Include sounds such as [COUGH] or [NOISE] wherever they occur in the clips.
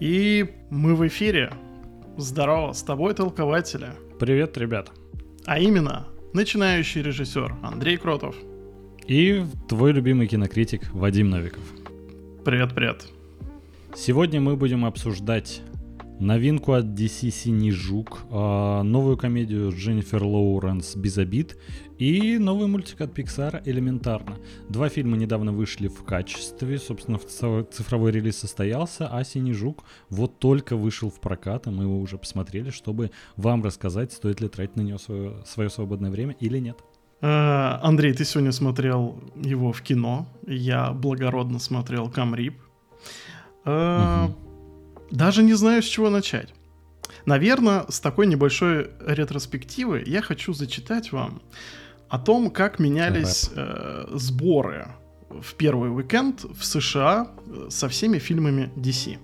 И мы в эфире. Здорово, с тобой толкователи. Привет, ребят. А именно, начинающий режиссер Андрей Кротов. И твой любимый кинокритик Вадим Новиков. Привет-привет. Сегодня мы будем обсуждать новинку от DC «Синий жук», а, новую комедию Дженнифер Лоуренс «Без обид» и новый мультик от Pixar «Элементарно». Два фильма недавно вышли в качестве, собственно, цифровой релиз состоялся, а «Синий жук» вот только вышел в прокат, и мы его уже посмотрели, чтобы вам рассказать, стоит ли тратить на него свое, свое свободное время или нет. А, Андрей, ты сегодня смотрел его в кино, я благородно смотрел «Камрип». Угу. Даже не знаю, с чего начать. Наверное, с такой небольшой ретроспективы я хочу зачитать вам о том, как менялись э, сборы в первый уикенд в США э, со всеми фильмами DC.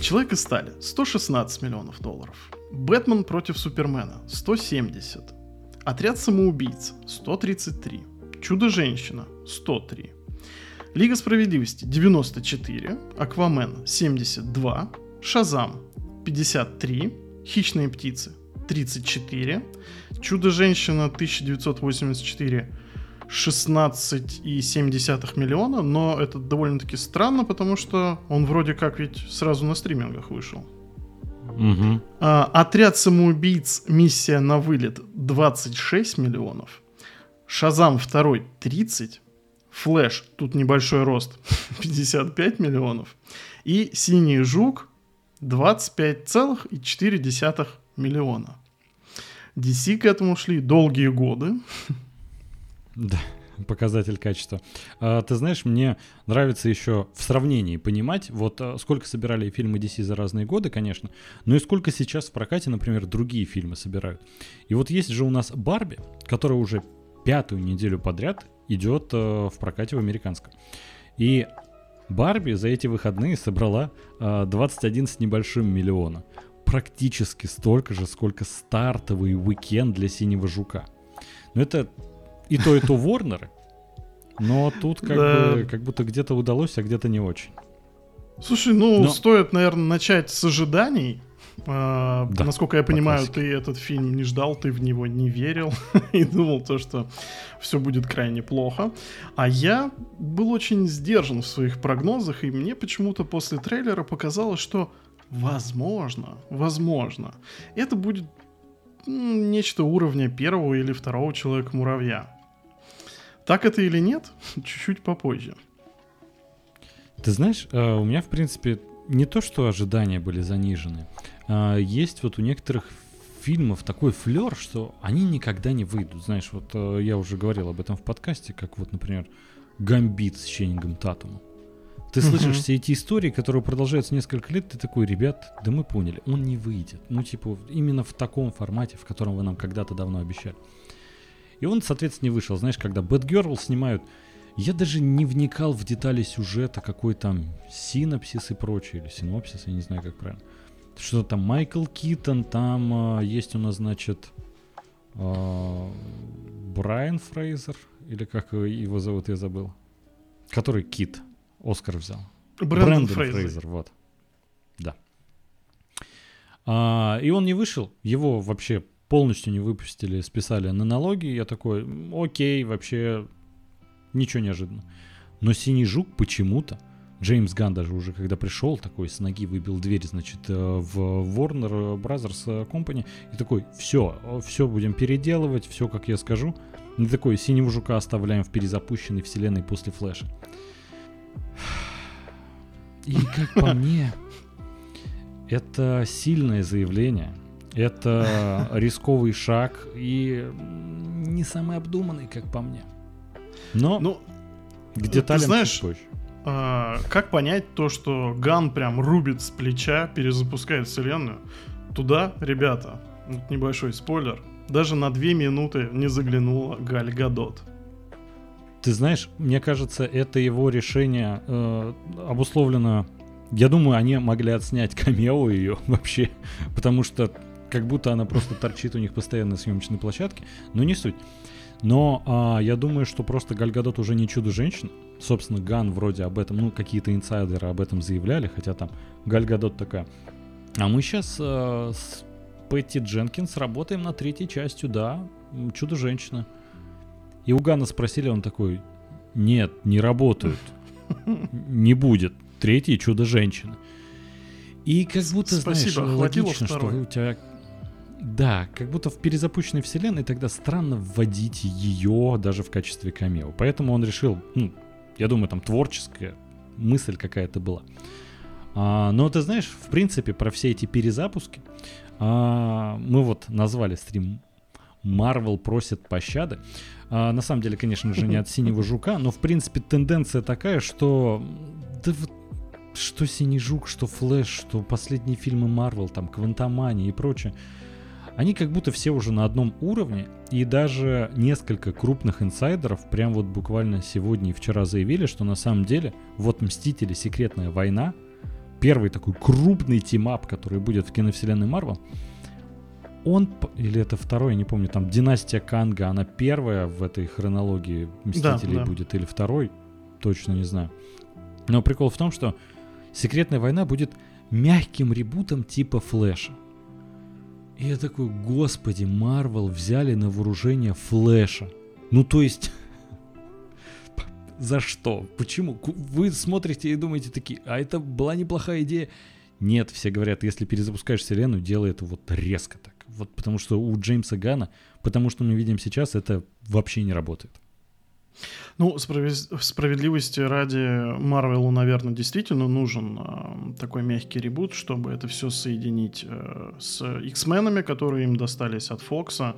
Человек из стали 116 миллионов долларов. Бэтмен против Супермена 170. Отряд самоубийц 133. Чудо-женщина 103. Лига справедливости 94, Аквамен 72, Шазам 53, Хищные птицы 34, Чудо-женщина 1984 16,7 миллиона, но это довольно-таки странно, потому что он вроде как ведь сразу на стримингах вышел. Угу. А, отряд самоубийц «Миссия на вылет» 26 миллионов. Шазам второй 30. Флэш, тут небольшой рост, [LAUGHS] 55 миллионов. И Синий Жук 25,4 миллиона. DC к этому шли долгие годы. Да, показатель качества. А, ты знаешь, мне нравится еще в сравнении понимать, вот а, сколько собирали фильмы DC за разные годы, конечно, но и сколько сейчас в прокате, например, другие фильмы собирают. И вот есть же у нас Барби, которая уже пятую неделю подряд идет э, в прокате в американском. И Барби за эти выходные собрала э, 21 с небольшим миллиона. Практически столько же, сколько стартовый уикенд для Синего Жука. Но это и то, и то Ворнеры. Но тут как, да. бы, как будто где-то удалось, а где-то не очень. Слушай, ну, Но... стоит, наверное, начать с ожиданий. А, да, Насколько я понимаю, ты этот фильм не ждал, ты в него не верил [LAUGHS] и думал то, что все будет крайне плохо. А я был очень сдержан в своих прогнозах, и мне почему-то после трейлера показалось, что возможно, возможно, это будет нечто уровня первого или второго Человека-муравья. Так это или нет, [LAUGHS] чуть-чуть попозже. Ты знаешь, а, у меня, в принципе, не то, что ожидания были занижены, а, есть вот у некоторых фильмов такой флер, что они никогда не выйдут. Знаешь, вот э, я уже говорил об этом в подкасте, как вот, например, «Гамбит» с Ченнингом Татумом. Ты слышишь все эти истории, которые продолжаются несколько лет, ты такой, ребят, да мы поняли, он не выйдет. Ну, типа, именно в таком формате, в котором вы нам когда-то давно обещали. И он, соответственно, не вышел. Знаешь, когда Бэтгерл снимают, я даже не вникал в детали сюжета, какой там синопсис и прочее, или синопсис, я не знаю, как правильно. Что там Майкл Китон, там э, есть у нас, значит, э, Брайан Фрейзер, или как его зовут, я забыл. Который Кит Оскар взял. Брэндон, Брэндон Фрейзер. Фрейзер, вот. Да. А, и он не вышел, его вообще полностью не выпустили, списали на налоги. Я такой, окей, вообще ничего неожиданно. Но «Синий жук» почему-то Джеймс Ган даже уже когда пришел, такой с ноги выбил дверь, значит, э, в Warner Brothers Company, и такой, все, все будем переделывать, все, как я скажу. И такой, синего жука оставляем в перезапущенной вселенной после Флэша. И как по мне, это сильное заявление, это рисковый шаг и не самый обдуманный, как по мне. Но ну, где талент знаешь, позже. А, как понять то, что Ган прям рубит с плеча, перезапускает вселенную? Туда, ребята, вот небольшой спойлер, даже на две минуты не заглянула Галь Гадот. Ты знаешь, мне кажется, это его решение э, обусловлено... Я думаю, они могли отснять камео ее [LAUGHS] вообще, потому что как будто она просто торчит у них постоянно на съемочной площадке, но не суть. Но а, я думаю, что просто Гальгадот уже не чудо-женщина. Собственно, Ган вроде об этом, ну, какие-то инсайдеры об этом заявляли, хотя там Гальгадот такая. А мы сейчас а, с Пэтти Дженкинс работаем над третьей частью, да, Чудо-женщина. И у Гана спросили, он такой, нет, не работают, не будет. Третье Чудо-женщина. И как будто, Спасибо, знаешь, логично, что у тебя да, как будто в перезапущенной вселенной тогда странно вводить ее даже в качестве камео. Поэтому он решил, ну, я думаю, там творческая мысль какая-то была. А, но ты знаешь, в принципе, про все эти перезапуски а, мы вот назвали стрим Marvel просит пощады. А, на самом деле, конечно же, не от синего [LAUGHS] жука, но в принципе тенденция такая, что да вот что Синий Жук, что Флэш, что последние фильмы Марвел, там, Квантомания и прочее, они как будто все уже на одном уровне, и даже несколько крупных инсайдеров прям вот буквально сегодня и вчера заявили, что на самом деле вот Мстители Секретная война, первый такой крупный team-up, который будет в киновселенной Марвел, он, или это второй, я не помню, там Династия Канга, она первая в этой хронологии Мстителей да, да. будет, или второй, точно не знаю. Но прикол в том, что Секретная война будет мягким ребутом типа Флэша. И я такой, господи, Марвел взяли на вооружение Флэша. Ну, то есть... [LAUGHS] За что? Почему? Вы смотрите и думаете такие, а это была неплохая идея. Нет, все говорят, если перезапускаешь вселенную, делай это вот резко так. Вот потому что у Джеймса Гана, потому что мы видим сейчас, это вообще не работает. Ну, справедливости ради Марвелу, наверное, действительно нужен э, такой мягкий ребут, чтобы это все соединить э, с X-менами, которые им достались от Фокса,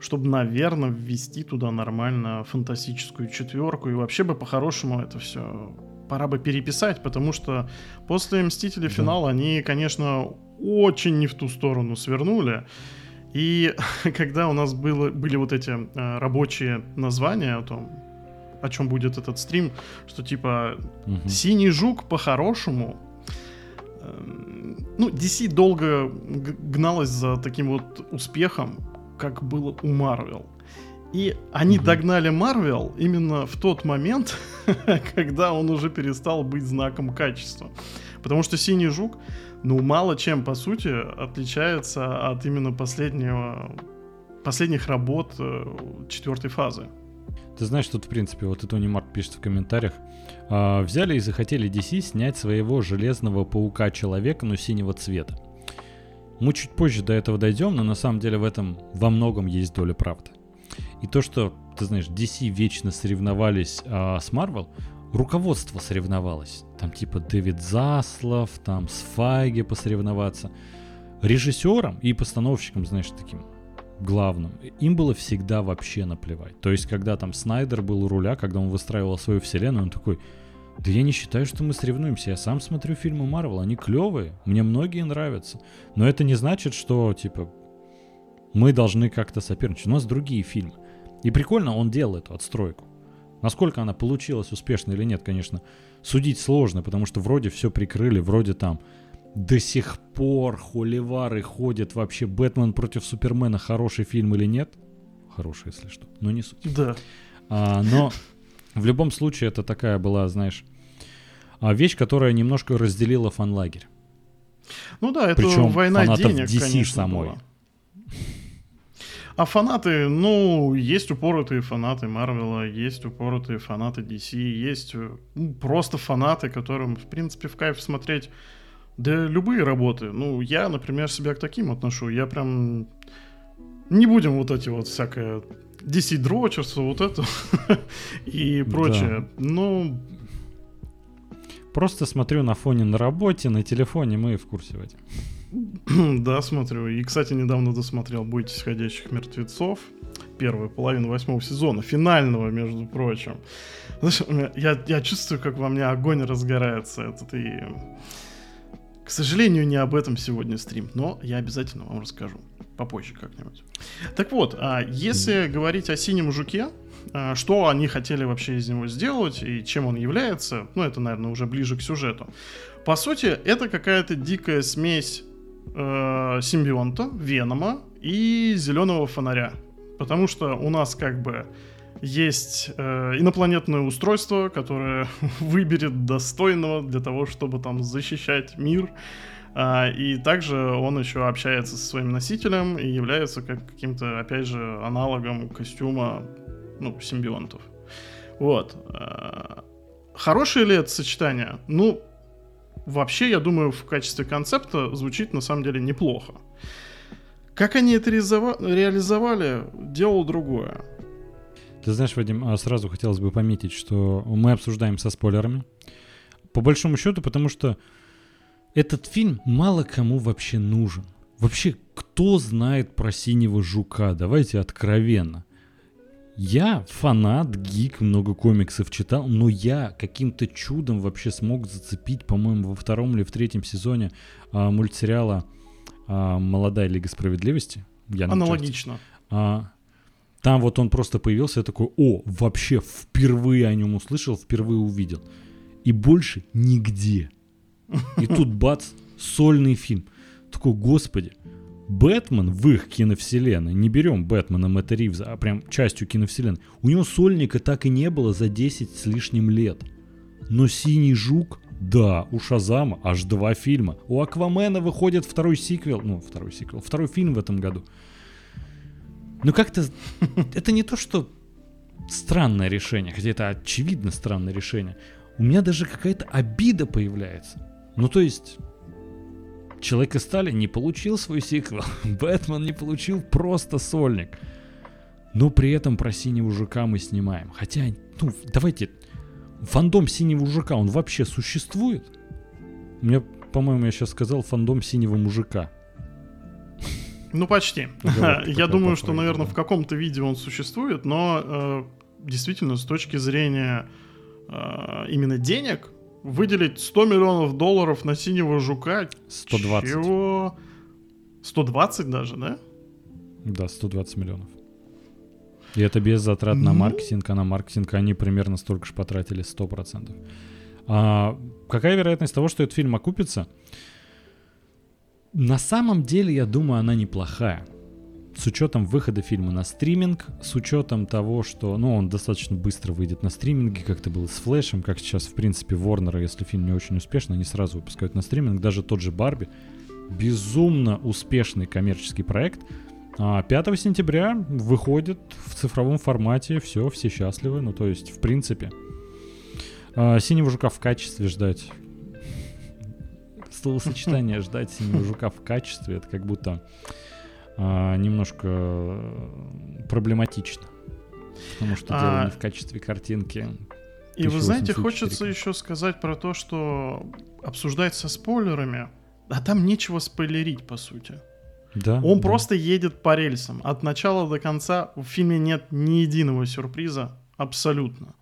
чтобы, наверное, ввести туда нормально фантастическую четверку. И вообще бы по-хорошему это все пора бы переписать, потому что после Мстителей да. финала они, конечно, очень не в ту сторону свернули. И [LAUGHS] когда у нас было, были вот эти э, рабочие названия о том, о чем будет этот стрим, что типа угу. синий жук по-хорошему. Э, ну, DC долго гналась за таким вот успехом, как было у Marvel. И они угу. догнали Marvel именно в тот момент, [LAUGHS] когда он уже перестал быть знаком качества. Потому что синий жук ну, мало чем, по сути, отличается от именно последнего, последних работ э, четвертой фазы. Ты знаешь, тут, в принципе, вот Тони Марк пишет в комментариях, э, взяли и захотели DC снять своего железного паука-человека, но синего цвета. Мы чуть позже до этого дойдем, но на самом деле в этом во многом есть доля правды. И то, что, ты знаешь, DC вечно соревновались э, с Marvel, руководство соревновалось. Там типа Дэвид Заслов, там с Файги посоревноваться. Режиссером и постановщиком, знаешь, таким главным, им было всегда вообще наплевать. То есть, когда там Снайдер был у руля, когда он выстраивал свою вселенную, он такой, да я не считаю, что мы соревнуемся. Я сам смотрю фильмы Марвел, они клевые, мне многие нравятся. Но это не значит, что, типа, мы должны как-то соперничать. У нас другие фильмы. И прикольно, он делал эту отстройку. Насколько она получилась успешно или нет, конечно, судить сложно, потому что вроде все прикрыли, вроде там до сих пор холивары ходят вообще Бэтмен против Супермена хороший фильм или нет. Хороший, если что, но не суть. Да. А, но в любом случае это такая была, знаешь, а, вещь, которая немножко разделила фанлагерь. Ну да, это Причем война денег, DC конечно, самой. Была. А фанаты, ну, есть упоротые фанаты Марвела, есть упоротые фанаты DC, есть ну, просто фанаты, которым, в принципе, в кайф смотреть да любые работы. Ну, я, например, себя к таким отношу. Я прям... Не будем вот эти вот всякое DC дрочерство, вот это [LAUGHS] и прочее. Да. Ну... Просто смотрю на фоне на работе, на телефоне, мы в курсе в этом. [CLEARS THROAT] Да, смотрю. И, кстати, недавно досмотрел «Бойтесь ходящих мертвецов». Первую половину восьмого сезона, финального, между прочим. Знаешь, я, я чувствую, как во мне огонь разгорается. Этот и... К сожалению, не об этом сегодня стрим, но я обязательно вам расскажу попозже как-нибудь. Так вот, а если говорить о синем жуке, а, что они хотели вообще из него сделать и чем он является, ну это, наверное, уже ближе к сюжету. По сути, это какая-то дикая смесь э, симбионта, Венома и зеленого фонаря. Потому что у нас как бы есть э, инопланетное устройство, которое [LAUGHS] выберет достойного для того, чтобы там защищать мир. А, и также он еще общается со своим носителем и является как каким-то, опять же, аналогом костюма ну, симбионтов. Вот. А, хорошее ли это сочетание? Ну, вообще, я думаю, в качестве концепта звучит на самом деле неплохо. Как они это реализовали, дело другое. Ты знаешь, Вадим, а сразу хотелось бы пометить, что мы обсуждаем со спойлерами. По большому счету, потому что этот фильм мало кому вообще нужен. Вообще, кто знает про синего жука? Давайте откровенно. Я фанат, гик, много комиксов читал, но я каким-то чудом вообще смог зацепить, по-моему, во втором или в третьем сезоне а, мультсериала а, «Молодая Лига Справедливости». Я Аналогично. А, там вот он просто появился, я такой, о, вообще впервые о нем услышал, впервые увидел. И больше нигде. И тут бац, сольный фильм. Такой, господи, Бэтмен в их киновселенной, не берем Бэтмена Мэтта Ривза, а прям частью киновселенной, у него сольника так и не было за 10 с лишним лет. Но «Синий жук» Да, у Шазама аж два фильма. У Аквамена выходит второй сиквел, ну, второй сиквел, второй фильм в этом году. Ну как-то [LAUGHS] это не то, что странное решение, хотя это очевидно странное решение. У меня даже какая-то обида появляется. Ну то есть Человек из стали не получил свой сиквел. [LAUGHS] Бэтмен не получил просто сольник. Но при этом про синего жука мы снимаем. Хотя, ну, давайте, фандом синего жука, он вообще существует? У меня, по-моему, я сейчас сказал фандом синего мужика. Ну, почти. [LAUGHS] Я думаю, что, наверное, в каком-то виде он существует, но э, действительно, с точки зрения э, именно денег, выделить 100 миллионов долларов на синего жука. 120. Чего? 120 даже, да? Да, 120 миллионов. И это без затрат ну... на маркетинг, а на маркетинг они примерно столько же потратили, 100%. А какая вероятность того, что этот фильм окупится? На самом деле, я думаю, она неплохая. С учетом выхода фильма на стриминг, с учетом того, что, ну, он достаточно быстро выйдет на стриминге, как это было с Флэшем, как сейчас, в принципе, Warner, если фильм не очень успешный, они сразу выпускают на стриминг, даже тот же Барби. Безумно успешный коммерческий проект. А 5 сентября выходит в цифровом формате, все, все счастливы, ну, то есть, в принципе, а, Синего жука в качестве ждать [LAUGHS] словосочетание ждать синего жука в качестве, это как будто а, немножко э, проблематично. Потому что а... дело не в качестве картинки. И вы знаете, хочется еще сказать про то, что обсуждать со спойлерами, а там нечего спойлерить, по сути. Да. Он да. просто едет по рельсам. От начала до конца в фильме нет ни единого сюрприза. Абсолютно.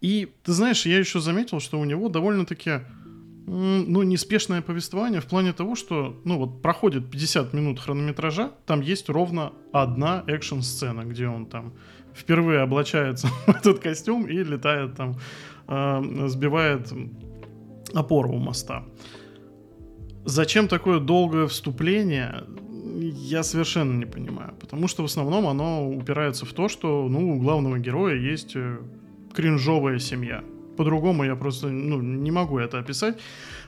И ты знаешь, я еще заметил, что у него довольно-таки ну, неспешное повествование в плане того, что, ну, вот проходит 50 минут хронометража, там есть ровно одна экшн-сцена, где он там впервые облачается [LAUGHS] в этот костюм и летает там, э, сбивает опору у моста. Зачем такое долгое вступление, я совершенно не понимаю. Потому что в основном оно упирается в то, что ну, у главного героя есть э, кринжовая семья. По-другому я просто ну, не могу это описать.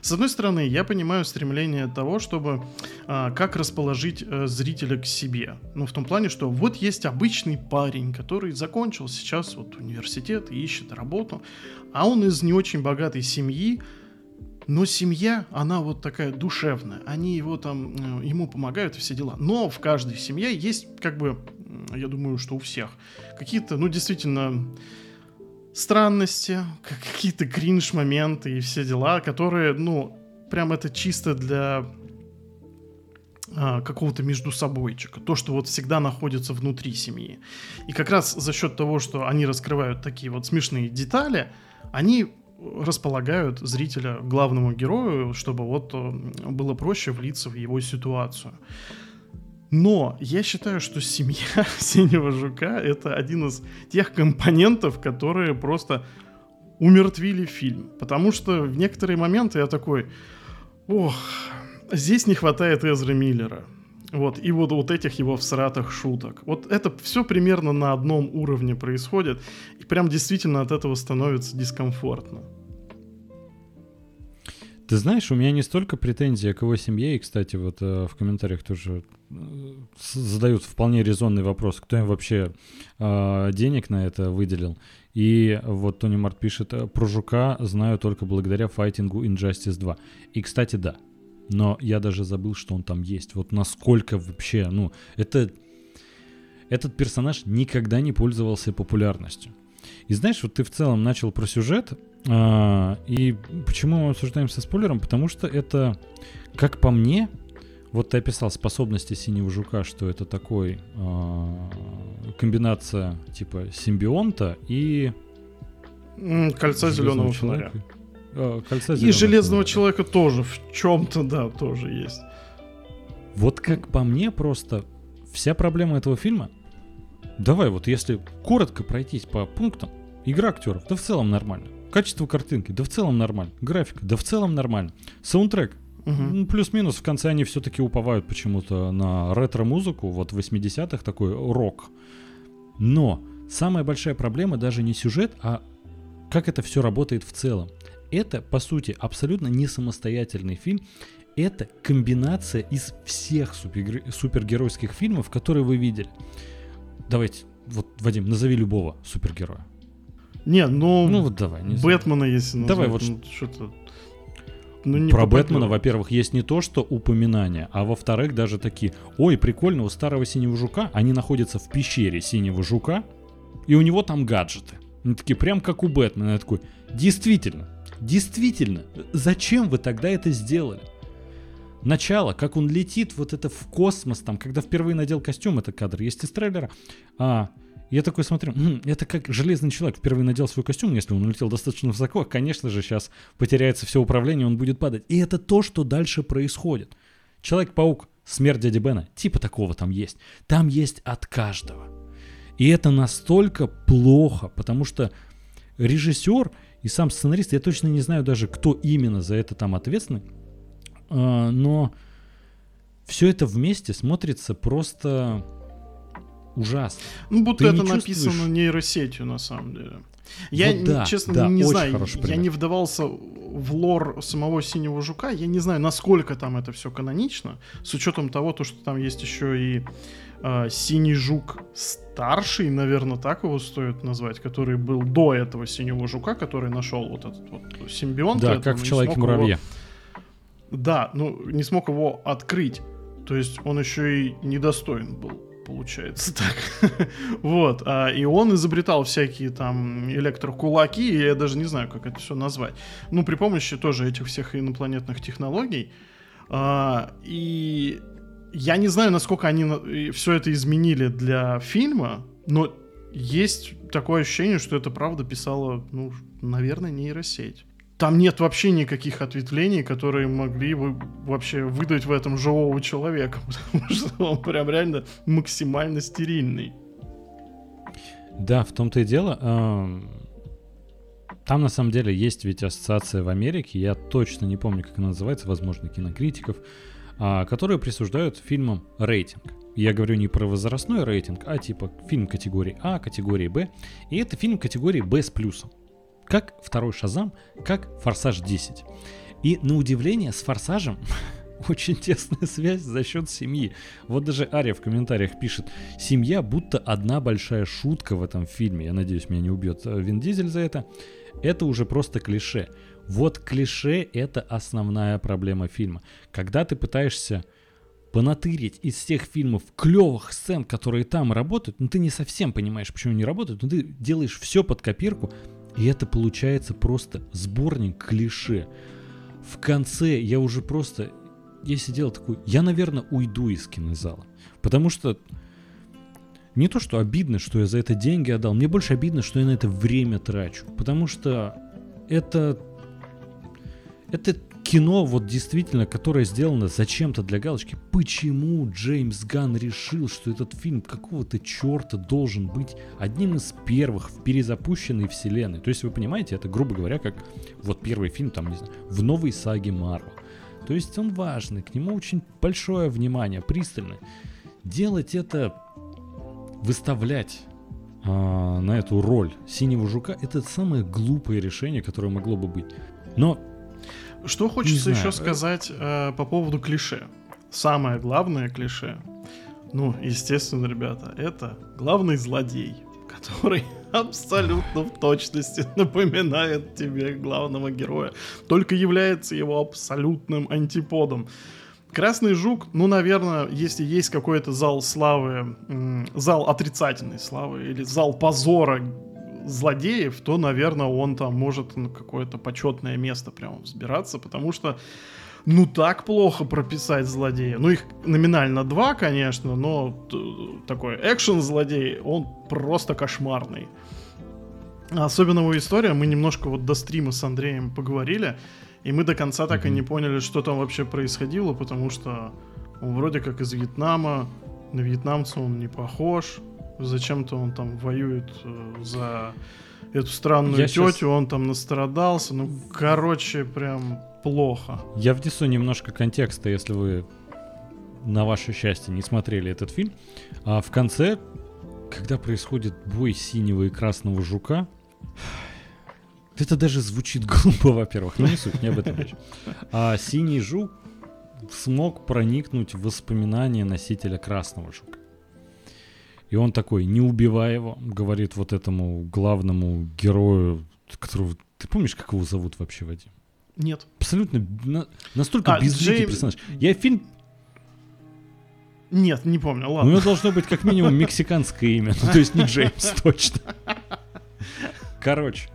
С одной стороны, я понимаю стремление того, чтобы а, как расположить а, зрителя к себе. Ну, в том плане, что вот есть обычный парень, который закончил сейчас вот университет и ищет работу, а он из не очень богатой семьи, но семья, она вот такая душевная. Они его там, э, ему помогают и все дела. Но в каждой семье есть, как бы, я думаю, что у всех, какие-то, ну, действительно, странности, какие-то кринж-моменты и все дела, которые, ну, прям это чисто для а, какого-то между собойчика, то, что вот всегда находится внутри семьи. И как раз за счет того, что они раскрывают такие вот смешные детали, они располагают зрителя главному герою, чтобы вот э, было проще влиться в его ситуацию. Но я считаю, что семья [LAUGHS] синего жука это один из тех компонентов, которые просто умертвили фильм. Потому что в некоторые моменты я такой, ох, здесь не хватает Эзры Миллера. Вот, и вот, вот этих его всратых шуток. Вот это все примерно на одном уровне происходит, и прям действительно от этого становится дискомфортно. Ты знаешь, у меня не столько претензий к его семье, и, кстати, вот э, в комментариях тоже э, задают вполне резонный вопрос, кто им вообще э, денег на это выделил. И вот Тони Март пишет, «Э, про Жука знаю только благодаря файтингу Injustice 2. И, кстати, да, но я даже забыл, что он там есть. Вот насколько вообще, ну, это... Этот персонаж никогда не пользовался популярностью. И знаешь, вот ты в целом начал про сюжет, а, и почему мы обсуждаем со спойлером? Потому что это, как по мне, вот ты описал способности синего жука, что это такой а, комбинация типа симбионта и кольца зеленого фонаря. А, кольца и железного фонаря. человека тоже в чем-то, да, тоже есть. Вот как по мне просто вся проблема этого фильма. Давай вот если коротко пройтись по пунктам, игра актеров, да в целом нормально. Качество картинки, да в целом нормально. Графика, да в целом нормально. Саундтрек, Угу. Плюс-минус в конце они все-таки уповают почему-то на ретро-музыку, вот 80-х такой рок. Но самая большая проблема даже не сюжет, а как это все работает в целом. Это, по сути, абсолютно не самостоятельный фильм. Это комбинация из всех супер супергеройских фильмов, которые вы видели. Давайте, вот, Вадим, назови любого супергероя. Не, ну... Ну вот давай. Не Бэтмена, если назвать. Давай вот ну, что-то... Ну, не Про. Бэтмена, во-первых, есть не то, что упоминания, а во-вторых, даже такие, ой, прикольно, у старого синего жука, они находятся в пещере синего жука, и у него там гаджеты. Они такие, прям как у Бэтмена. Я такой, действительно, действительно, зачем вы тогда это сделали? Начало, как он летит вот это в космос, там, когда впервые надел костюм, это кадр есть из трейлера, а, я такой смотрю, М, это как железный человек впервые надел свой костюм, если он улетел достаточно высоко, конечно же, сейчас потеряется все управление, он будет падать. И это то, что дальше происходит. Человек-паук, смерть дяди Бена, типа такого там есть. Там есть от каждого. И это настолько плохо, потому что режиссер и сам сценарист, я точно не знаю даже, кто именно за это там ответственный, а, но все это вместе смотрится просто ужасно. Ну, будто Ты это не написано нейросетью, на самом деле. Я, вот да, честно, да, не знаю, я не вдавался в лор самого Синего Жука, я не знаю, насколько там это все канонично, с учетом того, то, что там есть еще и э, Синий Жук старший, наверное, так его стоит назвать, который был до этого Синего Жука, который нашел вот этот вот симбионт. Да, как в Человеке-муравье. Да, ну, не смог его открыть. То есть он еще и недостоин был получается так. [LAUGHS] вот. А, и он изобретал всякие там электрокулаки, я даже не знаю, как это все назвать. Ну, при помощи тоже этих всех инопланетных технологий. А, и я не знаю, насколько они все это изменили для фильма, но есть такое ощущение, что это правда писала, ну, наверное, нейросеть там нет вообще никаких ответвлений, которые могли бы вообще выдать в этом живого человека, [LAUGHS] потому что он прям реально максимально стерильный. Да, в том-то и дело. Там на самом деле есть ведь ассоциация в Америке, я точно не помню, как она называется, возможно, кинокритиков, а, которые присуждают фильмам рейтинг. Я говорю не про возрастной рейтинг, а типа фильм категории А, категории Б. И это фильм категории Б с плюсом. Как второй Шазам, как Форсаж 10. И на удивление с Форсажем [LAUGHS] очень тесная связь за счет семьи. Вот даже Ария в комментариях пишет, семья будто одна большая шутка в этом фильме. Я надеюсь, меня не убьет э, Вин Дизель за это. Это уже просто клише. Вот клише — это основная проблема фильма. Когда ты пытаешься понатырить из всех фильмов клевых сцен, которые там работают, ну ты не совсем понимаешь, почему они работают, но ты делаешь все под копирку, и это получается просто сборник клише. В конце я уже просто... Я сидел такой... Я, наверное, уйду из кинозала. Потому что не то, что обидно, что я за это деньги отдал, мне больше обидно, что я на это время трачу. Потому что это... Это кино, вот действительно, которое сделано зачем-то для галочки. Почему Джеймс Ган решил, что этот фильм какого-то черта должен быть одним из первых в перезапущенной вселенной? То есть вы понимаете, это, грубо говоря, как вот первый фильм, там, не знаю, в новой саге Марвел. То есть он важный, к нему очень большое внимание, пристальное. Делать это, выставлять а, на эту роль синего жука, это самое глупое решение, которое могло бы быть. Но что хочется еще сказать э, по поводу клише. Самое главное клише. Ну, естественно, ребята, это главный злодей, который [LAUGHS] абсолютно в точности напоминает тебе главного героя, только является его абсолютным антиподом. Красный жук, ну, наверное, если есть какой-то зал славы, зал отрицательной славы или зал позора злодеев, то, наверное, он там может на какое-то почетное место прямо взбираться, потому что ну так плохо прописать злодея. Ну их номинально два, конечно, но такой экшен злодей, он просто кошмарный. Особенно его история, мы немножко вот до стрима с Андреем поговорили, и мы до конца так и не поняли, что там вообще происходило, потому что он вроде как из Вьетнама, на вьетнамца он не похож, зачем-то он там воюет э, за эту странную Я тетю, сейчас... он там настрадался, ну, короче, прям плохо. Я внесу немножко контекста, если вы на ваше счастье не смотрели этот фильм. А в конце, когда происходит бой синего и красного жука, это даже звучит глупо, во-первых, но не суть, не об этом речь. А синий жук смог проникнуть в воспоминания носителя красного жука. И он такой, не убивай его, говорит вот этому главному герою, которого... Ты помнишь, как его зовут вообще, Вадим? Нет. Абсолютно на, настолько а, безликий Джейм... персонаж. Я фильм... Нет, не помню, ладно. У него должно быть как минимум мексиканское имя, ну, то есть не [LAUGHS] Джеймс, точно. Короче.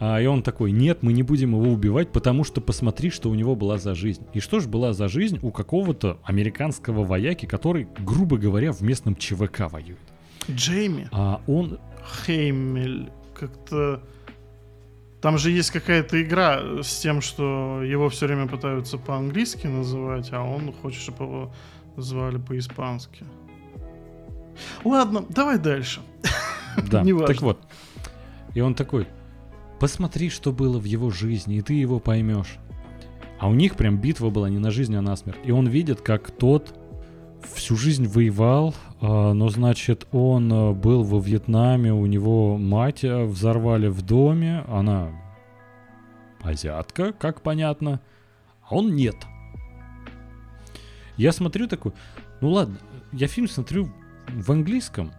А, и он такой, нет, мы не будем его убивать, потому что посмотри, что у него была за жизнь. И что ж была за жизнь у какого-то американского вояки, который, грубо говоря, в местном ЧВК воюет. Джейми. А он... Хеймель. Как-то... Там же есть какая-то игра с тем, что его все время пытаются по-английски называть, а он хочет, чтобы его звали по-испански. Ладно, давай дальше. Да, [LAUGHS] так вот. И он такой, посмотри, что было в его жизни, и ты его поймешь. А у них прям битва была не на жизнь, а на смерть. И он видит, как тот всю жизнь воевал, а, но, значит, он а, был во Вьетнаме, у него мать а, взорвали в доме, она азиатка, как понятно, а он нет. Я смотрю такой, ну ладно, я фильм смотрю в английском,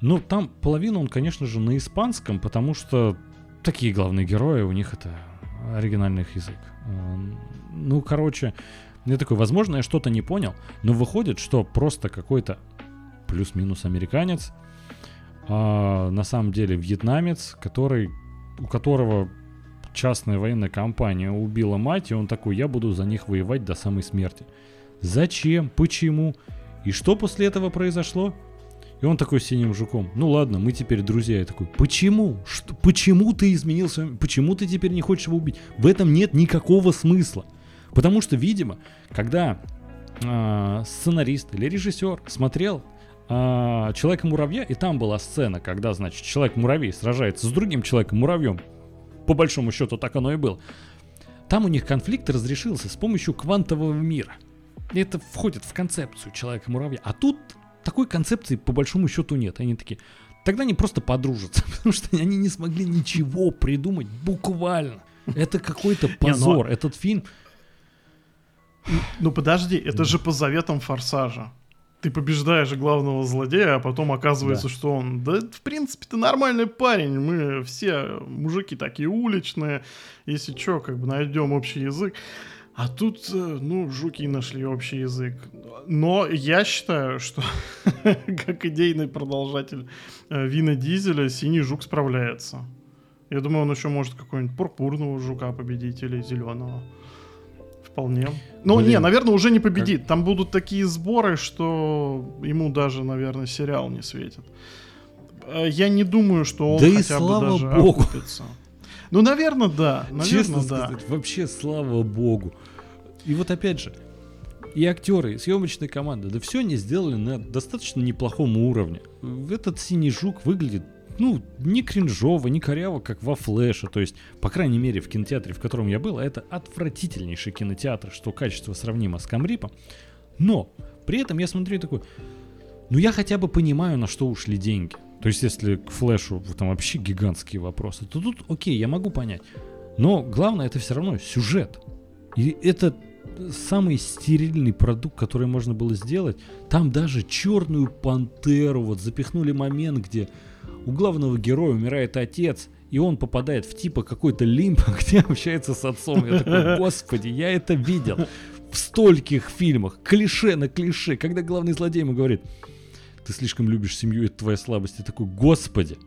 но там половину он, конечно же, на испанском, потому что такие главные герои, у них это оригинальный их язык. Ну, короче, я такой, возможно, я что-то не понял, но выходит, что просто какой-то плюс-минус американец, а на самом деле вьетнамец, который, у которого частная военная компания убила мать, и он такой, я буду за них воевать до самой смерти. Зачем? Почему? И что после этого произошло? И он такой синим жуком. Ну ладно, мы теперь друзья. Я такой, почему? Что, почему ты изменился? Почему ты теперь не хочешь его убить? В этом нет никакого смысла. Потому что, видимо, когда э, сценарист или режиссер смотрел э, Человека-муравья, и там была сцена, когда, значит, Человек-муравей сражается с другим Человеком-муравьем, по большому счету так оно и было, там у них конфликт разрешился с помощью квантового мира. Это входит в концепцию Человека-муравья. А тут такой концепции по большому счету нет. Они такие, тогда они просто подружатся, [LAUGHS] потому что они не смогли ничего придумать буквально. Это какой-то ну позор. Этот фильм ну подожди, это же по заветам Форсажа. Ты побеждаешь главного злодея, а потом оказывается, да. что он, да, в принципе, ты нормальный парень, мы все мужики такие уличные, если что, как бы найдем общий язык. А тут, э, ну, жуки нашли общий язык. Но я считаю, что [LAUGHS] как идейный продолжатель э, Вина Дизеля Синий Жук справляется. Я думаю, он еще может какого-нибудь пурпурного жука победить или зеленого. Вполне. Ну, Блин, не, наверное, уже не победит. Как... Там будут такие сборы, что ему даже, наверное, сериал не светит. Э, я не думаю, что он да хотя бы даже богу. окупится. Ну, наверное, да. Наверное, Честно да. сказать, вообще слава богу. И вот опять же, и актеры, и съемочная команда, да все они сделали на достаточно неплохом уровне. Этот синий жук выглядит ну, не кринжово, не коряво, как во Флэше. То есть, по крайней мере, в кинотеатре, в котором я был, это отвратительнейший кинотеатр, что качество сравнимо с Камрипом. Но при этом я смотрю такой, ну я хотя бы понимаю, на что ушли деньги. То есть, если к флешу там вообще гигантские вопросы, то тут окей, я могу понять. Но главное это все равно сюжет. И это самый стерильный продукт, который можно было сделать. Там даже черную пантеру вот запихнули момент, где у главного героя умирает отец, и он попадает в типа какой-то лимб, [LAUGHS] где общается с отцом. Я такой, [LAUGHS] господи, я это видел в стольких фильмах. Клише на клише. Когда главный злодей ему говорит, ты слишком любишь семью, это твоя слабость. Я такой, господи,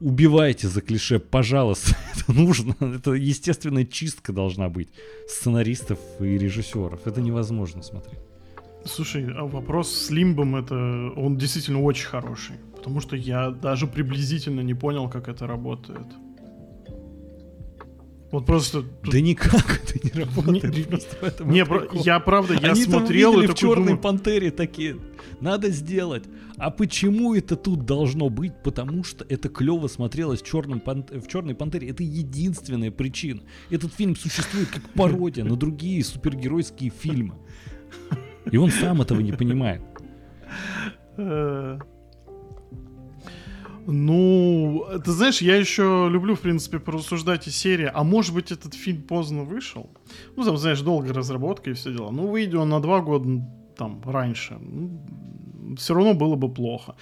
убивайте за клише, пожалуйста. [LAUGHS] это нужно. Это естественная чистка должна быть сценаристов и режиссеров. Это невозможно смотреть. Слушай, а вопрос с Лимбом, это он действительно очень хороший. Потому что я даже приблизительно не понял, как это работает. Вот просто... Да никак [LAUGHS] это не работает. Не, просто не про... я правда, я Они смотрел и в «Черной думаю... пантере» такие, надо сделать. А почему это тут должно быть? Потому что это клево смотрелось в, черном пан... в «Черной пантере». Это единственная причина. Этот фильм существует как [LAUGHS] пародия на другие супергеройские фильмы. И он сам этого не понимает. Ну, ты знаешь, я еще люблю, в принципе, порассуждать из серии, а может быть этот фильм поздно вышел? Ну, там, знаешь, долгая разработка и все дела. Ну, выйдет он на два года там раньше. Ну, все равно было бы плохо.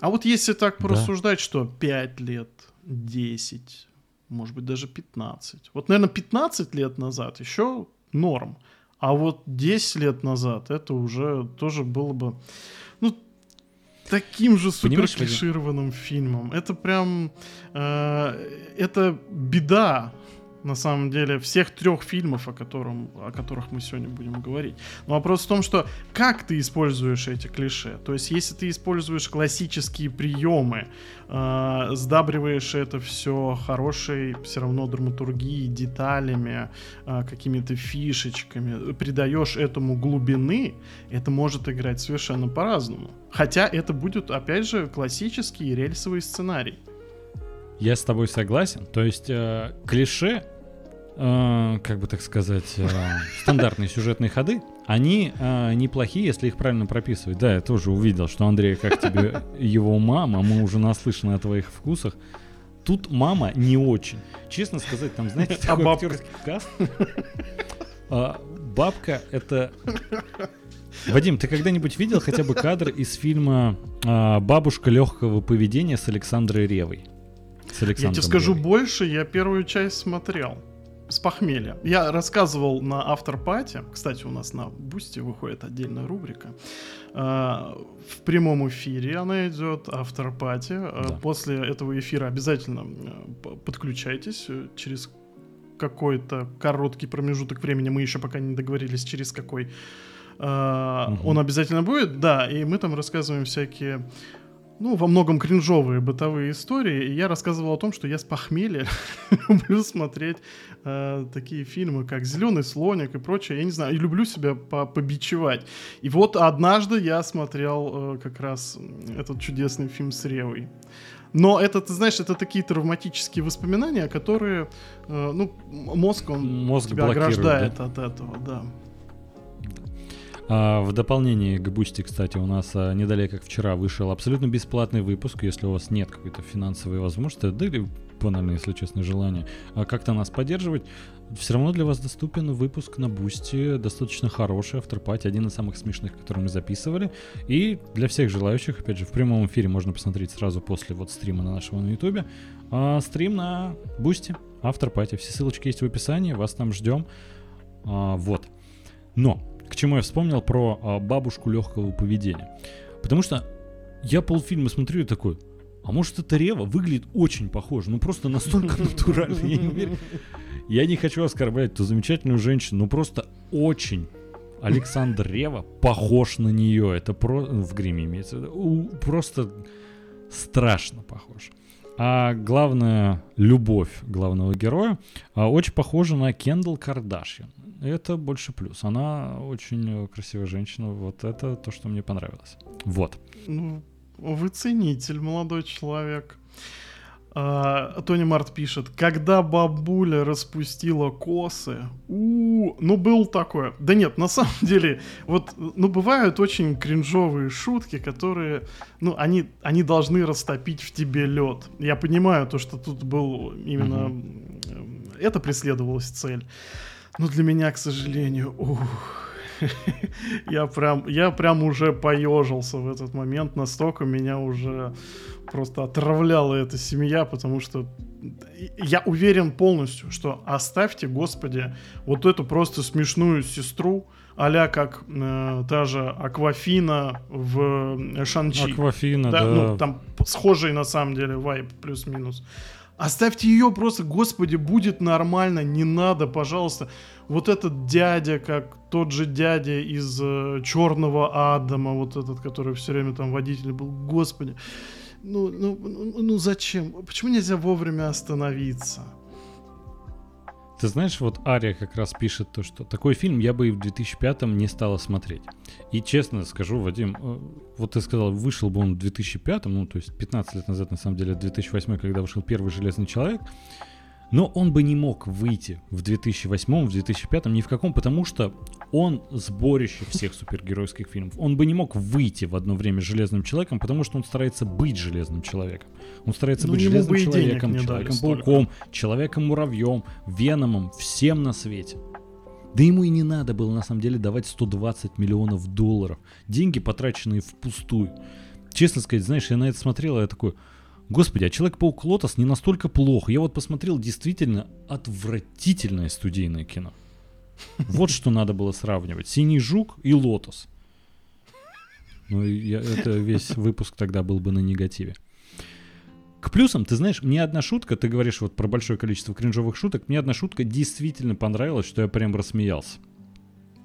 А вот если так порассуждать, да. что 5 лет, 10, может быть, даже 15. Вот, наверное, 15 лет назад еще норм. А вот 10 лет назад это уже тоже было бы таким же супер клишированным фильмом. Это прям... Э, это беда на самом деле, всех трех фильмов, о, котором, о которых мы сегодня будем говорить. Но вопрос в том, что как ты используешь эти клише. То есть, если ты используешь классические приемы, э, сдабриваешь это все хорошей все равно драматургией, деталями, э, какими-то фишечками, придаешь этому глубины, это может играть совершенно по-разному. Хотя это будет, опять же, классический рельсовый сценарий. Я с тобой согласен. То есть э, клише э, как бы так сказать, э, [LAUGHS] стандартные сюжетные ходы, они э, неплохие, если их правильно прописывать. Да, я тоже увидел, что Андрей, как тебе [LAUGHS] его мама, мы уже наслышаны о твоих вкусах. Тут мама не очень. Честно сказать, там, знаете, [LAUGHS] а такой а актерский каст. А, бабка это... Вадим, ты когда-нибудь видел хотя бы кадр из фильма а, «Бабушка легкого поведения» с Александром Ревой? С я тебе скажу Ревой. больше, я первую часть смотрел с похмелья. Я рассказывал на afterparty, кстати, у нас на Boosty выходит отдельная рубрика. А, в прямом эфире она идет, автор-пати. А, да. После этого эфира обязательно э, подключайтесь э, через какой-то короткий промежуток времени. Мы еще пока не договорились, через какой. Угу. Он обязательно будет, да, и мы там рассказываем всякие ну, во многом кринжовые бытовые истории. И я рассказывал о том, что я с похмелья [LAUGHS] люблю смотреть э, такие фильмы, как «Зеленый слоник» и прочее. Я не знаю, и люблю себя по побичевать. И вот однажды я смотрел э, как раз этот чудесный фильм с Ревой. Но это, ты знаешь, это такие травматические воспоминания, которые, э, ну, мозг, он мозг тебя ограждает да? от этого, да. А, в дополнение к Boosty, кстати, у нас а, не далее как вчера вышел абсолютно бесплатный выпуск, если у вас нет какой-то финансовой возможности, да или банально, если честно, желание а как-то нас поддерживать, все равно для вас доступен выпуск на Boosty, достаточно хороший, afterparty, один из самых смешных, который мы записывали. И для всех желающих, опять же, в прямом эфире можно посмотреть сразу после вот стрима на нашего на ютубе. Стрим на Boosty, afterparty. Все ссылочки есть в описании, вас там ждем. Вот. Но к чему я вспомнил про а, бабушку легкого поведения. Потому что я полфильма смотрю и такой, а может это Рева выглядит очень похоже, ну просто настолько [LAUGHS] натурально, я не уверен. Я не хочу оскорблять ту замечательную женщину, но просто очень Александр Рева похож на нее. Это про... в гриме имеется в виду. Просто страшно похож. А главная любовь главного героя а, очень похожа на Кендалл Кардашьян это больше плюс. Она очень красивая женщина. Вот это то, что мне понравилось. Вот. Ну, вы ценитель, молодой человек. А, Тони Март пишет, когда бабуля распустила косы, у, ну был такое. Да нет, на самом деле, вот, ну бывают очень кринжовые шутки, которые, ну они, они должны растопить в тебе лед. Я понимаю то, что тут был именно, mm-hmm. это преследовалась цель, но для меня, к сожалению, ух, [LAUGHS] я прям, я прям уже поежился в этот момент, настолько меня уже просто отравляла эта семья, потому что я уверен полностью, что оставьте, господи, вот эту просто смешную сестру, а как э, та же Аквафина в Шанчи. Аквафина, да. да. Ну, там схожий на самом деле вайп плюс-минус. Оставьте ее просто, господи, будет нормально, не надо, пожалуйста. Вот этот дядя, как тот же дядя из э, Черного Адама, вот этот, который все время там водитель был, господи. Ну, ну, ну, ну зачем? Почему нельзя вовремя остановиться? Ты знаешь, вот Ария как раз пишет то, что такой фильм я бы и в 2005-м не стала смотреть. И честно скажу, Вадим, э, вот ты сказал, вышел бы он в 2005-м, ну, то есть 15 лет назад, на самом деле, 2008 когда вышел первый «Железный человек», но он бы не мог выйти в 2008, в 2005 ни в каком, потому что он сборище всех супергеройских фильмов. Он бы не мог выйти в одно время Железным Человеком, потому что он старается быть Железным Человеком. Он старается ну, быть Железным Человеком, Человеком-пауком, Человеком-муравьем, Веномом, всем на свете. Да ему и не надо было на самом деле давать 120 миллионов долларов. Деньги, потраченные впустую. Честно сказать, знаешь, я на это смотрел, я такой, Господи, а Человек-паук Лотос не настолько плохо. Я вот посмотрел действительно отвратительное студийное кино. Вот что надо было сравнивать. Синий жук и Лотос. Ну, я, это весь выпуск тогда был бы на негативе. К плюсам, ты знаешь, мне одна шутка, ты говоришь вот про большое количество кринжовых шуток, мне одна шутка действительно понравилась, что я прям рассмеялся.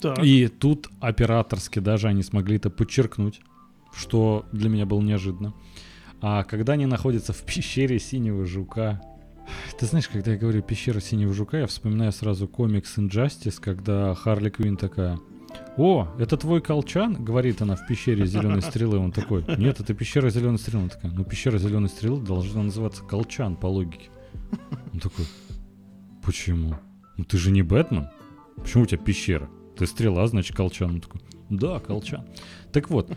Так. И тут операторски даже они смогли это подчеркнуть, что для меня было неожиданно. А когда они находятся в пещере синего жука, ты знаешь, когда я говорю пещера синего жука, я вспоминаю сразу комикс Injustice, когда Харли Квин такая, о, это твой колчан? Говорит она в пещере зеленой стрелы. Он такой, нет, это пещера зеленой стрелы. Он такая, ну пещера зеленой стрелы должна называться колчан по логике. Он такой, почему? Ну ты же не Бэтмен. Почему у тебя пещера? Ты стрела, значит колчан. Он такой, да, колчан. Так вот,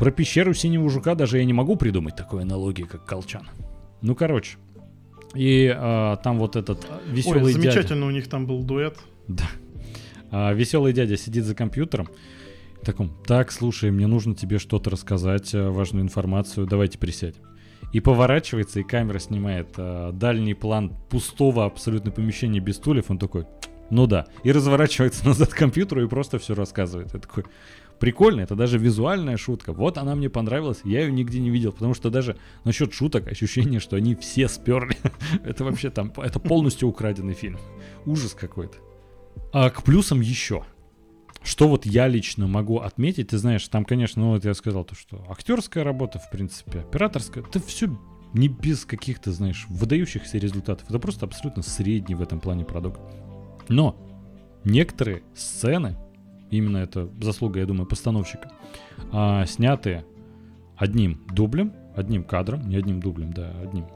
про пещеру синего жука даже я не могу придумать такой аналогии, как колчан. Ну, короче. И а, там вот этот веселый Ой, замечательно дядя. у них там был дуэт. Да. А, веселый дядя сидит за компьютером. Таком, так, слушай, мне нужно тебе что-то рассказать, э, важную информацию, давайте присядем. И поворачивается, и камера снимает а, дальний план пустого абсолютно помещения без стульев. Он такой, ну да. И разворачивается [LAUGHS] назад к компьютеру и просто все рассказывает. Я такой, прикольно, это даже визуальная шутка. Вот она мне понравилась, я ее нигде не видел, потому что даже насчет шуток ощущение, что они все сперли. [LAUGHS] это вообще там, это полностью украденный фильм. Ужас какой-то. А к плюсам еще. Что вот я лично могу отметить, ты знаешь, там, конечно, ну вот я сказал то, что актерская работа, в принципе, операторская, это все не без каких-то, знаешь, выдающихся результатов. Это просто абсолютно средний в этом плане продукт. Но некоторые сцены именно это заслуга, я думаю, постановщика, а, снятые одним дублем, одним кадром, не одним дублем, да, одним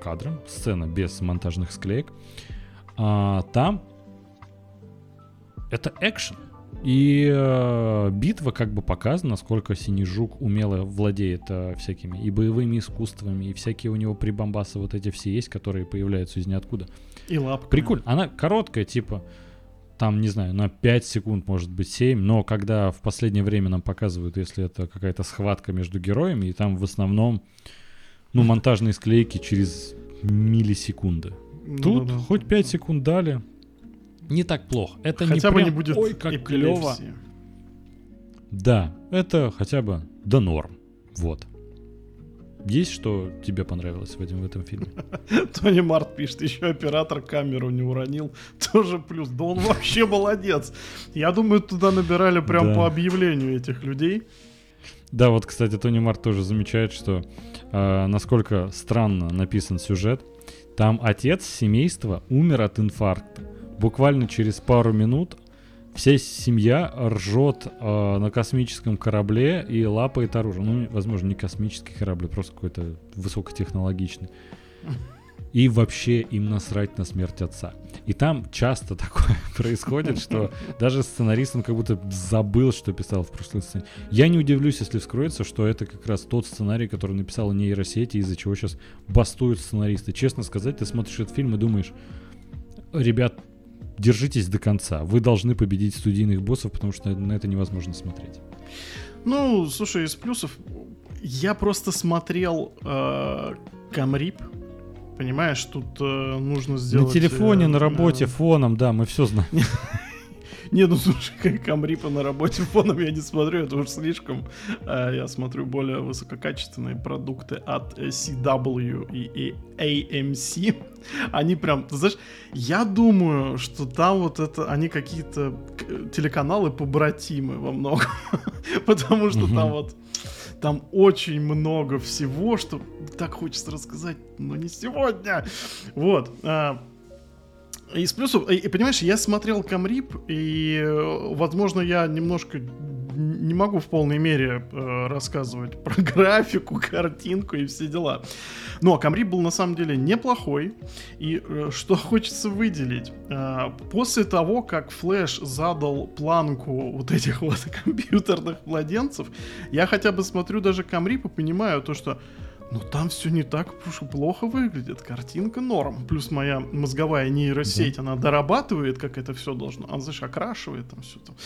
кадром, сцена без монтажных склеек, а, там это экшен. И э, битва как бы показана, насколько Синий Жук умело владеет э, всякими и боевыми искусствами, и всякие у него прибамбасы вот эти все есть, которые появляются из ниоткуда. И лапка. Прикольно. Она короткая, типа там, не знаю, на 5 секунд, может быть, 7, но когда в последнее время нам показывают, если это какая-то схватка между героями, и там в основном, ну, монтажные склейки через миллисекунды. Ну, Тут да, да. хоть 5 секунд дали, не так плохо. Это хотя не бы прям, не будет ой, как клево. Да, это хотя бы до норм. Вот. Есть что тебе понравилось в этом, в этом фильме? [LAUGHS] Тони Март пишет, еще оператор камеру не уронил. [LAUGHS] Тоже плюс. Да он вообще [LAUGHS] молодец. Я думаю, туда набирали прям да. по объявлению этих людей. Да, вот, кстати, Тони Март тоже замечает, что э, насколько странно написан сюжет. Там отец семейства умер от инфаркта. Буквально через пару минут вся семья ржет э, на космическом корабле и лапает оружие. Ну, возможно, не космический корабль, просто какой-то высокотехнологичный. И вообще им насрать на смерть отца. И там часто [LAUGHS] такое происходит, что даже сценарист, он как будто забыл, что писал в прошлой сцене. Я не удивлюсь, если вскроется, что это как раз тот сценарий, который написала нейросети, из-за чего сейчас бастуют сценаристы. Честно сказать, ты смотришь этот фильм и думаешь, ребят, держитесь до конца. Вы должны победить студийных боссов, потому что на это невозможно смотреть. Ну, слушай, из плюсов я просто смотрел э, Камрип. Понимаешь, тут э, нужно сделать... На телефоне, э, на работе, э, фоном, да, мы все знаем. [LAUGHS] Не, ну слушай, Камрипа на работе фоном я не смотрю, это уж слишком. А, я смотрю более высококачественные продукты от CW и AMC. Они прям, ты знаешь, я думаю, что там вот это, они какие-то телеканалы побратимы во многом. [LAUGHS] Потому что там вот там очень много всего, что так хочется рассказать, но не сегодня. Вот. А, из плюсов, и, понимаешь, я смотрел Камрип, и, э, возможно, я немножко не могу в полной мере э, рассказывать про [LAUGHS] графику, картинку и все дела. Но Камрип был на самом деле неплохой. И э, что [LAUGHS] хочется выделить. Э, после того, как Флэш задал планку вот этих [LAUGHS] вот компьютерных младенцев, я хотя бы смотрю даже Камрип и понимаю то, что но там все не так уж плохо выглядит. Картинка норм. Плюс моя мозговая нейросеть, да. она дорабатывает, как это все должно. Она, знаешь, окрашивает там все там.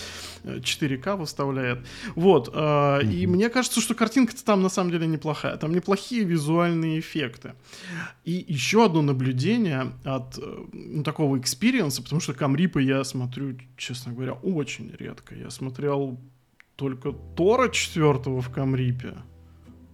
4К выставляет. Вот. Э, И мне кажется, что картинка-то там на самом деле неплохая. Там неплохие визуальные эффекты. И еще одно наблюдение от э, ну, такого experience а, потому что camrip ы я смотрю, честно говоря, очень редко. Я смотрел только Тора четвертого в camrip е.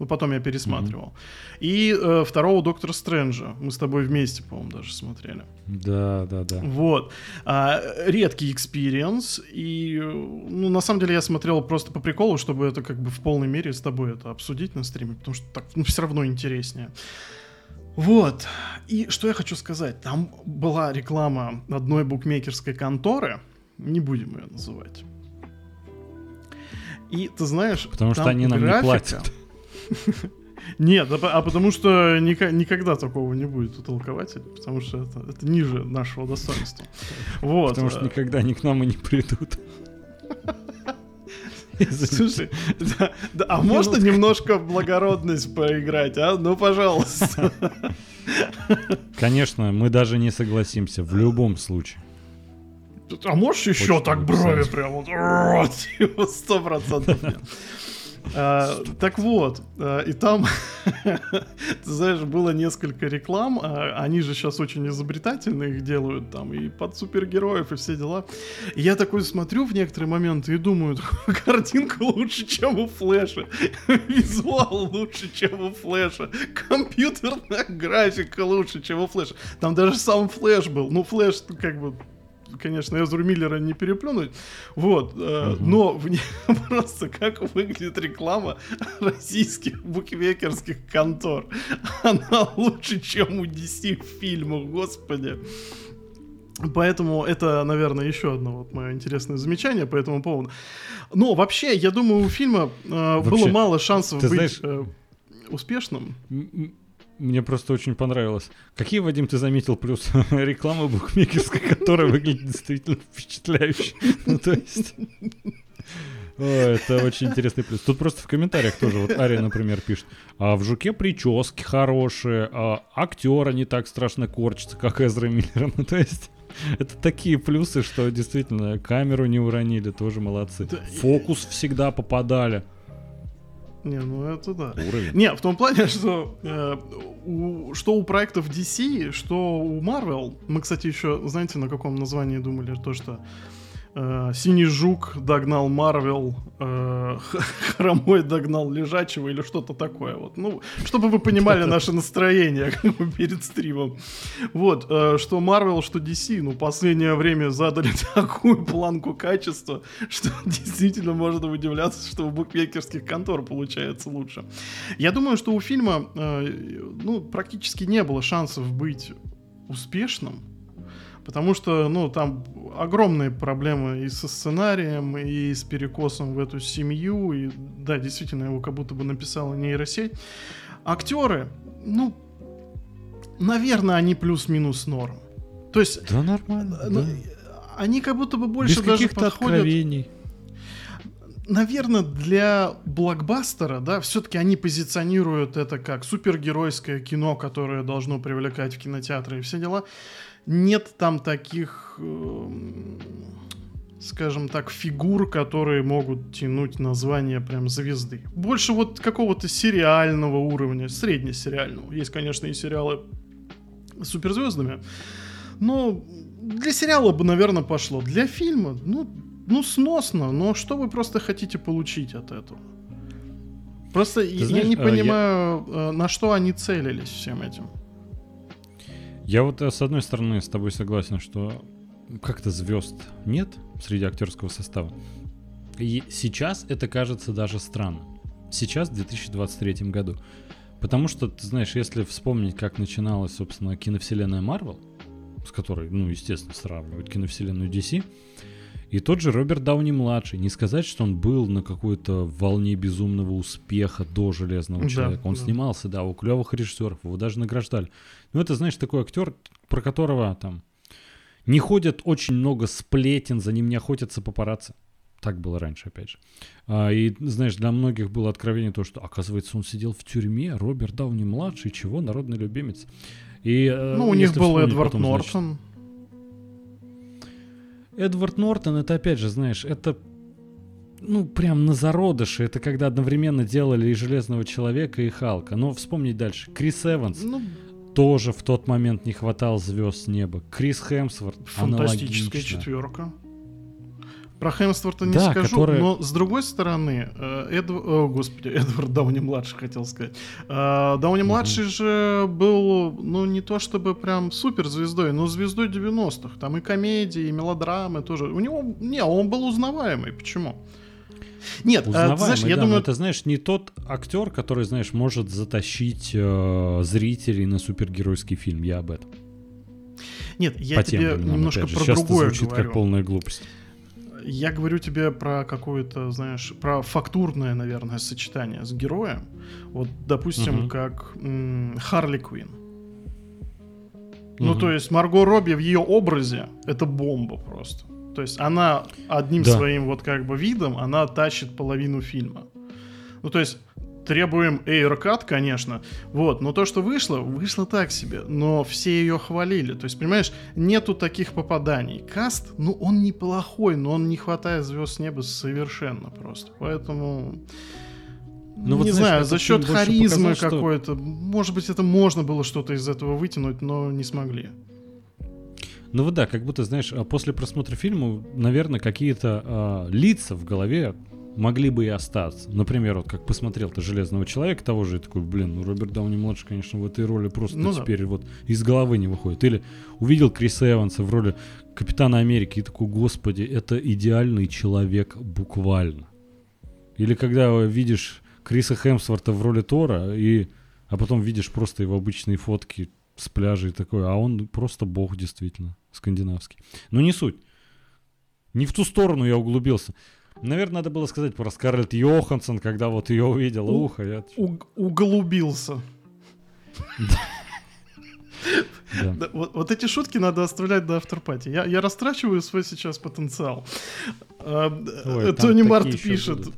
Ну, потом я пересматривал. Mm-hmm. И э, второго Доктора Стрэнджа. Мы с тобой вместе, по-моему, даже смотрели. Да, да, да. Вот. А, редкий experience. И, ну, на самом деле, я смотрел просто по приколу, чтобы это как бы в полной мере с тобой это обсудить на стриме, потому что так ну, все равно интереснее. Вот. И что я хочу сказать. Там была реклама одной букмекерской конторы. Не будем ее называть. И ты знаешь, потому что они нам графика, не платят. Нет, а, потому что никогда такого не будет у толкователя, потому что это, это ниже нашего достоинства. Вот. Потому что никогда они к нам и не придут. Слушай, да, да, а можно немножко благородность поиграть, а? Ну, пожалуйста. Конечно, мы даже не согласимся в любом случае. А можешь еще Очень так брови прям вот сто процентов а, так вот, а, и там, [LAUGHS] ты знаешь, было несколько реклам, а, они же сейчас очень изобретательно их делают там и под супергероев и все дела. И я такой смотрю в некоторые моменты и думаю, [LAUGHS] картинка лучше, чем у Флэша, [LAUGHS] визуал лучше, чем у Флэша, компьютерная графика лучше, чем у Флэша. Там даже сам Флэш был, ну Флэш как бы конечно, Эзру Миллера не переплюнуть. Вот. Э, Но в ней [LAUGHS] просто как выглядит реклама российских букмекерских контор. Она лучше, чем у DC в фильмах, господи. Поэтому это, наверное, еще одно вот мое интересное замечание по этому поводу. Но вообще, я думаю, у фильма э, вообще, было мало шансов быть знаешь, э, успешным. Мне просто очень понравилось. Какие, Вадим, ты заметил плюс [LAUGHS] рекламы букмекерской, которая выглядит действительно впечатляюще? [LAUGHS] Ну, то есть... О, это очень интересный плюс. Тут просто в комментариях тоже, вот Ария, например, пишет, а в «Жуке» прически хорошие, а актера не так страшно корчится, как Эзра Миллер. Ну, то есть... Это такие плюсы, что действительно камеру не уронили, тоже молодцы. Фокус всегда попадали. Не, ну это да. Уровень. Не, в том плане, [LAUGHS] что, э, у, что у проектов DC, что у Marvel, мы, кстати, еще, знаете, на каком названии думали, то, что Синий Жук догнал Марвел, э, [LAUGHS] Хромой догнал Лежачего или что-то такое. Вот. Ну, чтобы вы понимали наше настроение [LAUGHS] перед стримом. Вот, э, что Марвел, что DC, ну, последнее время задали [LAUGHS] такую планку качества, что действительно можно удивляться, что у букмекерских контор получается лучше. Я думаю, что у фильма, э, ну, практически не было шансов быть успешным, Потому что, ну, там огромные проблемы и со сценарием, и с перекосом в эту семью. И, да, действительно, его как будто бы написала нейросеть. Актеры, ну, наверное, они плюс-минус норм. То есть... Да, нормально. Ну, да. Они как будто бы больше Без даже подходят... Откровений наверное, для блокбастера, да, все-таки они позиционируют это как супергеройское кино, которое должно привлекать в кинотеатры и все дела. Нет там таких, э, скажем так, фигур, которые могут тянуть название прям звезды. Больше вот какого-то сериального уровня, среднесериального. Есть, конечно, и сериалы с суперзвездами, но для сериала бы, наверное, пошло. Для фильма, ну, ну, сносно, но что вы просто хотите получить от этого? Просто я знаешь, не а, понимаю, я... на что они целились всем этим. Я вот, э, с одной стороны, с тобой согласен, что как-то звезд нет среди актерского состава. И сейчас это кажется даже странно. Сейчас, в 2023 году. Потому что, ты знаешь, если вспомнить, как начиналась, собственно, киновселенная Марвел, с которой, ну, естественно, сравнивают киновселенную DC, и тот же Роберт Дауни-младший, не сказать, что он был на какой-то волне безумного успеха до «Железного человека». Да, он да. снимался, да, у клевых режиссеров, его даже награждали. Ну, это, знаешь, такой актер, про которого там не ходят очень много сплетен, за ним не охотятся папарацци. Так было раньше, опять же. А, и, знаешь, для многих было откровение то, что, оказывается, он сидел в тюрьме, Роберт Дауни-младший, чего, народный любимец. И, э, ну, у них был Эдвард потом, Нортон. Значит, Эдвард Нортон, это опять же, знаешь, это ну, прям на зародыше. Это когда одновременно делали и Железного Человека, и Халка. Но вспомнить дальше. Крис Эванс ну, тоже в тот момент не хватало звезд с неба. Крис Хемсворт Фантастическая четверка. Про Хемсворта не да, скажу, которые... но с другой стороны, э, Эд... О, господи, [LAUGHS] Эдвард Дауни младший хотел сказать. Э, Дауни младший угу. же был, ну не то чтобы прям суперзвездой, но звездой 90-х. Там и комедии, и мелодрамы тоже. У него, не, он был узнаваемый. Почему? Нет, а, знаешь, я да, думаю, это знаешь не тот актер, который знаешь может затащить э, зрителей на супергеройский фильм. Я об этом. Нет, я По тебе немножко про Сейчас другое звучит говорю. как полная глупость я говорю тебе про какое-то, знаешь, про фактурное, наверное, сочетание с героем. Вот, допустим, угу. как м- Харли Квин. Угу. Ну, то есть Марго Робби в ее образе это бомба просто. То есть она одним да. своим вот как бы видом, она тащит половину фильма. Ну, то есть требуем AirCut, конечно, вот, но то, что вышло, вышло так себе, но все ее хвалили, то есть, понимаешь, нету таких попаданий. Каст, ну, он неплохой, но он не хватает звезд с неба совершенно просто, поэтому... Ну, не вот, знаю, знаешь, за счет харизмы показал, какой-то, что... может быть, это можно было что-то из этого вытянуть, но не смогли. Ну вот да, как будто, знаешь, а после просмотра фильма, наверное, какие-то э, лица в голове могли бы и остаться. Например, вот как посмотрел ты «Железного человека» того же, и такой, блин, ну Роберт Дауни-младший, конечно, в этой роли просто ну, теперь да. вот из головы не выходит. Или увидел Криса Эванса в роли Капитана Америки и такой, господи, это идеальный человек буквально. Или когда видишь Криса Хемсворта в роли Тора, и, а потом видишь просто его обычные фотки с пляжа и такой, а он просто бог действительно, скандинавский. Но не суть. Не в ту сторону я углубился. Наверное, надо было сказать про Скарлетт Йоханссон, когда вот ее увидел. У, Ух, я... У, уголубился. Да. Вот, вот эти шутки надо оставлять до авторпати. Я, я растрачиваю свой сейчас потенциал. А, Ой, Тони Март пишет. Э,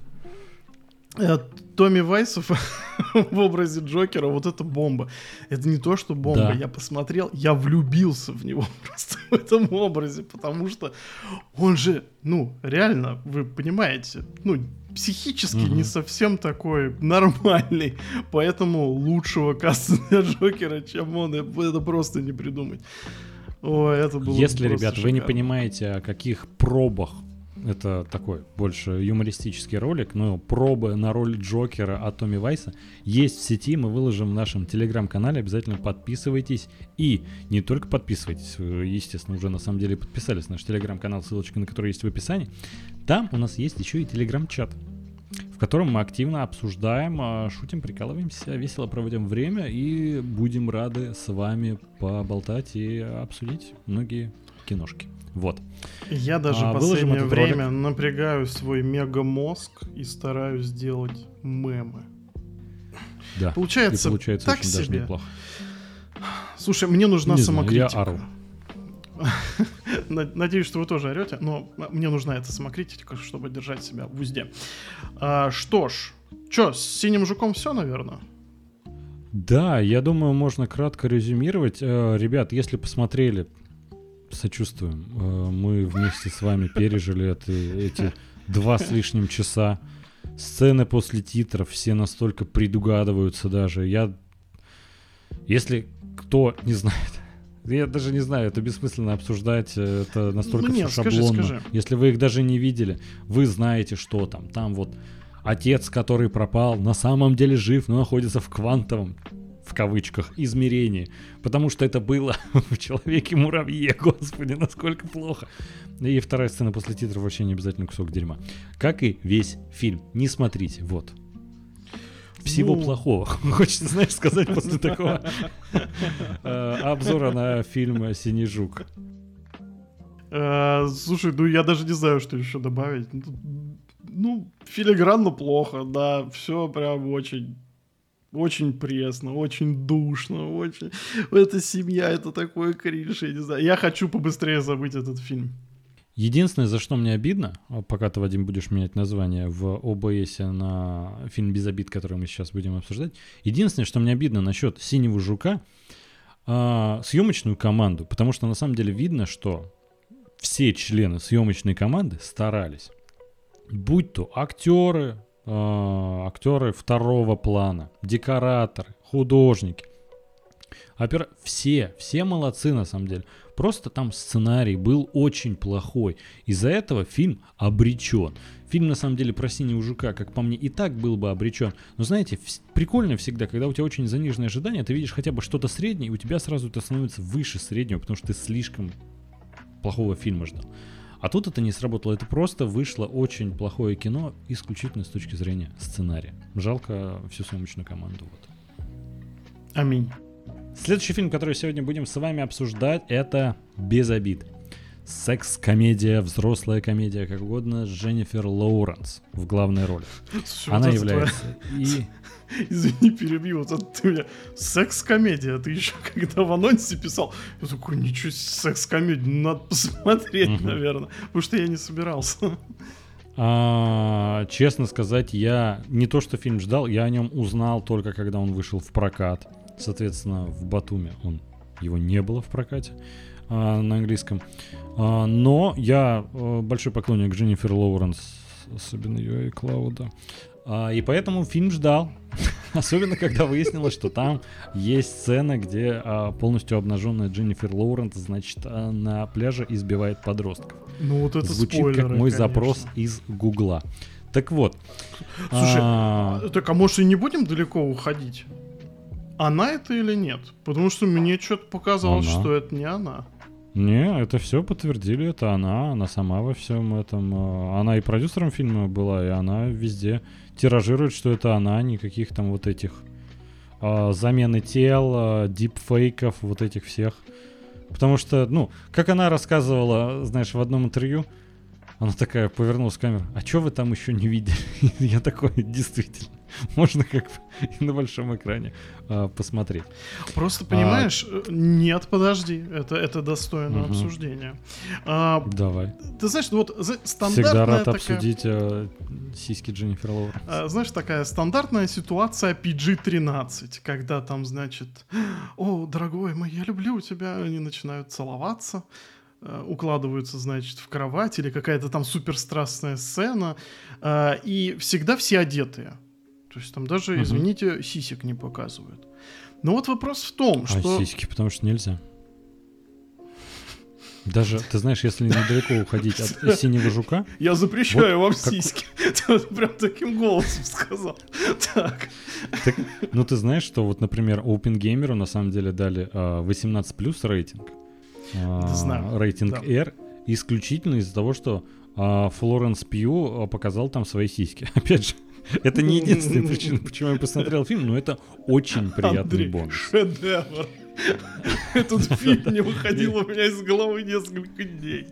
Томми Вайсов [LAUGHS] в образе Джокера, вот это бомба. Это не то, что бомба. Да. Я посмотрел, я влюбился в него [LAUGHS] просто в этом образе, потому что он же, ну, реально, вы понимаете, ну, психически угу. не совсем такой нормальный. Поэтому лучшего каста [LAUGHS] для Джокера, чем он, это просто не придумать. О, это было Если, ребят, шикарно. вы не понимаете, о каких пробах это такой больше юмористический ролик, но пробы на роль Джокера от Томми Вайса есть в сети, мы выложим в нашем телеграм-канале, обязательно подписывайтесь. И не только подписывайтесь, вы, естественно, уже на самом деле подписались на наш телеграм-канал, ссылочка на который есть в описании. Там у нас есть еще и телеграм-чат, в котором мы активно обсуждаем, а, шутим, прикалываемся, весело проводим время и будем рады с вами поболтать и обсудить многие киношки. Вот. Я даже а, последнее время ролик. напрягаю свой мега-мозг и стараюсь сделать мемы. Да. Получается, и получается так очень себе. даже неплохо. Слушай, мне нужна Не самокритика. Знаю, я ору. [LAUGHS] Надеюсь, что вы тоже орете, но мне нужна эта самокритика, чтобы держать себя в узде. А, что ж, что, с синим жуком все, наверное? Да, я думаю, можно кратко резюмировать. Э, ребят, если посмотрели, сочувствуем. Э, мы вместе с вами пережили это, эти два с лишним часа. Сцены после титров все настолько предугадываются даже. Я, если кто не знает, [LAUGHS] я даже не знаю, это бессмысленно обсуждать, э, это настолько ну, нет, все шаблонно. Скажи, скажи. Если вы их даже не видели, вы знаете, что там. Там вот отец, который пропал, на самом деле жив, но находится в квантовом в кавычках, измерении. Потому что это было [LAUGHS] в Человеке-муравье, господи, насколько плохо. И вторая сцена после титров вообще не обязательно кусок дерьма. Как и весь фильм. Не смотрите, вот всего ну... плохого. [LAUGHS] Хочется, знаешь, сказать после такого [LAUGHS] э, обзора на фильм «Синий жук». Э, слушай, ну я даже не знаю, что еще добавить. Ну, ну, филигранно плохо, да, все прям очень очень пресно, очень душно, очень... Эта семья, это такое кринж, я не знаю. Я хочу побыстрее забыть этот фильм. Единственное, за что мне обидно, а пока ты, Вадим, будешь менять название в ОБС на фильм «Без обид», который мы сейчас будем обсуждать, единственное, что мне обидно насчет «Синего жука», а, съемочную команду, потому что на самом деле видно, что все члены съемочной команды старались. Будь то актеры, а, актеры второго плана, декораторы, художники. Опера... Все, все молодцы на самом деле. Просто там сценарий был очень плохой. Из-за этого фильм обречен. Фильм, на самом деле, про синего жука, как по мне, и так был бы обречен. Но знаете, прикольно всегда, когда у тебя очень заниженные ожидания, ты видишь хотя бы что-то среднее, и у тебя сразу это становится выше среднего, потому что ты слишком плохого фильма ждал. А тут это не сработало. Это просто вышло очень плохое кино исключительно с точки зрения сценария. Жалко всю съемочную команду. Вот. Аминь. Следующий фильм, который сегодня будем с вами обсуждать, это «Без обид». Секс-комедия, взрослая комедия, как угодно, Дженнифер Лоуренс в главной роли. [LAUGHS] Она является и... [LAUGHS] Извини, перебью, вот это ты меня... Секс-комедия, ты еще [LAUGHS] когда в анонсе писал, я такой, ничего секс-комедию, надо посмотреть, угу. наверное, потому что я не собирался. А, честно сказать, я не то, что фильм ждал, я о нем узнал только когда он вышел в прокат. Соответственно, в Батуме он его не было в прокате а, на английском. А, но я а, большой поклонник Дженнифер Лоуренс, особенно ее и Клауда. А, и поэтому фильм ждал. [LAUGHS] Особенно, когда выяснилось, что там есть сцена, где а, полностью обнаженная Дженнифер Лоуренс, значит, а, на пляже избивает подростков. Ну вот это Звучит спойлеры, как мой конечно. запрос из Гугла. Так вот. Слушай, а... так а может и не будем далеко уходить? Она это или нет? Потому что мне что-то показалось, она. что это не она. Не, это все подтвердили, это она, она сама во всем этом. Она и продюсером фильма была, и она везде тиражирует, что это она, никаких там вот этих а, замены тел, а, дипфейков, вот этих всех. Потому что, ну, как она рассказывала, знаешь, в одном интервью, она такая повернулась к камеру. А что вы там еще не видели? [LAUGHS] Я такой, действительно. Можно как бы на большом экране а, посмотреть. Просто понимаешь, а... нет, подожди, это, это достойно угу. обсуждения. А, Давай. Ты знаешь, вот стандартная Всегда рад такая... обсудить а, сиськи Дженнифер Лоуренс. А, знаешь, такая стандартная ситуация PG-13, когда там, значит, о, дорогой мой, я люблю тебя, они начинают целоваться, Э, укладываются, значит, в кровать или какая-то там суперстрастная сцена, э, и всегда все одетые. То есть там даже, угу. извините, сисек не показывают. Но вот вопрос в том, а что... сиськи, потому что нельзя. Даже, ты знаешь, если недалеко уходить от [LAUGHS] синего жука... Я запрещаю вот вам как... сиськи. [LAUGHS] Ты прям таким голосом сказал. [LAUGHS] Так. так. Ну, ты знаешь, что вот, например, OpenGamer на самом деле дали 18 а, плюс рейтинг. Знаю. рейтинг да. R исключительно из-за того, что а Флоренс Пью а, показал там свои сиськи. [LAUGHS] Опять же, это не единственная причина, почему я посмотрел фильм, но это очень приятный Андрей, бонус. Шедевр. Этот фильм не выходил у меня из головы несколько дней.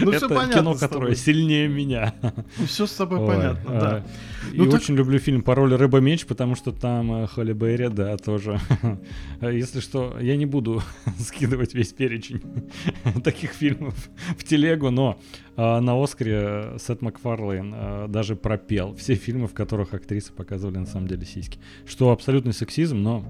Ну, все понятно. кино, которое сильнее меня. Ну, все с тобой понятно, а, да. И ну, очень люблю фильм «Пароль рыба-меч», потому что там э, Холли Берри, да, тоже. [LAUGHS] Если что, я не буду [LAUGHS] скидывать весь перечень [LAUGHS] таких фильмов в телегу, но а, на Оскаре Сет Макфарлейн а, даже пропел все фильмы, в которых актрисы показывали на самом деле сиськи. Что абсолютный сексизм, но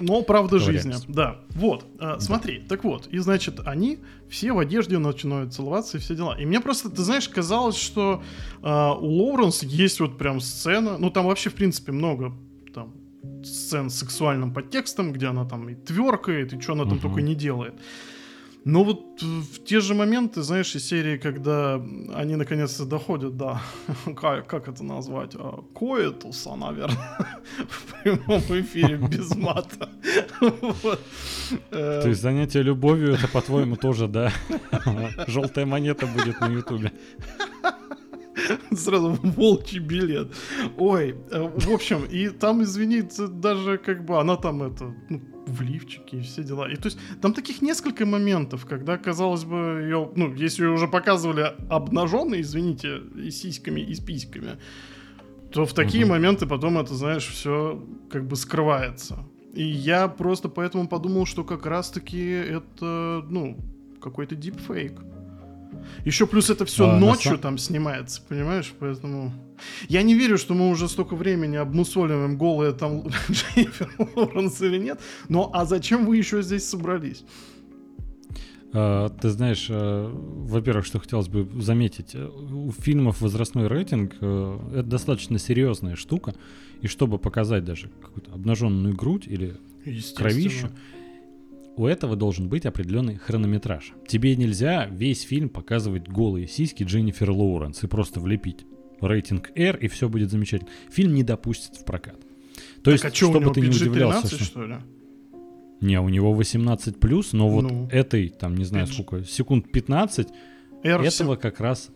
но правда жизни. Да. Вот. А, да. Смотри, так вот. И значит, они все в одежде начинают целоваться и все дела. И мне просто, ты знаешь, казалось, что а, у Лоуренс есть вот прям сцена. Ну, там вообще, в принципе, много там сцен с сексуальным подтекстом, где она там и тверкает, и что она там угу. только не делает. Но вот в те же моменты, знаешь, из серии, когда они наконец-то доходят до, [LAUGHS] как, как это назвать, а, коэтуса, наверное, [LAUGHS] в прямом эфире без [LAUGHS] мата. То есть занятие любовью, это, по-твоему, тоже, да? Желтая монета будет на ютубе. Сразу волчий билет. Ой, э, в общем, и там, извините, даже как бы она там это, ну, в лифчике и все дела. И то есть там таких несколько моментов, когда, казалось бы, ее, ну, если ее уже показывали обнаженной, извините, и сиськами, и с письками, то в такие угу. моменты потом это, знаешь, все как бы скрывается. И я просто поэтому подумал, что как раз-таки это, ну, какой-то дипфейк. Еще плюс это все а, ночью сам... там снимается, понимаешь? Поэтому я не верю, что мы уже столько времени обмусоливаем голые там [LAUGHS] Джейфер Лоуренс или нет. Но а зачем вы еще здесь собрались? Uh, ты знаешь, uh, во-первых, что хотелось бы заметить, э, у фильмов возрастной рейтинг uh, это достаточно серьезная штука, и чтобы показать даже какую-то обнаженную грудь или кровищу, у этого должен быть определенный хронометраж. Тебе нельзя весь фильм показывать голые сиськи Дженнифер Лоуренс и просто влепить рейтинг R, и все будет замечательно. Фильм не допустит в прокат. То так есть, а что, чтобы ты не удивлялся, что... что ли? Не, у него 18 плюс, но вот ну, этой, там, не знаю 5... сколько, секунд 15, R этого как раз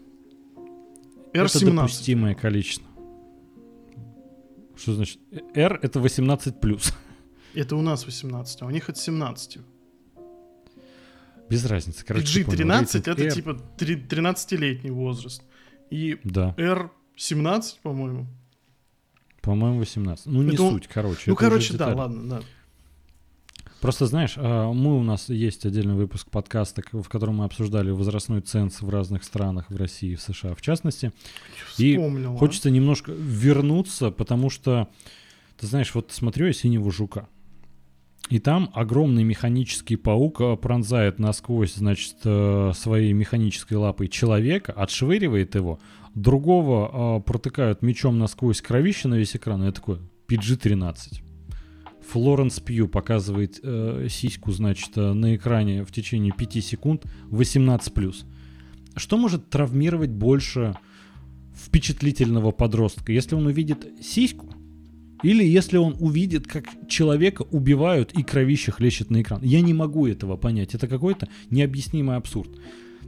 R это допустимое количество. Что значит? R это 18 плюс. Это у нас 18, а у них это 17. Без разницы. Короче, G13 это R. типа 13-летний возраст. И да. R17, по-моему. По-моему, 18. Ну, не это суть, короче. Ну, короче, да, ладно, да. Просто знаешь, а, мы у нас есть отдельный выпуск подкаста, в котором мы обсуждали возрастной ценз в разных странах, в России, в США в частности. И а? хочется немножко вернуться, потому что, ты знаешь, вот смотрю я «Синего жука». И там огромный механический паук э, пронзает насквозь, значит, э, своей механической лапой человека, отшвыривает его, другого э, протыкают мечом насквозь кровище на весь экран, и я такой, PG-13. Флоренс Пью показывает э, сиську, значит, на экране в течение 5 секунд 18+. Что может травмировать больше впечатлительного подростка? Если он увидит сиську, или если он увидит, как человека убивают и кровище хлещет на экран. Я не могу этого понять. Это какой-то необъяснимый абсурд.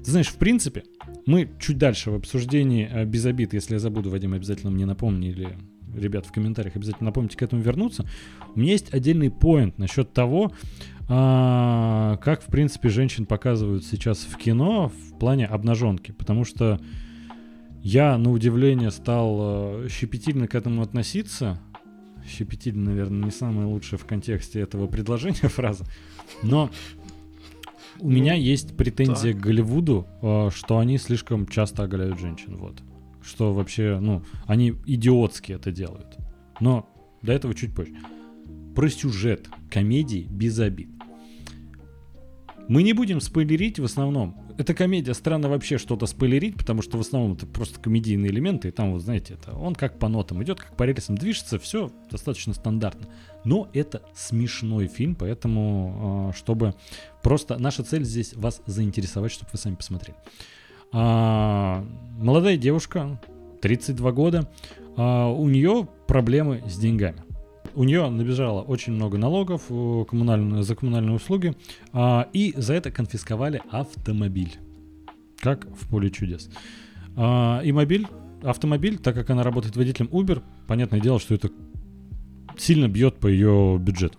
Ты знаешь, в принципе, мы чуть дальше в обсуждении э, без обид, если я забуду, Вадим, обязательно мне напомни, или ребят в комментариях обязательно напомните к этому вернуться. У меня есть отдельный поинт насчет того, а, как, в принципе, женщин показывают сейчас в кино в плане обнаженки. Потому что я, на удивление, стал э, щепетильно к этому относиться щепетильно, наверное, не самая лучшая в контексте этого предложения [LAUGHS] фраза, но у меня ну, есть претензия к Голливуду, э, что они слишком часто оголяют женщин, вот. Что вообще, ну, они идиотски это делают. Но до этого чуть позже. Про сюжет комедии без обид. Мы не будем спойлерить в основном эта комедия. Странно вообще что-то спойлерить, потому что в основном это просто комедийные элементы, и там, вот знаете, это он как по нотам идет, как по рельсам движется, все достаточно стандартно. Но это смешной фильм, поэтому, а, чтобы просто наша цель здесь вас заинтересовать, чтобы вы сами посмотрели. А, молодая девушка, 32 года, а, у нее проблемы с деньгами у нее набежало очень много налогов коммунальные, за коммунальные услуги, а, и за это конфисковали автомобиль как в поле чудес. А, и мобиль, автомобиль, так как она работает водителем Uber, понятное дело, что это сильно бьет по ее бюджету.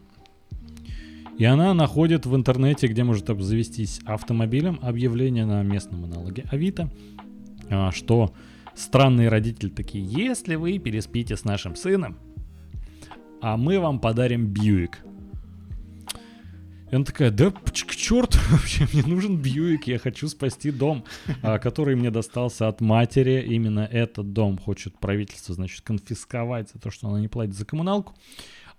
И она находит в интернете, где может обзавестись автомобилем, объявление на местном аналоге Авито, а, что странные родители такие, если вы переспите с нашим сыном, а мы вам подарим Бьюик. И она такая, да к черту, [LAUGHS] вообще мне нужен Бьюик, я хочу спасти дом, [LAUGHS] а, который мне достался от матери. Именно этот дом хочет правительство, значит, конфисковать за то, что она не платит за коммуналку.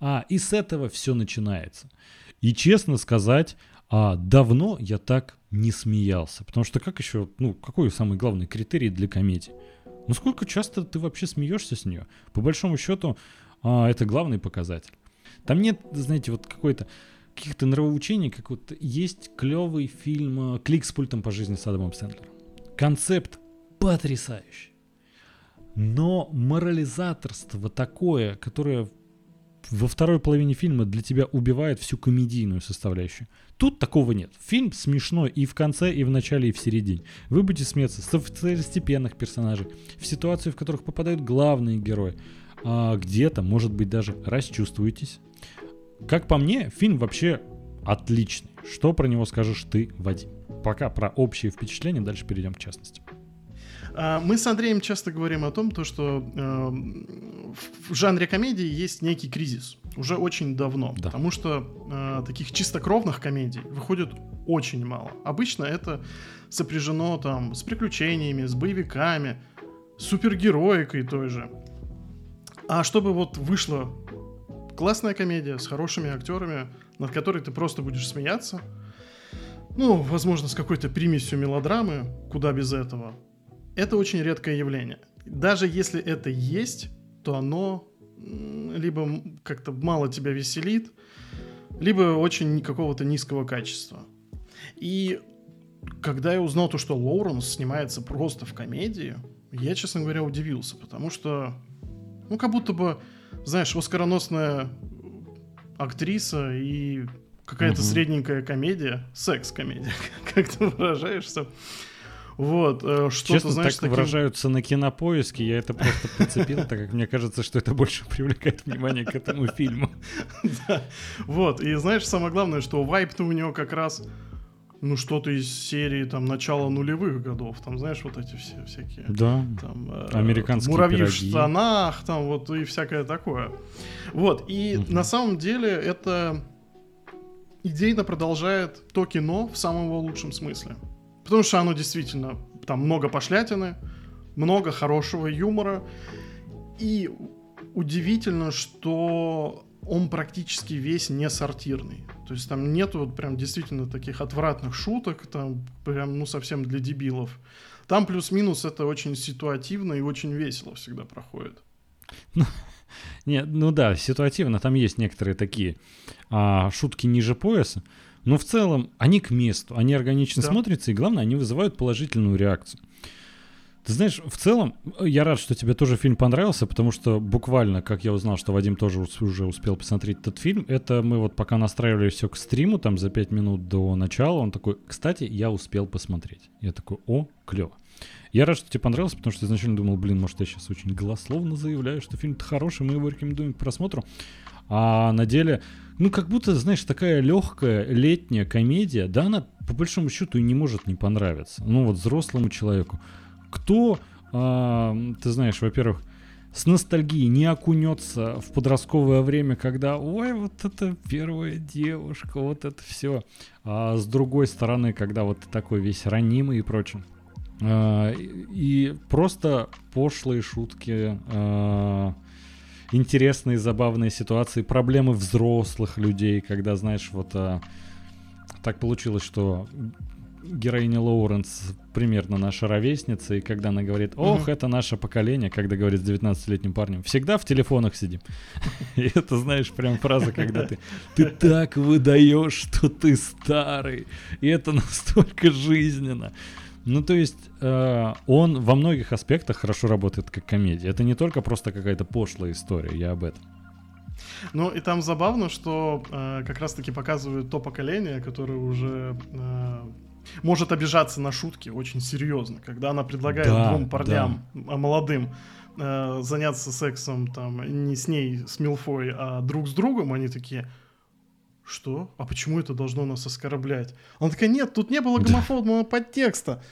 А, и с этого все начинается. И честно сказать, а, давно я так не смеялся. Потому что как еще, ну, какой самый главный критерий для комедии? Ну, сколько часто ты вообще смеешься с нее? По большому счету, а, это главный показатель. Там нет, знаете, вот какой-то каких-то нравоучений, как вот есть клевый фильм э, «Клик с пультом по жизни» с Адамом Сэндлером. Концепт потрясающий. Но морализаторство такое, которое во второй половине фильма для тебя убивает всю комедийную составляющую. Тут такого нет. Фильм смешной и в конце, и в начале, и в середине. Вы будете смеяться с второстепенных персонажей, в ситуации, в которых попадают главные герои. А где-то, может быть, даже расчувствуетесь. Как по мне, фильм вообще отличный. Что про него скажешь ты, Вадим? Пока про общие впечатления, дальше перейдем к частности. А, мы с Андреем часто говорим о том, то, что э, в жанре комедии есть некий кризис. Уже очень давно. Да. Потому что э, таких чистокровных комедий выходит очень мало. Обычно это сопряжено там с приключениями, с боевиками, супергероикой той же. А чтобы вот вышло классная комедия с хорошими актерами, над которой ты просто будешь смеяться. Ну, возможно, с какой-то примесью мелодрамы, куда без этого. Это очень редкое явление. Даже если это есть, то оно либо как-то мало тебя веселит, либо очень какого-то низкого качества. И когда я узнал то, что Лоуренс снимается просто в комедии, я, честно говоря, удивился, потому что, ну, как будто бы знаешь, оскароносная актриса и какая-то угу. средненькая комедия, секс-комедия, [LAUGHS] как ты выражаешься. Вот, э, что-то, Честно, знаешь, так таким... выражаются на кинопоиске, я это просто подцепил, так как мне кажется, что это больше [LAUGHS] привлекает внимание к этому фильму. [LAUGHS] Вот, и знаешь, самое главное, что вайп-то у него как раз ну, что-то из серии там начала нулевых годов, там, знаешь, вот эти все всякие. Да. Там, э, Американские Муравьи пироги. в штанах, там вот и всякое такое. Вот, и угу. на самом деле это идейно продолжает то кино в самом его лучшем смысле. Потому что оно действительно, там много пошлятины, много хорошего юмора. И удивительно, что он практически весь не сортирный. То есть там нету вот прям действительно таких отвратных шуток, там прям ну совсем для дебилов. Там плюс-минус это очень ситуативно и очень весело всегда проходит. Ну, [LAUGHS] нет, ну да, ситуативно. Там есть некоторые такие а, шутки ниже пояса, но в целом они к месту, они органично да. смотрятся, и главное, они вызывают положительную реакцию. Ты знаешь, в целом, я рад, что тебе тоже фильм понравился, потому что буквально, как я узнал, что Вадим тоже уже успел посмотреть этот фильм, это мы вот пока настраивали все к стриму, там за 5 минут до начала, он такой, кстати, я успел посмотреть. Я такой, о, клево. Я рад, что тебе понравился, потому что изначально думал, блин, может, я сейчас очень голословно заявляю, что фильм-то хороший, мы его рекомендуем к просмотру. А на деле, ну, как будто, знаешь, такая легкая летняя комедия, да, она по большому счету и не может не понравиться. Ну, вот взрослому человеку кто, э, ты знаешь, во-первых, с ностальгией не окунется в подростковое время, когда, ой, вот это первая девушка, вот это все. А с другой стороны, когда вот ты такой весь ранимый и прочее. А, и просто пошлые шутки, а, интересные, забавные ситуации, проблемы взрослых людей, когда, знаешь, вот а, так получилось, что героиня Лоуренс примерно наша ровесница, и когда она говорит, ох, угу. это наше поколение, когда говорит с 19-летним парнем, всегда в телефонах сидим. [LAUGHS] И это, знаешь, прям фраза, когда ты, ты так выдаешь, что ты старый, и это [LAUGHS] настолько жизненно. Ну, то есть э, он во многих аспектах хорошо работает как комедия. Это не только просто какая-то пошлая история, я об этом. Ну и там забавно, что э, как раз-таки показывают то поколение, которое уже э, может обижаться на шутки очень серьезно, когда она предлагает да, двум парням да. молодым э, заняться сексом там не с ней, с Милфой, а друг с другом, они такие, что? А почему это должно нас оскорблять? Она такая, нет, тут не было гомофобного да. подтекста.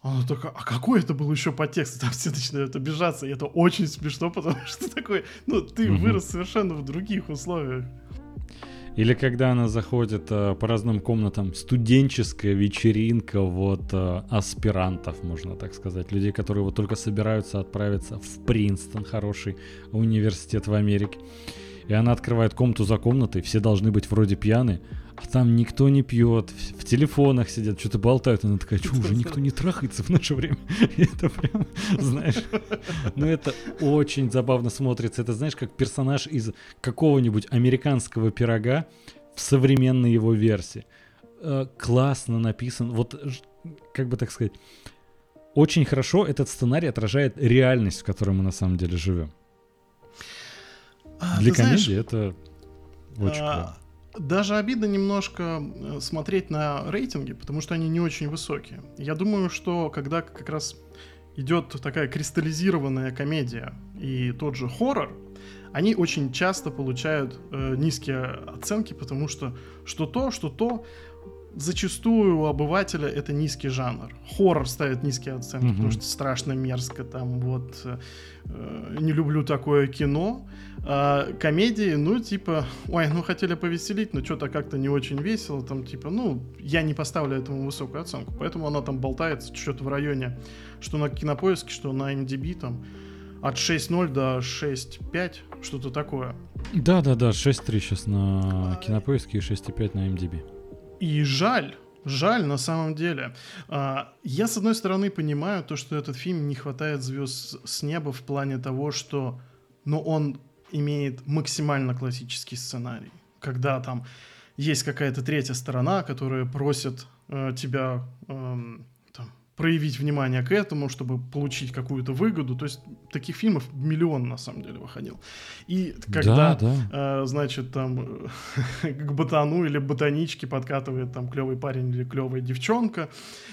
Она такая, а какой это был еще подтекст? Там все начинают обижаться, и это очень смешно, потому [LAUGHS] что такой, ну, ты вырос совершенно в других условиях. Или когда она заходит э, по разным комнатам, студенческая вечеринка вот э, аспирантов, можно так сказать, людей, которые вот только собираются отправиться в Принстон, хороший университет в Америке. И она открывает комнату за комнатой, все должны быть вроде пьяны, а там никто не пьет, в телефонах сидят, что-то болтают. Она такая, что уже никто не трахается в наше время? [LAUGHS] Это прям, знаешь, ну это очень забавно смотрится. Это знаешь, как персонаж из какого-нибудь американского пирога в современной его версии. Э, классно написан. Вот, как бы так сказать, очень хорошо этот сценарий отражает реальность, в которой мы на самом деле живем. А, Для комедии знаешь, это очень а, даже обидно немножко э, смотреть на рейтинги, потому что они не очень высокие. Я думаю, что когда как раз идет такая кристаллизированная комедия и тот же хоррор, они очень часто получают э, низкие оценки, потому что что то, что то, зачастую у обывателя это низкий жанр. Хоррор ставит низкие оценки, mm-hmm. потому что страшно мерзко, там вот э, не люблю такое кино. А комедии, ну, типа, ой, ну хотели повеселить, но что-то как-то не очень весело, там, типа, ну, я не поставлю этому высокую оценку, поэтому она там болтается что-то в районе, что на кинопоиске, что на MDB, там, от 6.0 до 6.5, что-то такое. Да-да-да, 6.3 сейчас на кинопоиске и 6.5 на MDB. И жаль, Жаль, на самом деле. А, я, с одной стороны, понимаю то, что этот фильм не хватает звезд с неба в плане того, что ну, он имеет максимально классический сценарий. Когда там есть какая-то третья сторона, которая просит э, тебя э, проявить внимание к этому, чтобы получить какую-то выгоду. То есть таких фильмов миллион на самом деле выходил. И когда, да, да. Э, значит, там [LAUGHS] к ботану или ботаничке подкатывает там клевый парень или клевая девчонка,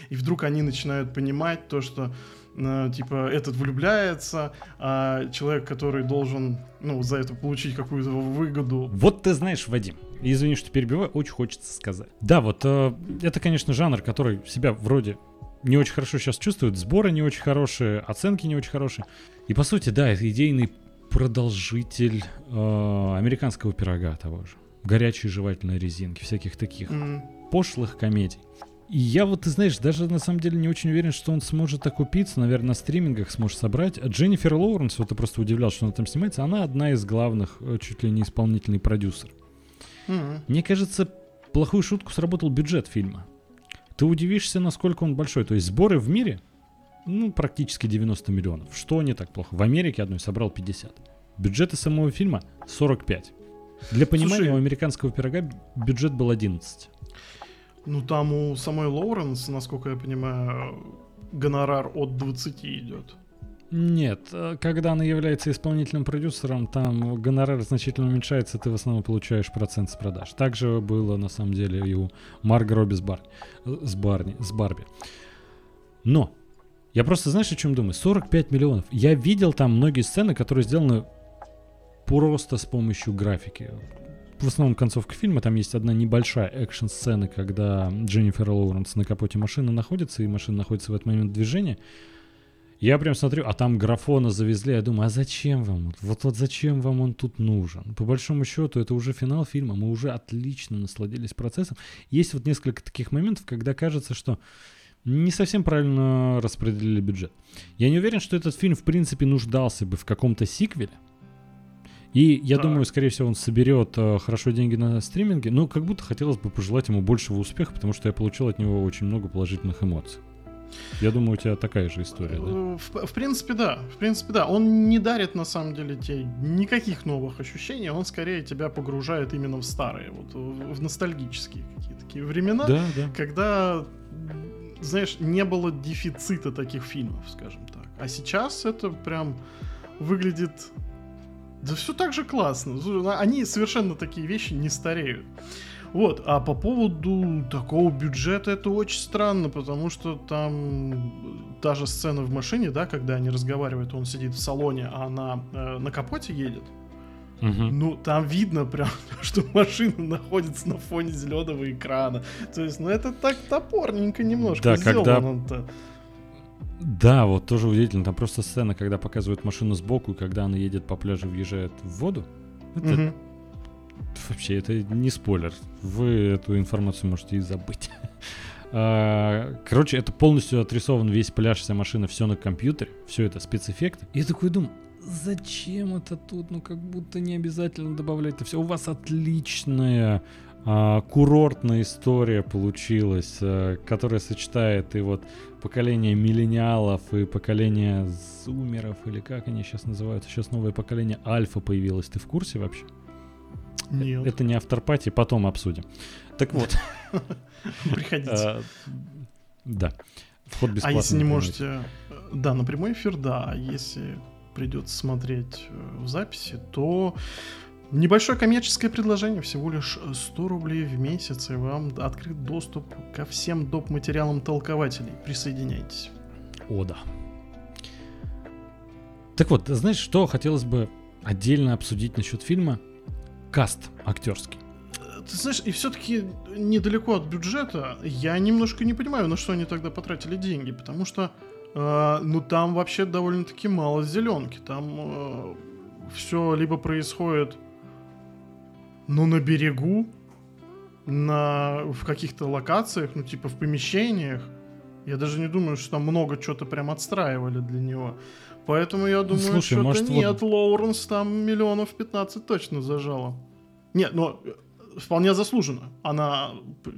и вдруг они начинают понимать то, что э, типа этот влюбляется, а человек, который должен ну за это получить какую-то выгоду. Вот ты знаешь, Вадим, извини, что перебиваю, очень хочется сказать. Да, вот э, это, конечно, жанр, который себя вроде не очень хорошо сейчас чувствуют, сборы не очень хорошие, оценки не очень хорошие. И по сути, да, это идейный продолжитель э, американского пирога того же. Горячей жевательной резинки, всяких таких mm. пошлых комедий. И я вот, ты знаешь, даже на самом деле не очень уверен, что он сможет окупиться, наверное, на стримингах сможет собрать. А Дженнифер Лоуренс, вот ты просто удивлял, что она там снимается, она одна из главных, э, чуть ли не исполнительный продюсер. Mm-hmm. Мне кажется, плохую шутку сработал бюджет фильма. Ты удивишься, насколько он большой. То есть сборы в мире, ну, практически 90 миллионов. Что не так плохо? В Америке одной собрал 50. Бюджеты самого фильма 45. Для понимания, Слушай, у американского пирога бюджет был 11. Ну, там у самой Лоуренс, насколько я понимаю, гонорар от 20 идет. Нет, э, когда она является исполнительным продюсером, там гонорар значительно уменьшается, ты в основном получаешь процент с продаж. Также было на самом деле и у Марго Робби с, Бар... с, Барни, с Барби. Но я просто, знаешь, о чем думаю? 45 миллионов. Я видел там многие сцены, которые сделаны просто с помощью графики. В основном концовка фильма, там есть одна небольшая экшн-сцена, когда Дженнифер Лоуренс на капоте машины находится, и машина находится в этот момент движения. Я прям смотрю, а там графона завезли, я думаю, а зачем вам? Вот, вот зачем вам он тут нужен? По большому счету, это уже финал фильма, мы уже отлично насладились процессом. Есть вот несколько таких моментов, когда кажется, что не совсем правильно распределили бюджет. Я не уверен, что этот фильм, в принципе, нуждался бы в каком-то сиквеле. И я да. думаю, скорее всего, он соберет э, хорошо деньги на стриминге, но как будто хотелось бы пожелать ему большего успеха, потому что я получил от него очень много положительных эмоций. Я думаю, у тебя такая же история, да? Э, в, в принципе, да. В принципе, да. Он не дарит, на самом деле, тебе никаких новых ощущений. Он скорее тебя погружает именно в старые, вот в ностальгические какие-то такие времена, да, да. когда, знаешь, не было дефицита таких фильмов, скажем так. А сейчас это прям выглядит да все так же классно. Они совершенно такие вещи не стареют. Вот, а по поводу такого бюджета это очень странно, потому что там та же сцена в машине, да, когда они разговаривают, он сидит в салоне, а она э, на капоте едет. Угу. Ну, там видно прям, [LAUGHS] что машина находится на фоне зеленого экрана. То есть, ну это так топорненько немножко да, сделано. Когда... Да, вот тоже удивительно. Там просто сцена, когда показывают машину сбоку, и когда она едет по пляжу, въезжает в воду. Это... Угу. Вообще, это не спойлер. Вы эту информацию можете и забыть. [LAUGHS] А, короче, это полностью отрисован весь пляж, вся машина, все на компьютере, все это спецэффекты. Я такой думаю, зачем это тут? Ну, как будто не обязательно добавлять это все. У вас отличная а, курортная история получилась, а, которая сочетает и вот поколение миллениалов, и поколение зумеров, или как они сейчас называются. Сейчас новое поколение альфа появилось. Ты в курсе вообще? Нет. Это не авторпати, потом обсудим. Так вот. [LAUGHS] Приходите. А, да. Вход бесплатный. А если не можете... Да, на прямой эфир, да. А если придется смотреть э, в записи, то небольшое коммерческое предложение, всего лишь 100 рублей в месяц, и вам открыт доступ ко всем доп. материалам толкователей. Присоединяйтесь. О, да. Так вот, знаешь, что хотелось бы отдельно обсудить насчет фильма? Каст актерский. Ты знаешь, и все-таки недалеко от бюджета я немножко не понимаю, на что они тогда потратили деньги, потому что а, ну, там вообще довольно-таки мало зеленки. Там э, все либо происходит, ну, на берегу, на, в каких-то локациях, ну, типа в помещениях. Я даже не думаю, что там много чего-то прям отстраивали для него. Поэтому я думаю, Слушай, что может, нет, вот... Лоуренс там миллионов 15 точно зажала. Нет, но э, вполне заслуженно. Она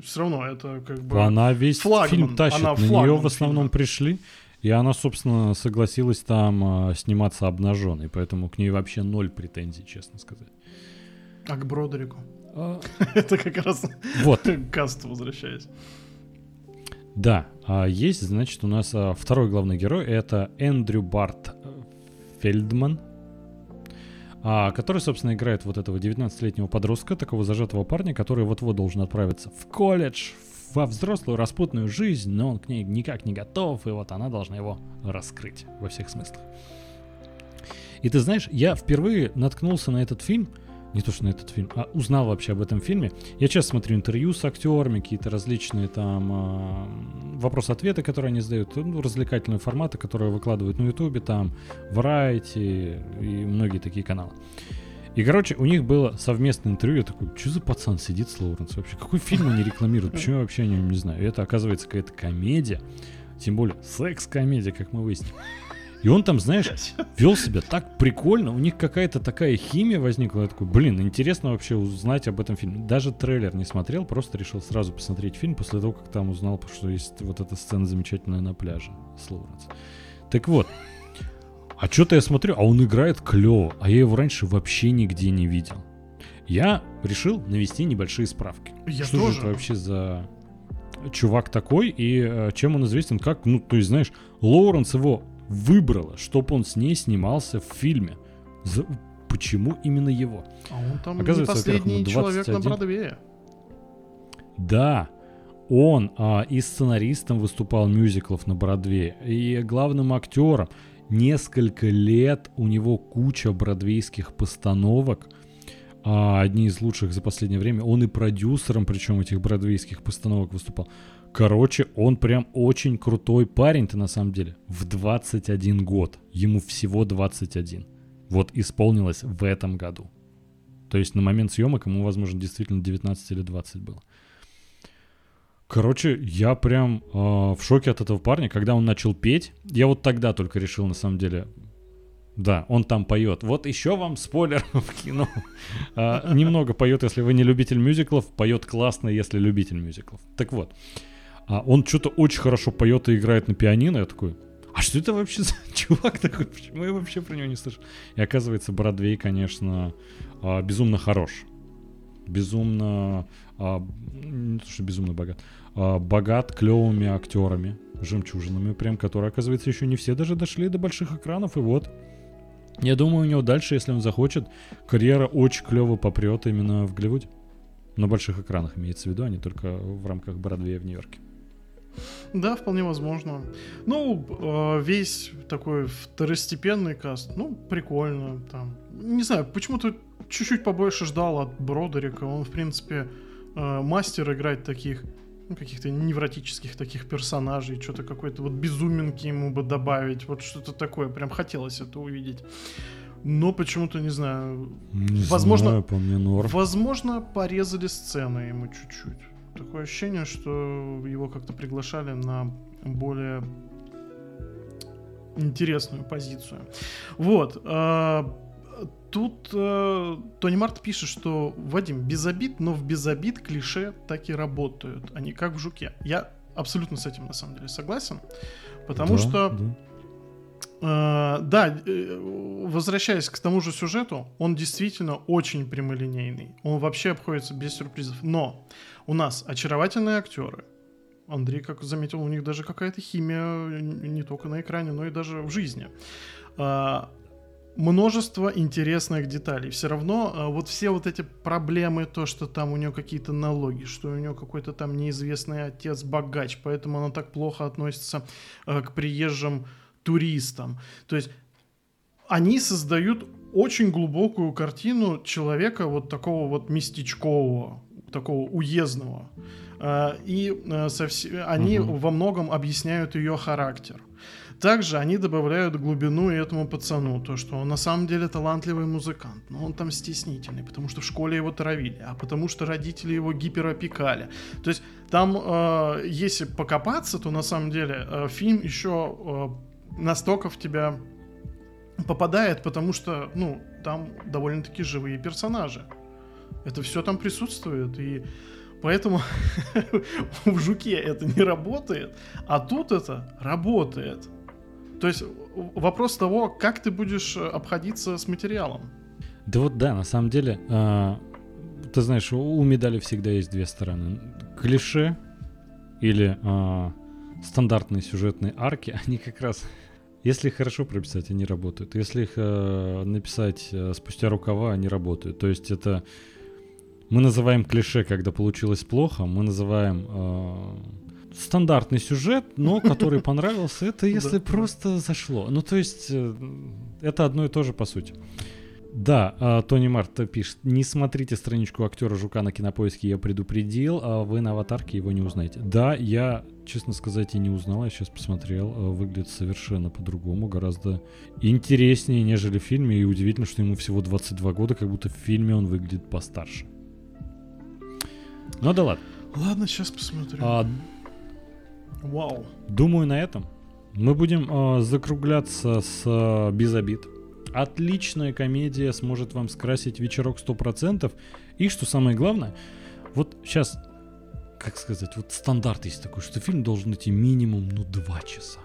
все равно это как бы Она весь флагман. фильм тащит. Она На нее в основном фильма. пришли и она, собственно, согласилась там э, сниматься обнаженной, поэтому к ней вообще ноль претензий, честно сказать. А к Бродерику? А... [LAUGHS] Это как раз вот. к касту возвращаясь. Да, а есть, значит, у нас а, второй главный герой, это Эндрю Барт Фельдман, а, который, собственно, играет вот этого 19-летнего подростка, такого зажатого парня, который вот-вот должен отправиться в колледж, во взрослую распутную жизнь, но он к ней никак не готов, и вот она должна его раскрыть во всех смыслах. И ты знаешь, я впервые наткнулся на этот фильм, не то что на этот фильм, а узнал вообще об этом фильме. Я часто смотрю интервью с актерами, какие-то различные там э, вопрос-ответы, которые они задают, ну, развлекательные форматы, которые выкладывают на Ютубе, там Variety и многие такие каналы. И, короче, у них было совместное интервью. Я такой, что за пацан сидит с Лоуренс вообще? Какой фильм они рекламируют? Почему я вообще о нем не знаю? И это, оказывается, какая-то комедия. Тем более, секс-комедия, как мы выяснили. И он там, знаешь, вел себя так прикольно. У них какая-то такая химия возникла. Я такой, блин, интересно вообще узнать об этом фильме. Даже трейлер не смотрел, просто решил сразу посмотреть фильм после того, как там узнал, что есть вот эта сцена замечательная на пляже с Лоуренс. Так вот, а что-то я смотрю, а он играет клево, а я его раньше вообще нигде не видел. Я решил навести небольшие справки. Я что тоже. же это вообще за чувак такой и э, чем он известен? Как, ну, то есть, знаешь, Лоуренс его выбрала, чтобы он с ней снимался в фильме. За... Почему именно его? А он там Оказывается, не последний человек на Бродвее. Да, он а, и сценаристом выступал мюзиклов на Бродвее, и главным актером несколько лет, у него куча бродвейских постановок, а одни из лучших за последнее время. Он и продюсером, причем этих бродвейских постановок выступал. Короче, он прям очень крутой парень-то на самом деле. В 21 год. Ему всего 21. Вот исполнилось в этом году. То есть на момент съемок ему, возможно, действительно 19 или 20 было. Короче, я прям э, в шоке от этого парня, когда он начал петь. Я вот тогда только решил, на самом деле, да, он там поет. Вот еще вам спойлер [LAUGHS] в кино. А, немного поет, если вы не любитель мюзиклов, поет классно, если любитель мюзиклов. Так вот, а он что-то очень хорошо поет и играет на пианино. Я такой, а что это вообще за [LAUGHS] чувак такой? Почему я вообще про него не слышал? И оказывается, Бродвей, конечно, а, безумно хорош. Безумно... А, не то, что безумно богат э, богат клевыми актерами, жемчужинами, прям, которые, оказывается, еще не все даже дошли до больших экранов, и вот. Я думаю, у него дальше, если он захочет, карьера очень клево попрет именно в Голливуде. На больших экранах имеется в виду, а не только в рамках Бродвея в Нью-Йорке. Да, вполне возможно. Ну, э, весь такой второстепенный каст, ну, прикольно. Там. Не знаю, почему-то чуть-чуть побольше ждал от Бродерика. Он, в принципе, э, мастер играть таких ну, каких-то невротических таких персонажей, что-то какой-то вот безуминки ему бы добавить, вот что-то такое, прям хотелось это увидеть. Но почему-то, не знаю, не возможно, знаю, по мне норм. возможно, порезали сцены ему чуть-чуть. Такое ощущение, что его как-то приглашали на более интересную позицию. Вот. Э, тут э, Тони Март пишет, что Вадим без обид, но в без обид клише так и работают, они как в жуке. Я абсолютно с этим на самом деле согласен, потому Да, что да. Э, да, э, возвращаясь к тому же сюжету, он действительно очень прямолинейный. Он вообще обходится без сюрпризов. Но у нас очаровательные актеры. Андрей, как заметил, у них даже какая-то химия не только на экране, но и даже в жизни. Множество интересных деталей. Все равно вот все вот эти проблемы, то, что там у нее какие-то налоги, что у нее какой-то там неизвестный отец богач, поэтому она так плохо относится к приезжим туристам. То есть они создают очень глубокую картину человека вот такого вот местечкового, такого уездного. А, И а, со вс- они Мгм. во многом объясняют ее характер. Также они добавляют глубину и этому пацану, то, что он на самом деле талантливый музыкант, но он там стеснительный, потому что в школе его травили, а потому что родители его гиперопекали. То есть там, э, если покопаться, то на самом деле э, фильм еще э, настолько в тебя попадает, потому что, ну, там довольно-таки живые персонажи. Это все там присутствует, и поэтому [LAUGHS] в Жуке это не работает, а тут это работает. То есть вопрос того, как ты будешь э, обходиться с материалом. Да вот да, на самом деле, а, ты знаешь, у, медали всегда есть две стороны. Клише или а, стандартные сюжетные арки, [LAUGHS] они как раз, если их хорошо прописать, они работают. Если их а, написать а, спустя рукава, они работают. То есть это мы называем клише, когда получилось плохо, мы называем а, стандартный сюжет, но [LAUGHS] который понравился, это если просто зашло. Ну, то есть, э, это одно и то же, по сути. Да, а, Тони Март пишет, не смотрите страничку актера Жука на кинопоиске, я предупредил, а вы на аватарке его не узнаете. Да, я, честно сказать, и не узнал, я сейчас посмотрел, а, выглядит совершенно по-другому, гораздо интереснее, нежели в фильме, и удивительно, что ему всего 22 года, как будто в фильме он выглядит постарше. Ну да ладно. Ладно, сейчас посмотрю. А, Вау. Думаю, на этом мы будем э, закругляться с э, без обид. Отличная комедия сможет вам скрасить вечерок 100%. И что самое главное, вот сейчас, как сказать, вот стандарт есть такой, что фильм должен идти минимум, ну, два часа.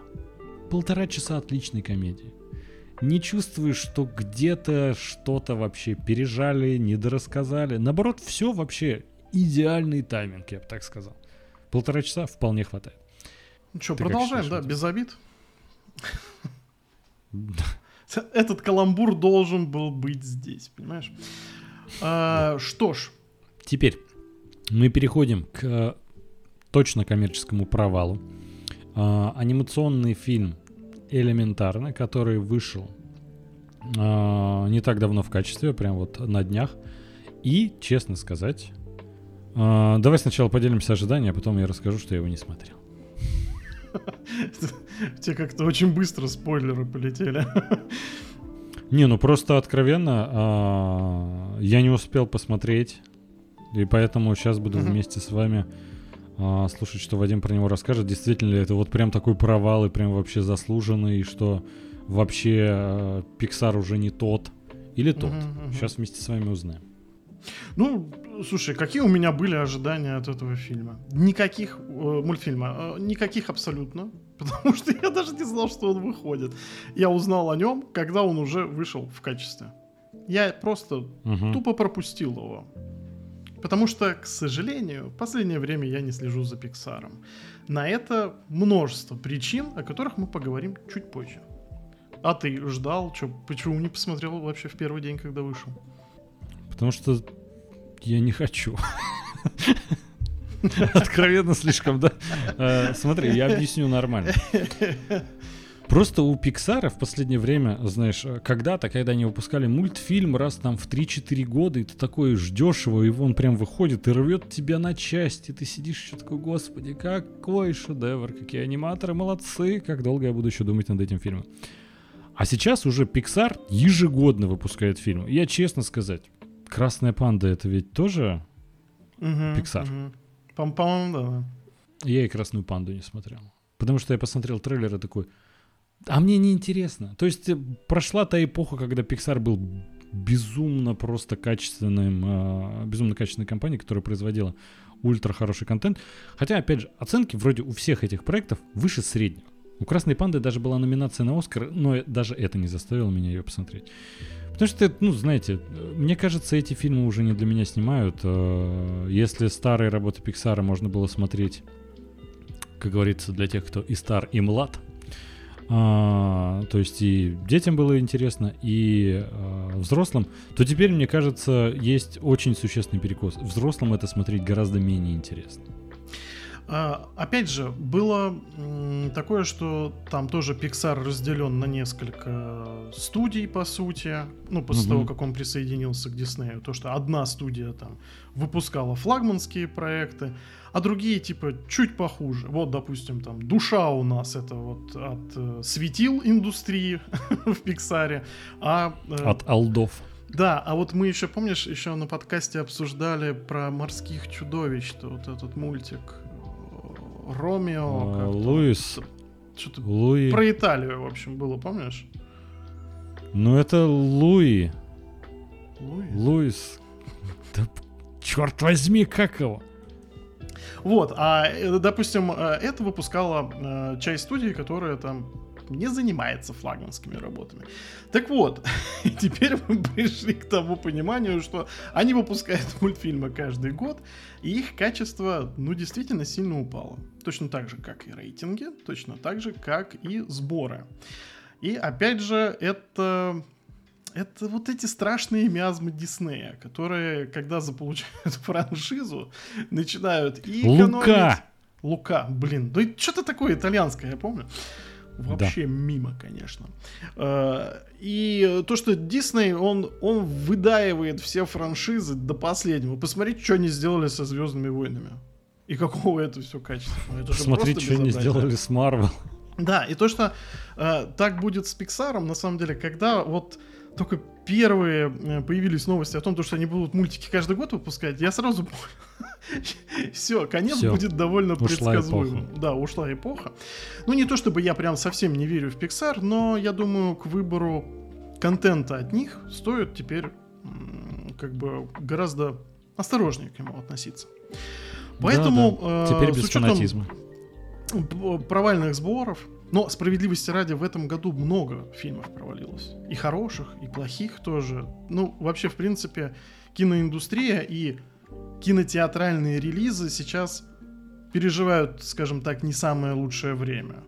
Полтора часа отличной комедии. Не чувствуешь, что где-то что-то вообще пережали, недорассказали. Наоборот, все вообще идеальный тайминг, я бы так сказал. Полтора часа вполне хватает. Ну что, Ты продолжаем, да, без обид. [LAUGHS] Этот каламбур должен был быть здесь, понимаешь? А, что ж, Теперь мы переходим к э, точно коммерческому провалу. А, анимационный фильм «Элементарно», который вышел а, не так давно в качестве, прям вот на днях. И, честно сказать, а, давай сначала поделимся ожиданиями, а потом я расскажу, что я его не смотрел. [LAUGHS] тебе как-то очень быстро спойлеры полетели. Не, ну просто откровенно, а, я не успел посмотреть, и поэтому сейчас буду вместе с вами а, слушать, что Вадим про него расскажет. Действительно ли это вот прям такой провал и прям вообще заслуженный, и что вообще а, Pixar уже не тот или тот? Сейчас вместе с вами узнаем. Ну, слушай, какие у меня были ожидания от этого фильма? Никаких э, мультфильма, э, никаких абсолютно, [LAUGHS] потому что я даже не знал, что он выходит. Я узнал о нем, когда он уже вышел в качестве. Я просто Мгм. тупо пропустил его. Потому что, к сожалению, в последнее время я не слежу за Пиксаром. На это множество причин, о которых мы поговорим чуть позже. А ты ждал? Чё, почему не посмотрел вообще в первый день, когда вышел? Потому что я не хочу. Откровенно слишком, да? Э, смотри, я объясню нормально. Просто у Пиксара в последнее время, знаешь, когда-то, когда они выпускали мультфильм раз там в 3-4 года, и ты такой ждешь его, и он прям выходит и рвет тебя на части, ты сидишь еще такой, господи, какой шедевр, какие аниматоры молодцы, как долго я буду еще думать над этим фильмом. А сейчас уже Pixar ежегодно выпускает фильмы. Я честно сказать, Красная панда это ведь тоже Pixar. По-моему, да. Я и Красную панду не смотрел. Потому что я посмотрел трейлер и такой, а мне не интересно. То есть э, прошла та эпоха, когда Pixar был безумно просто качественным, э, безумно качественной компанией, которая производила ультра хороший контент. Хотя, опять же, оценки вроде у всех этих проектов выше среднего. У Красной Панды даже была номинация на Оскар, но даже это не заставило меня ее посмотреть. Потому что, ну, знаете, мне кажется, эти фильмы уже не для меня снимают. Э, если старые работы Пиксара можно было смотреть, как говорится, для тех, кто и стар, и млад, а, то есть и детям было интересно, и а, взрослым, то теперь, мне кажется, есть очень существенный перекос. Взрослым это смотреть гораздо менее интересно. А, опять же, было такое, что там тоже Pixar разделен на несколько студий, по сути. Ну, после угу. того, как он присоединился к Диснею. То, что одна студия там выпускала флагманские проекты, а другие, типа, чуть похуже. Вот, допустим, там, душа у нас это вот от э, светил индустрии [LAUGHS] в Пиксаре, а... Э, от алдов. Да, а вот мы еще, помнишь, еще на подкасте обсуждали про морских чудовищ, что вот этот мультик Ромео. А, Луис. Что-то Луи. про Италию, в общем, было, помнишь? Ну, это Луи. Луис. Луис. Да, черт возьми, как его? Вот, а, э, допустим, э, это выпускала э, часть студии, которая там не занимается флагманскими работами. Так вот, [LAUGHS] теперь мы пришли к тому пониманию, что они выпускают [LAUGHS] мультфильмы каждый год, и их качество, ну, действительно сильно упало. Точно так же, как и рейтинги, точно так же, как и сборы. И опять же, это это вот эти страшные миазмы Диснея, которые, когда заполучают [LAUGHS] франшизу, начинают и экономить... Лука! Лука, блин, ну что-то такое итальянское, я помню. Вообще да. мимо, конечно. Э, и то, что Дисней, он, он выдаивает все франшизы до последнего. Посмотрите, что они сделали со Звездными войнами. И какого это все качества. Это Посмотрите, что они сделали с Марвел. Да, и то, что э, так будет с Пиксаром, на самом деле, когда вот только первые э, появились новости о том, что они будут мультики каждый год выпускать, я сразу [LAUGHS] понял. Все, конец Всё. будет довольно ушла предсказуемым. Эпоха. Да, ушла эпоха. Ну, не то чтобы я прям совсем не верю в Pixar, но я думаю, к выбору контента от них стоит теперь как бы гораздо осторожнее к нему относиться. Поэтому да, да. теперь э, без фанатизма. провальных сборов, но справедливости ради в этом году много фильмов провалилось. И хороших, и плохих тоже. Ну, вообще, в принципе, киноиндустрия и кинотеатральные релизы сейчас переживают, скажем так, не самое лучшее время.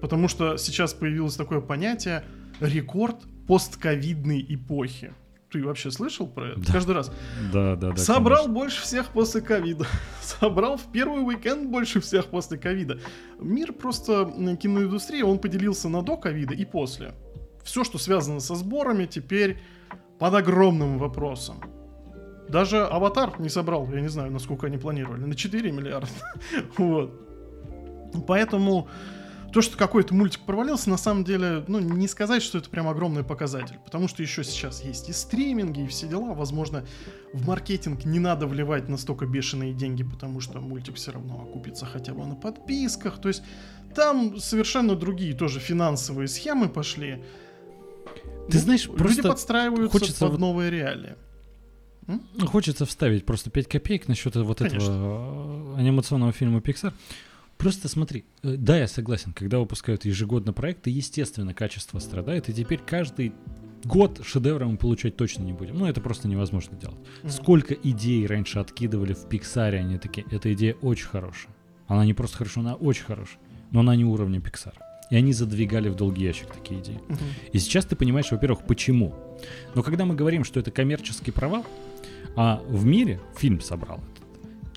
Потому что сейчас появилось такое понятие рекорд постковидной эпохи. Ты вообще слышал про это? Да. Каждый раз. Да, да, да. Собрал конечно. больше всех после ковида. [LAUGHS] Собрал в первый уикенд больше всех после ковида. Мир просто киноиндустрии, он поделился на до ковида и после. Все, что связано со сборами, теперь под огромным вопросом. Даже аватар не собрал, я не знаю, насколько они планировали, на 4 миллиарда. [LAUGHS] вот. Поэтому то, что какой-то мультик провалился, на самом деле, ну, не сказать, что это прям огромный показатель, потому что еще сейчас есть и стриминги, и все дела, возможно, в маркетинг не надо вливать настолько бешеные деньги, потому что мультик все равно окупится хотя бы на подписках, то есть там совершенно другие тоже финансовые схемы пошли. Ты ну, знаешь, люди просто подстраиваются хочется под новые реалии. М? Хочется вставить просто 5 копеек насчет вот Конечно. этого анимационного фильма Pixar. Просто смотри, э, да, я согласен, когда выпускают ежегодно проекты, естественно, качество страдает, и теперь каждый год шедевра мы получать точно не будем. Ну, это просто невозможно делать. Mm-hmm. Сколько идей раньше откидывали в Пиксаре, они такие, эта идея очень хорошая. Она не просто хорошая, она очень хорошая, но она не уровня Пиксара. И они задвигали в долгий ящик такие идеи. Uh-huh. И сейчас ты понимаешь, во-первых, почему. Но когда мы говорим, что это коммерческий провал, а в мире фильм собрал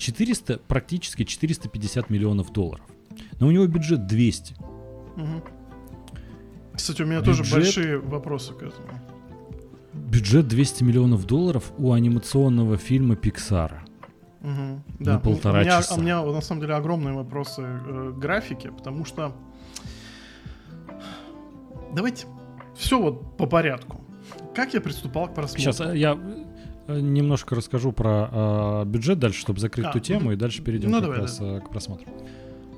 400, практически 450 миллионов долларов. Но у него бюджет 200. Угу. Кстати, у меня бюджет... тоже большие вопросы к этому. Бюджет 200 миллионов долларов у анимационного фильма Пиксара. Угу, да. На полтора у меня, часа. У меня на самом деле огромные вопросы э, графики, потому что давайте все вот по порядку. Как я приступал к просмотру? Сейчас э, я немножко расскажу про э, бюджет дальше, чтобы закрыть а, ту тему, угу. и дальше перейдем ну, как давай, раз да. Э, к просмотру.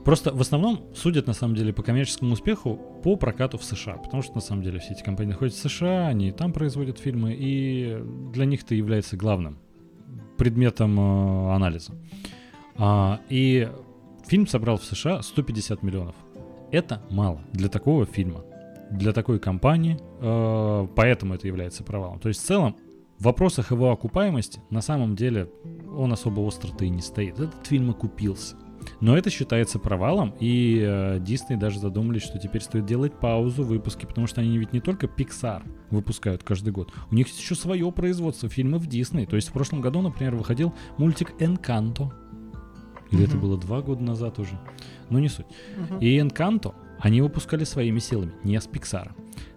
Просто в основном судят на самом деле по коммерческому успеху по прокату в США, потому что на самом деле все эти компании находятся в США, они там производят фильмы, и для них это является главным предметом э, анализа. А, и фильм собрал в США 150 миллионов. Это мало для такого фильма, для такой компании, э, поэтому это является провалом. То есть в целом в вопросах его окупаемости на самом деле он особо остро-то и не стоит. Этот фильм окупился. Но это считается провалом, и э, Disney даже задумались, что теперь стоит делать паузу в выпуске, потому что они ведь не только Pixar выпускают каждый год, у них есть еще свое производство фильмов Disney. То есть в прошлом году, например, выходил мультик Encanto. Или uh-huh. это было два года назад уже. Ну, не суть. Uh-huh. И Encanto они выпускали своими силами, не с Pixar.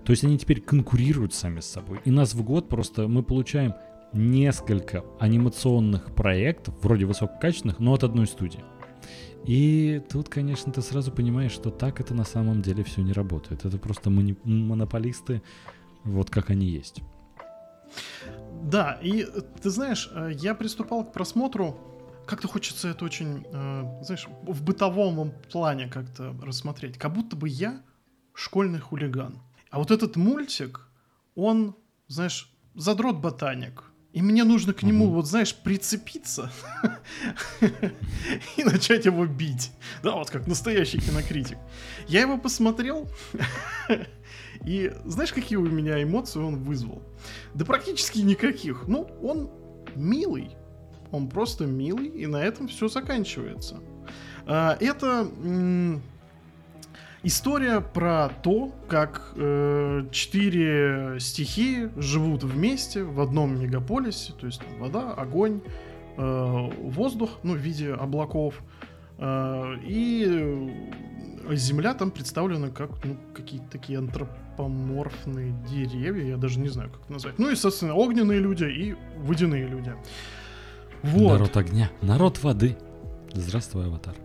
То есть они теперь конкурируют сами с собой. И нас в год просто мы получаем несколько анимационных проектов, вроде высококачественных, но от одной студии. И тут, конечно, ты сразу понимаешь, что так это на самом деле все не работает. Это просто монополисты, вот как они есть. Да, и ты знаешь, э, я приступал к просмотру, как-то хочется это очень, э, знаешь, в бытовом плане как-то рассмотреть. Как будто бы я школьный хулиган. А вот этот мультик, он, знаешь, задрот-ботаник – и мне нужно к нему, угу. вот знаешь, прицепиться [LAUGHS] и начать его бить. Да, вот как настоящий кинокритик. Я его посмотрел, [LAUGHS] и знаешь, какие у меня эмоции он вызвал? Да практически никаких. Ну, он милый. Он просто милый, и на этом все заканчивается. А, это История про то, как э, четыре стихии живут вместе в одном мегаполисе, то есть вода, огонь, э, воздух, ну, в виде облаков, э, и земля там представлена как ну, какие-то такие антропоморфные деревья, я даже не знаю, как назвать. Ну и, собственно, огненные люди и водяные люди. Вот. Народ огня, народ воды. Здравствуй, аватар.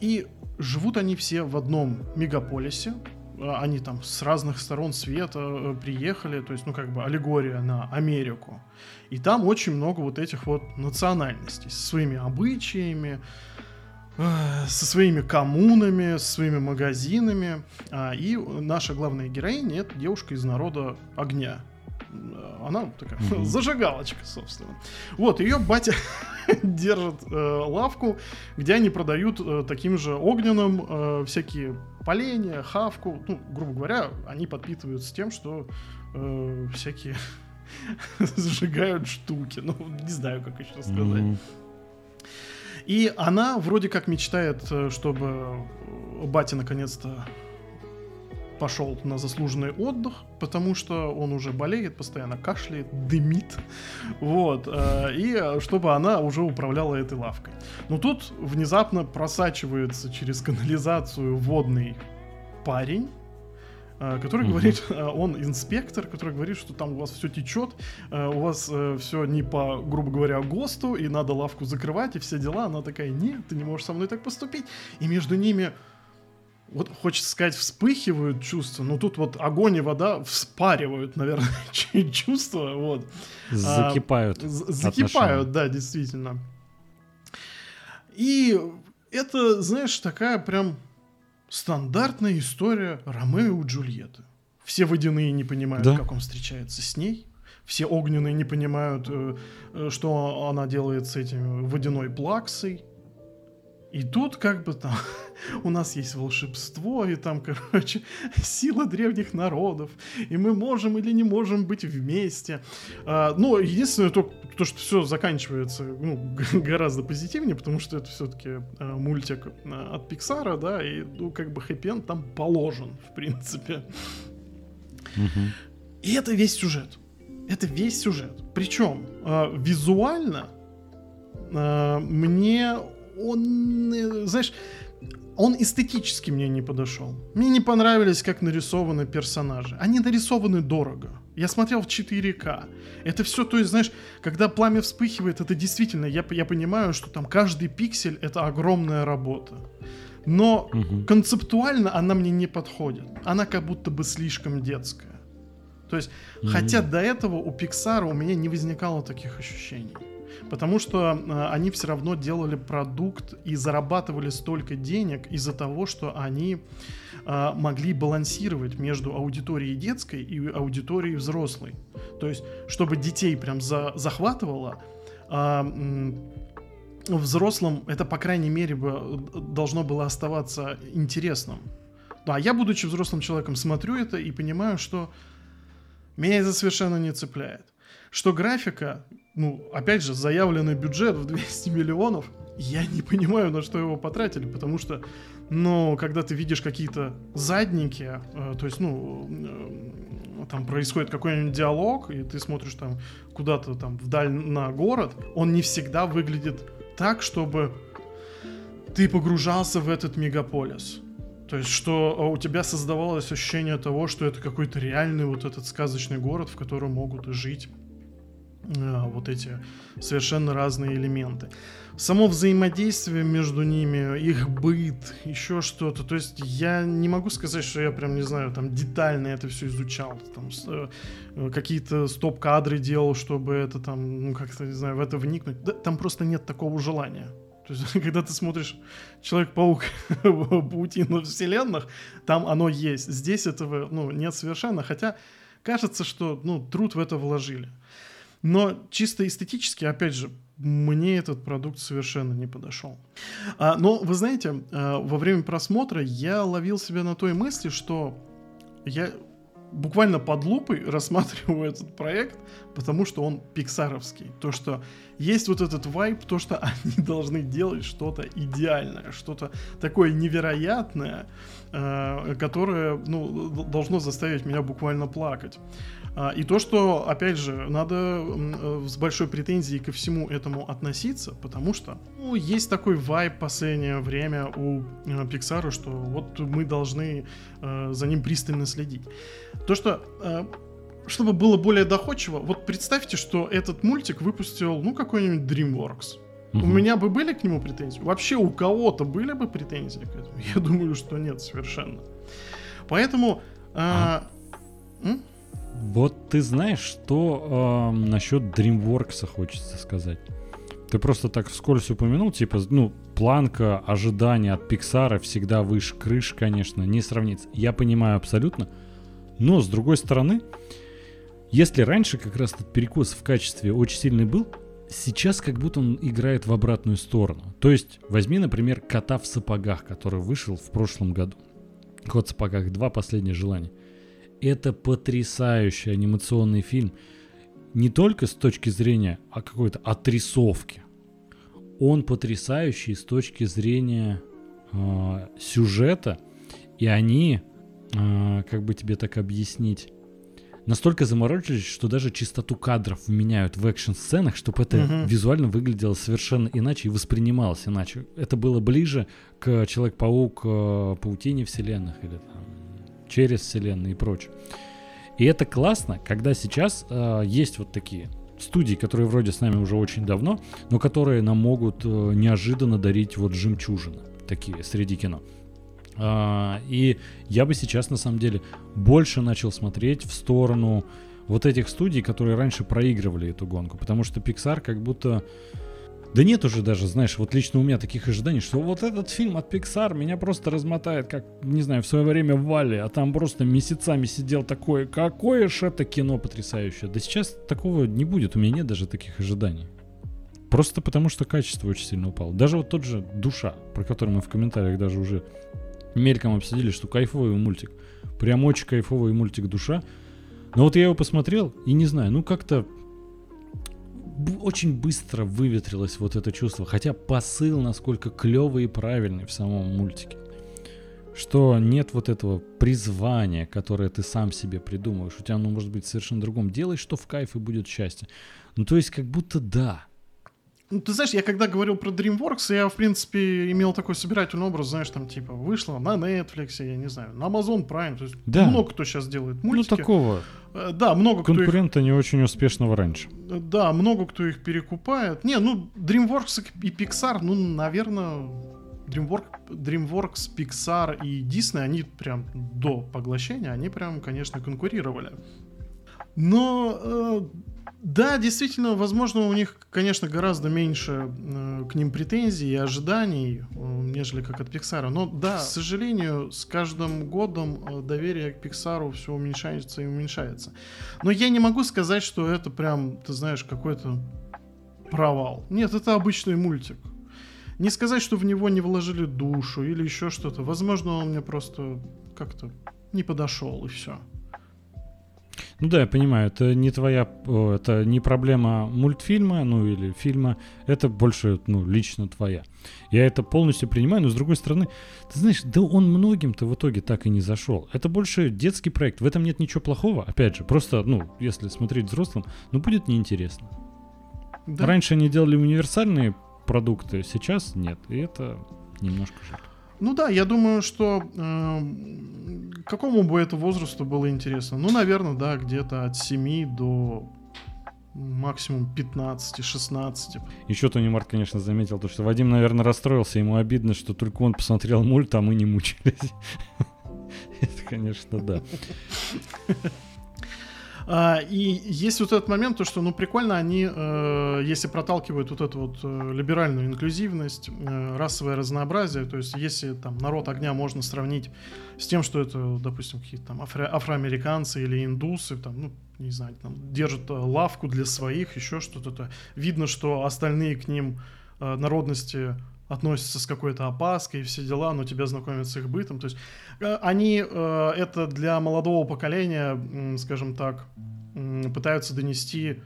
И живут они все в одном мегаполисе. А, они там с разных сторон света э, приехали, то есть, ну, как бы аллегория на Америку. И там очень много вот этих вот национальностей со своими обычаями, э, со своими коммунами, со своими магазинами. А, и наша главная героиня — это девушка из народа огня. Она такая mm-hmm. зажигалочка, собственно. Вот, ее батя [LAUGHS] держит э, лавку, где они продают э, таким же огненным э, всякие поленья, хавку. Ну, грубо говоря, они подпитываются тем, что э, всякие [LAUGHS] зажигают штуки. Ну, не знаю, как еще сказать. Mm-hmm. И она вроде как мечтает, э, чтобы батя наконец-то пошел на заслуженный отдых, потому что он уже болеет, постоянно кашляет, дымит, вот, э, и чтобы она уже управляла этой лавкой. Но тут внезапно просачивается через канализацию водный парень, э, который говорит, э, он инспектор, который говорит, что там у вас все течет, у вас все не по, грубо говоря, ГОСТу, и надо лавку закрывать, и все дела. Она такая, нет, ты не можешь со мной так поступить. И между ними вот хочется сказать, вспыхивают чувства, но тут вот огонь и вода вспаривают, наверное, [LAUGHS] чувства, вот. Закипают. А, закипают, да, действительно. И это, знаешь, такая прям стандартная история Ромео и Джульетты. Все водяные не понимают, да? как он встречается с ней. Все огненные не понимают, э, э, что она делает с этим водяной плаксой. И тут как бы там [LAUGHS] у нас есть волшебство, и там, короче, [LAUGHS] сила древних народов, и мы можем или не можем быть вместе. А, но единственное, то, то что все заканчивается ну, [LAUGHS] гораздо позитивнее, потому что это все-таки а, мультик а, от Пиксара, да, и ну, как бы хэппи там положен, в принципе. И это весь сюжет. Это весь сюжет. Причем а, визуально э, мне он, э, знаешь, он эстетически мне не подошел. Мне не понравились, как нарисованы персонажи. Они нарисованы дорого. Я смотрел в 4К. Это все, то есть, знаешь, когда пламя вспыхивает, это действительно, я, я понимаю, что там каждый пиксель это огромная работа. Но угу. концептуально она мне не подходит. Она как будто бы слишком детская. То есть, mm хотя до этого у Pixar у меня не возникало таких ощущений. Потому что э, они все равно делали продукт и зарабатывали столько денег из-за того, что они э, могли балансировать между аудиторией детской и аудиторией взрослой. То есть, чтобы детей прям за, захватывало, э, взрослым это, по крайней мере, бы, должно было оставаться интересным. Да, я, будучи взрослым человеком, смотрю это и понимаю, что меня это совершенно не цепляет. Что графика, ну, опять же, заявленный бюджет в 200 миллионов, я не понимаю, на что его потратили, потому что, ну, когда ты видишь какие-то задники, э, то есть, ну, э, там происходит какой-нибудь диалог, и ты смотришь там куда-то там вдаль на город, он не всегда выглядит так, чтобы ты погружался в этот мегаполис. То есть, что а, у тебя создавалось ощущение того, что это какой-то реальный вот этот сказочный город, в котором могут жить вот эти совершенно разные элементы. Само взаимодействие между ними, их быт, еще что-то. То есть я не могу сказать, что я прям, не знаю, там детально это все изучал. Там, э, какие-то стоп-кадры делал, чтобы это там, ну как-то, не знаю, в это вникнуть. Да, там просто нет такого желания. То есть, [LAUGHS] когда ты смотришь Человек-паук [LAUGHS] паутину вселенных, там оно есть. Здесь этого ну, нет совершенно, хотя кажется, что ну, труд в это вложили. Но чисто эстетически, опять же, мне этот продукт совершенно не подошел. А, но вы знаете, а, во время просмотра я ловил себя на той мысли, что я буквально под лупой [LAUGHS] рассматриваю этот проект, потому что он пиксаровский. То, что есть вот этот вайп, то, что [LAUGHS] они должны делать что-то идеальное, что-то такое невероятное, э, которое ну, должно заставить меня буквально плакать. А, и то, что, опять же, надо э, с большой претензией ко всему этому относиться, потому что ну, есть такой вайп последнее время у э, Pixar, что вот мы должны э, за ним пристально следить. То, что чтобы было более доходчиво, вот представьте, что этот мультик выпустил, ну, какой-нибудь DreamWorks. Угу. У меня бы были к нему претензии? Вообще у кого-то были бы претензии к этому? [LAUGHS] Я думаю, что нет совершенно. Поэтому... А... А, вот ты знаешь, что э, насчет DreamWorks хочется сказать. Ты просто так вскользь упомянул, типа, ну, планка ожидания от Pixar всегда выше крыш, конечно, не сравнится. Я понимаю абсолютно. Но, с другой стороны, если раньше как раз этот перекос в качестве очень сильный был, сейчас как будто он играет в обратную сторону. То есть, возьми, например, «Кота в сапогах», который вышел в прошлом году. «Кот в сапогах 2. Последнее желание». Это потрясающий анимационный фильм. Не только с точки зрения а какой-то отрисовки. Он потрясающий с точки зрения э, сюжета. И они, э, как бы тебе так объяснить, настолько заморочились, что даже чистоту кадров меняют в экшн-сценах, чтобы это uh-huh. визуально выглядело совершенно иначе и воспринималось иначе. Это было ближе к Человек-паук, э, Паутине вселенных или там, через вселенные и прочее. И это классно, когда сейчас э, есть вот такие студии, которые вроде с нами уже очень давно, но которые нам могут э, неожиданно дарить вот жемчужины такие среди кино. А, и я бы сейчас, на самом деле, больше начал смотреть в сторону вот этих студий, которые раньше проигрывали эту гонку. Потому что Pixar как будто... Да нет уже даже, знаешь, вот лично у меня таких ожиданий, что вот этот фильм от Pixar меня просто размотает, как, не знаю, в свое время в Вале, а там просто месяцами сидел такое, какое же это кино потрясающее. Да сейчас такого не будет, у меня нет даже таких ожиданий. Просто потому что качество очень сильно упало. Даже вот тот же «Душа», про который мы в комментариях даже уже мельком обсудили, что кайфовый мультик. Прям очень кайфовый мультик «Душа». Но вот я его посмотрел, и не знаю, ну как-то очень быстро выветрилось вот это чувство. Хотя посыл насколько клевый и правильный в самом мультике. Что нет вот этого призвания, которое ты сам себе придумываешь. У тебя оно может быть совершенно другом. Делай, что в кайф и будет счастье. Ну то есть как будто да. Ну, ты знаешь, я когда говорил про DreamWorks, я, в принципе, имел такой собирательный образ, знаешь, там, типа, вышло на Netflix, я не знаю, на Amazon Prime, то есть Да. много кто сейчас делает Ну, мультики. такого Э, Да, много кто их конкурента не очень успешного раньше. Да, много кто их перекупает. Не, ну, DreamWorks и Pixar, ну, наверное, DreamWorks, DreamWorks, Pixar и Disney, они прям до поглощения, они прям, конечно, конкурировали. Но, э, да, действительно, возможно, у них, конечно, гораздо меньше э, к ним претензий и ожиданий, э, нежели как от Pixar. Но, да, к сожалению, с каждым годом э, доверие к Pixar все уменьшается и уменьшается. Но я не могу сказать, что это прям, ты знаешь, какой-то провал. Нет, это обычный мультик. Не сказать, что в него не вложили душу или еще что-то. Возможно, он мне просто как-то не подошел и все. Ну да, я понимаю, это не твоя, это не проблема мультфильма, ну или фильма, это больше, ну, лично твоя. Я это полностью принимаю, но с другой стороны, ты знаешь, да он многим-то в итоге так и не зашел. Это больше детский проект, в этом нет ничего плохого. Опять же, просто, ну, если смотреть взрослым, ну будет неинтересно. Да. Раньше они делали универсальные продукты, сейчас нет, и это немножко жаль. Ну да, я думаю, что э, какому бы это возрасту было интересно? Ну, наверное, да, где-то от 7 до максимум 15-16. Еще Тони Марк, конечно, заметил то, что Вадим, наверное, расстроился, ему обидно, что только он посмотрел мульт, а мы не мучились. [LAUGHS] Это, конечно, да. А, и есть вот этот момент, то, что, ну, прикольно они, э, если проталкивают вот эту вот э, либеральную инклюзивность, э, расовое разнообразие, то есть если там народ огня можно сравнить с тем, что это, допустим, какие-то там афро- афроамериканцы или индусы, там, ну, не знаю, там, держат лавку для своих, еще что-то, то видно, что остальные к ним народности относятся с какой-то опаской и все дела, но тебя знакомят с их бытом. То есть они э, это для молодого поколения, скажем так, пытаются донести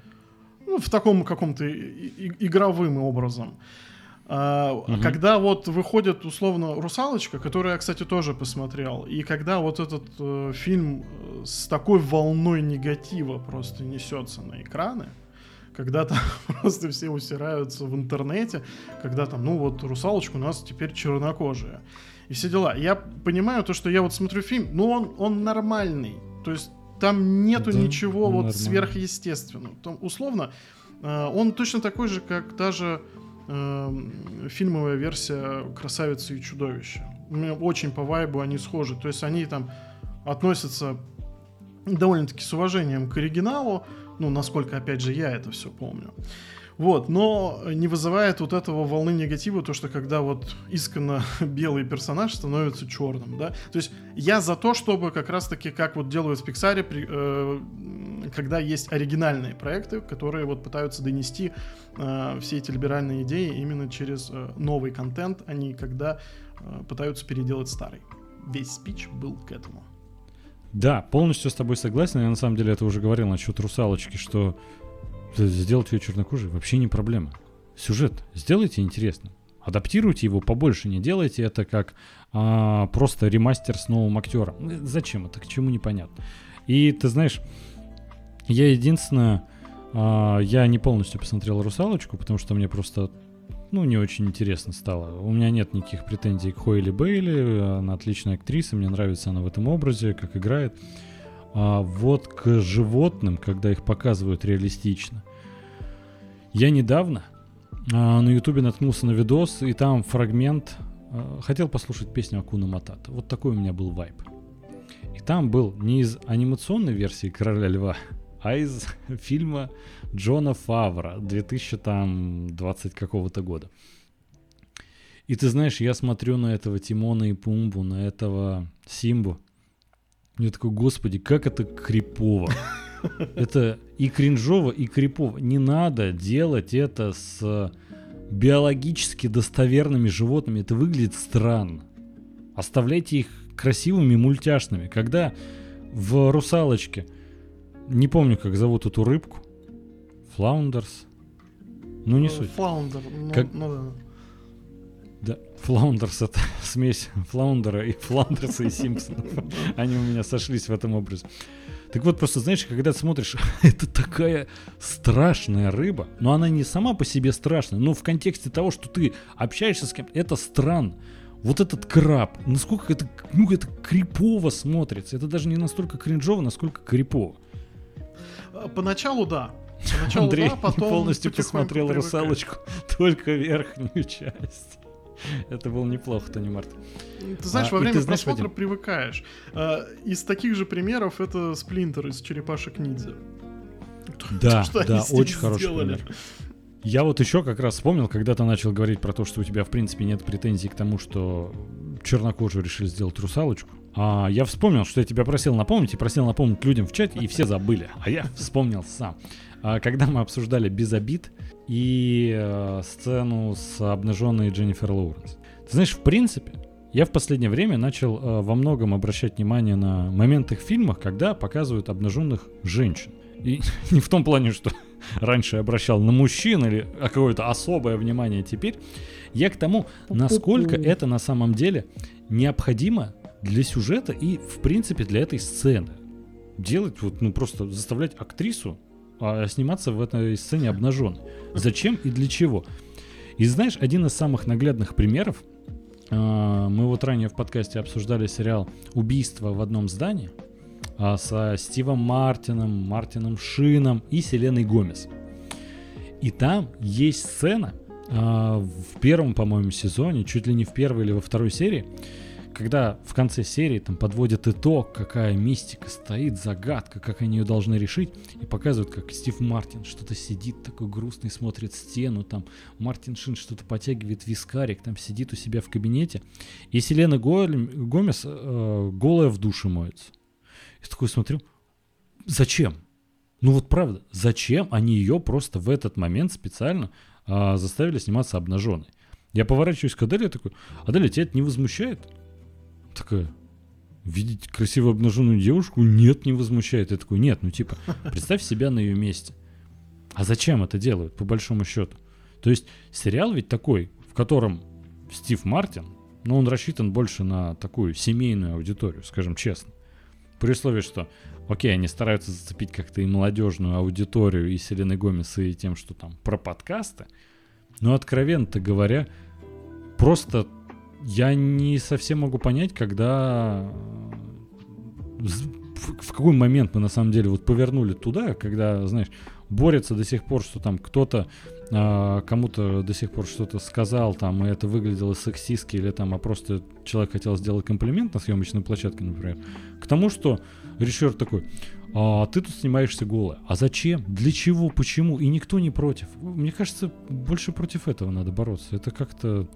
ну, в таком каком-то игровым образом. Мгм. Когда вот выходит условно «Русалочка», которую я, кстати, тоже посмотрел, и когда вот этот э, фильм э, с такой волной негатива просто несется на экраны, когда там [LAUGHS] просто все усираются в интернете, когда там, ну вот, русалочка у нас теперь чернокожая. И все дела. Я понимаю то, что я вот смотрю фильм, но он, он нормальный. То есть там нету Да, ничего вот нормальный. сверхъестественного. Там, условно, э, он точно такой же, как даже э, фильмовая версия «Красавицы и чудовища». Очень по вайбу они схожи. То есть они там относятся довольно-таки с уважением к оригиналу, ну, насколько, опять же, я это все помню. Вот, но не вызывает вот этого волны негатива, то, что когда вот исконно [LAUGHS] белый персонаж становится черным, да. То есть я за то, чтобы как раз-таки, как вот делают в Пиксаре, при- э, когда есть оригинальные проекты, которые вот пытаются донести э, все эти либеральные идеи именно через э, новый контент, а не когда э, пытаются переделать старый. Весь спич был к этому. Да, полностью с тобой согласен. Я на самом деле это уже говорил насчет русалочки, что сделать ее чернокожей вообще не проблема. Сюжет сделайте интересным. Адаптируйте его побольше, не делайте это как а, просто ремастер с новым актером. Ну, Зачем это? К чему непонятно. И ты знаешь, я единственное, а, я не полностью посмотрел русалочку, потому что мне просто ну, не очень интересно стало. У меня нет никаких претензий к Хойли Бейли, она отличная актриса, мне нравится она в этом образе, как играет. А вот к животным, когда их показывают реалистично. Я недавно а, на ютубе наткнулся на видос, и там фрагмент, а, хотел послушать песню Акуна Матата. Вот такой у меня был вайп. И там был не из анимационной версии Короля Льва, а из [LAUGHS] фильма Джона Фавра 2020 какого-то года. И ты знаешь, я смотрю на этого Тимона и Пумбу, на этого Симбу. Я такой, господи, как это крипово. [LAUGHS] [LAUGHS] Это и кринжово, и крипово. Не надо делать это с биологически достоверными животными. Это выглядит странно. Оставляйте их красивыми, мультяшными. Когда в «Русалочке», не помню, как зовут эту рыбку, Флаундерс, ну не суть. Флаундер. Ну, Как- ну да. Да, Флаундерс это [LAUGHS] смесь Флаундера и Фландерса и Симпсонов. [LAUGHS] Они у меня сошлись в этом образе. Так вот, просто знаешь, когда смотришь, [LAUGHS] это такая страшная рыба, но она не сама по себе страшная, но в контексте того, что ты общаешься с кем-то, это странно. Вот этот краб, насколько это, ну, это крипово смотрится. Это даже не настолько кринжово, насколько крипово. Поначалу да. Поначалу Андрей да, потом полностью посмотрел русалочку, только верхнюю часть. [LAUGHS] Это было неплохо, Тони Март. Ты знаешь, а, во время знаешь, просмотра Вадим... привыкаешь. А, из таких же примеров это Сплинтер из Черепашек Ниндзя. [LAUGHS] Да, то, да, очень хороший сделали. пример. Я вот еще как раз вспомнил, когда ты начал говорить про то, что у тебя, в принципе, нет претензий к тому, что чернокожую решили сделать русалочку. А я вспомнил, что я тебя просил напомнить, и просил напомнить людям в чате, и все забыли. А я [LAUGHS] вспомнил сам. А, когда мы обсуждали «Без обид» и э, сцену с обнаженной Дженнифер Лоуренс. Ты знаешь, в принципе, я в последнее время начал э, во многом обращать внимание на моменты в фильмах, когда показывают обнаженных женщин. И [LAUGHS] не в том плане, что [LAUGHS] раньше я обращал на мужчин или какое-то особое внимание теперь. Я к тому, насколько это на самом деле необходимо для сюжета и, в принципе, для этой сцены. Делать вот, ну, просто заставлять актрису а, сниматься в этой сцене обнажен. Зачем и для чего? И знаешь, один из самых наглядных примеров, а, мы вот ранее в подкасте обсуждали сериал «Убийство в одном здании» а, со Стивом Мартином, Мартином Шином и Селеной Гомес. И там есть сцена в первом, по-моему, сезоне, чуть ли не в первой или во второй серии, когда в конце серии там подводят итог, какая мистика стоит, загадка, как они ее должны решить, и показывают, как Стив Мартин что-то сидит такой грустный, смотрит стену, там Мартин Шин что-то потягивает вискарик, там сидит у себя в кабинете, и Селена Гомес э, голая в душе моется. Я такой смотрю, зачем? Ну вот правда, зачем они ее просто в этот момент специально э, заставили сниматься обнаженной? Я поворачиваюсь к Аделе такой, Аделя, тебя это не возмущает? Такая, видеть красиво обнаженную девушку? Нет, не возмущает. Я такой, нет, ну типа, представь себя на ее месте. А зачем это делают, по большому счету? То есть сериал ведь такой, в котором Стив Мартин, но ну, он рассчитан больше на такую семейную аудиторию, скажем честно. При условии, что, окей, они стараются зацепить как-то и молодежную аудиторию, и Селены Гомес, и тем, что там про подкасты, но, откровенно говоря, просто я не совсем могу понять, когда в какой момент мы на самом деле вот повернули туда, когда, знаешь, борется до сих пор, что там кто-то а, кому-то до сих пор что-то сказал, там, и это выглядело сексистски, или там, а просто человек хотел сделать комплимент на съемочной площадке, например, к тому, что режиссер такой, а ты тут снимаешься голая. А зачем? Для чего? Почему? И никто не против. Мне кажется, больше против этого надо бороться. Это как-то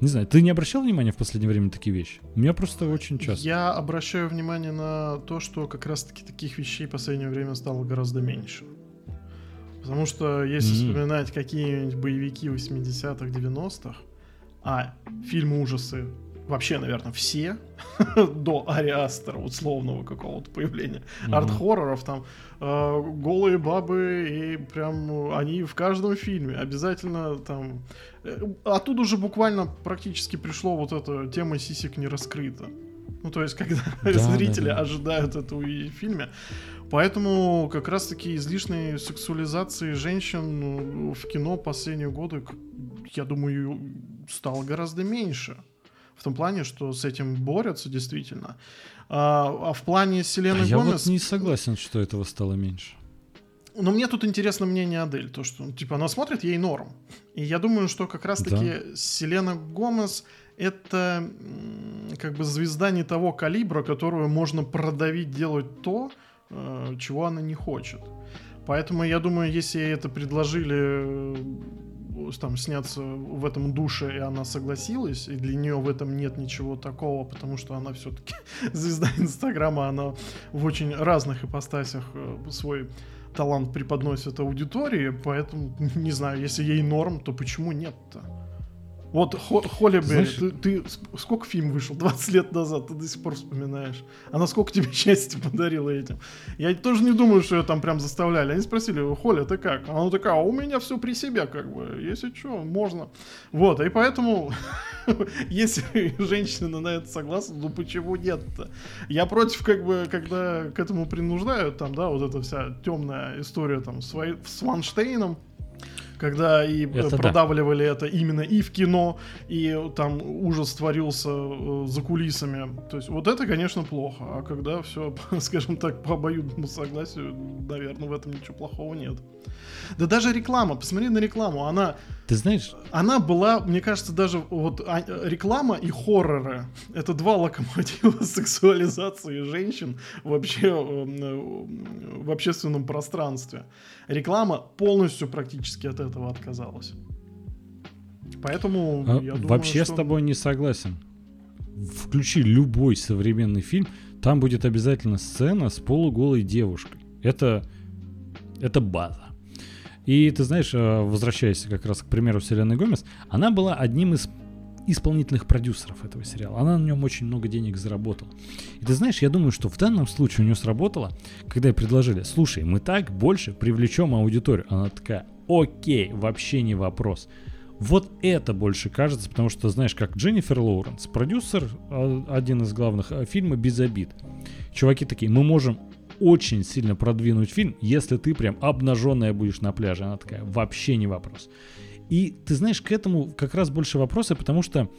не знаю, ты не обращал внимания в последнее время на такие вещи? У меня просто очень часто. Я обращаю внимание на то, что как раз-таки таких вещей в последнее время стало гораздо меньше. Потому что если mm-hmm. вспоминать какие-нибудь боевики 80-х, 90-х, а фильмы ужасы вообще, наверное, все [LAUGHS] до Ариастера, условного какого-то появления mm-hmm. арт-хорроров, там э, голые бабы, и прям они в каждом фильме обязательно там... Э, оттуда уже буквально практически пришло вот эта тема сисек не раскрыта. Ну, то есть, когда [LAUGHS] да, зрители да, да. ожидают это в фильме. Поэтому как раз-таки излишней сексуализации женщин ну, в кино последние годы, я думаю, стало гораздо меньше в том плане, что с этим борются действительно. А, а в плане Селены а Гомес... Я вот не согласен, что этого стало меньше. Но мне тут интересно мнение Адель, то что, типа, она смотрит, ей норм. И я думаю, что как раз-таки да. Селена Гомес это как бы звезда не того калибра, которую можно продавить делать то, э, чего она не хочет. Поэтому я думаю, если ей это предложили там сняться в этом душе, и она согласилась, и для нее в этом нет ничего такого, потому что она все-таки [LAUGHS] звезда Инстаграма, она в очень разных ипостасях э, свой талант преподносит аудитории, поэтому, не знаю, если ей норм, то почему нет-то? Вот Холли Берри, ты, ты сколько фильм вышел? 20 лет назад, ты до сих пор вспоминаешь. Она сколько тебе [LAUGHS] счастья подарила этим? Я тоже не думаю, что ее там прям заставляли. Они спросили, Холли, ты как? Она такая, а у меня все при себе, как бы, если что, можно. Вот, и поэтому, [LAUGHS] если женщина на это согласна, ну почему нет-то? Я против, как бы, когда к этому принуждают, там, да, вот эта вся темная история там с, с Ванштейном, когда и э, это продавливали да. это именно и в кино, и там ужас творился э, за кулисами. То есть вот это, конечно, плохо. А когда все, [LAUGHS] скажем так, по обоюдному согласию, наверное, в этом ничего плохого нет. Да даже реклама, посмотри на рекламу, она... Ты знаешь... Она была, мне кажется, даже вот а, реклама и хорроры. Это два локомотива [LAUGHS] сексуализации женщин вообще э, в общественном пространстве. Реклама полностью практически от этого отказалась. Поэтому а, я думаю, Вообще что... с тобой не согласен. Включи любой современный фильм, там будет обязательно сцена с полуголой девушкой. Это, это база. И ты знаешь, э, возвращаясь как раз к примеру Селены Гомес, она была одним из исполнительных продюсеров этого сериала. Она на нем очень много денег заработала. И ты знаешь, я думаю, что в данном случае у нее сработало, когда ей предложили, слушай, мы так больше привлечем аудиторию. Она такая, окей, вообще не вопрос. Вот это больше кажется, потому что, знаешь, как Дженнифер Лоуренс, продюсер, а, один из главных э, фильма «Без обид». Чуваки такие, мы можем очень сильно продвинуть фильм, если ты прям обнаженная будешь на пляже. Она такая, вообще не вопрос. И ты знаешь, к этому как раз больше вопросы, потому что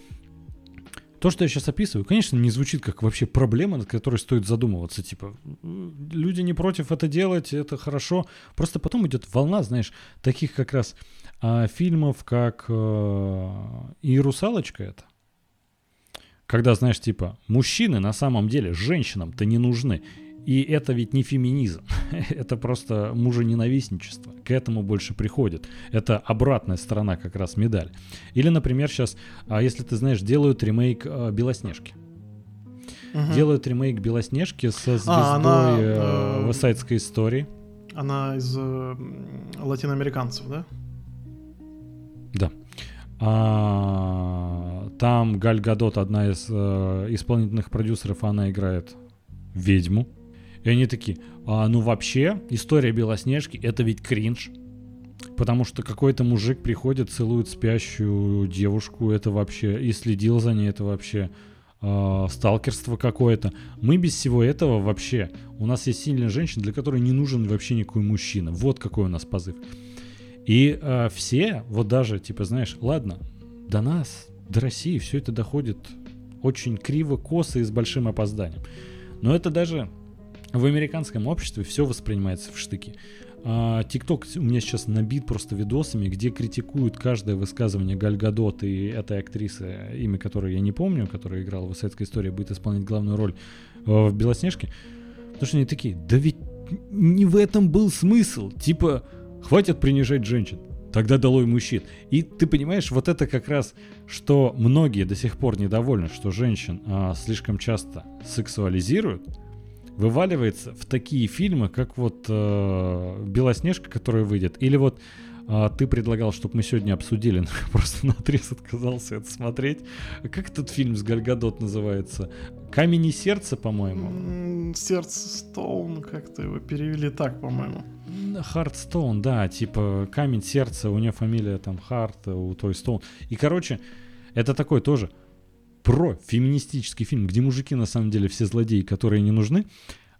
то, что я сейчас описываю, конечно, не звучит как вообще проблема, над которой стоит задумываться. Типа, люди не против это делать, это хорошо. Просто потом идет волна, знаешь, таких как раз а, фильмов, как а, и «Русалочка» это. Когда, знаешь, типа, мужчины на самом деле женщинам-то не нужны. И это ведь не феминизм, [LAUGHS] это просто мужененавистничество. К этому больше приходит. Это обратная сторона как раз медали. Или, например, сейчас, а если ты знаешь, делают ремейк а, Белоснежки. Угу. Делают ремейк Белоснежки со а, звездой а, она, э, Высайдской истории. Она из э, латиноамериканцев, да? Да. А, там Галь Гадот, одна из э, исполнительных продюсеров, она играет ведьму. И они такие, а, ну вообще, история Белоснежки это ведь кринж. Потому что какой-то мужик приходит, целует спящую девушку, это вообще, и следил за ней, это вообще э, сталкерство какое-то. Мы без всего этого вообще, у нас есть сильная женщина, для которой не нужен вообще никакой мужчина. Вот какой у нас позыв. И э, все, вот даже, типа, знаешь, ладно, до нас, до России все это доходит очень криво, косо и с большим опозданием. Но это даже в американском обществе все воспринимается в штыки. ТикТок у меня сейчас набит просто видосами, где критикуют каждое высказывание Галь Гадот и этой актрисы, имя которой я не помню, которая играла в «Советской истории», будет исполнять главную роль э, в «Белоснежке». Потому что они такие, да ведь не в этом был смысл. Типа, хватит принижать женщин. Тогда долой мужчин. И ты понимаешь, вот это как раз, что многие до сих пор недовольны, что женщин а, слишком часто сексуализируют, вываливается в такие фильмы, как вот э, Белоснежка, которая выйдет, или вот э, ты предлагал, чтобы мы сегодня обсудили, но [LAUGHS] просто на отрез отказался это смотреть. Как этот фильм с Гальгадот называется? Камень и сердце, по-моему. Сердце Stone, как-то его перевели так, по-моему. Heart Stone, да, типа камень сердца, у нее фамилия там Харт, у той Стоун. И, короче, это такой тоже про феминистический фильм, где мужики на самом деле все злодеи, которые не нужны.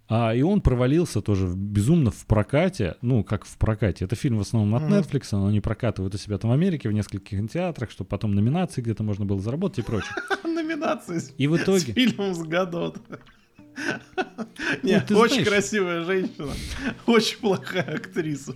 А, и он провалился тоже безумно в прокате, ну, как в прокате. Это фильм в основном от Netflix, но они прокатывают у себя там в Америке в нескольких кинотеатрах, чтобы потом номинации где-то можно было заработать и прочее. [LAUGHS] Номинации и в итоге... с [LAUGHS] фильмом с Гадот. Нет, очень красивая женщина, [LAUGHS] очень плохая актриса.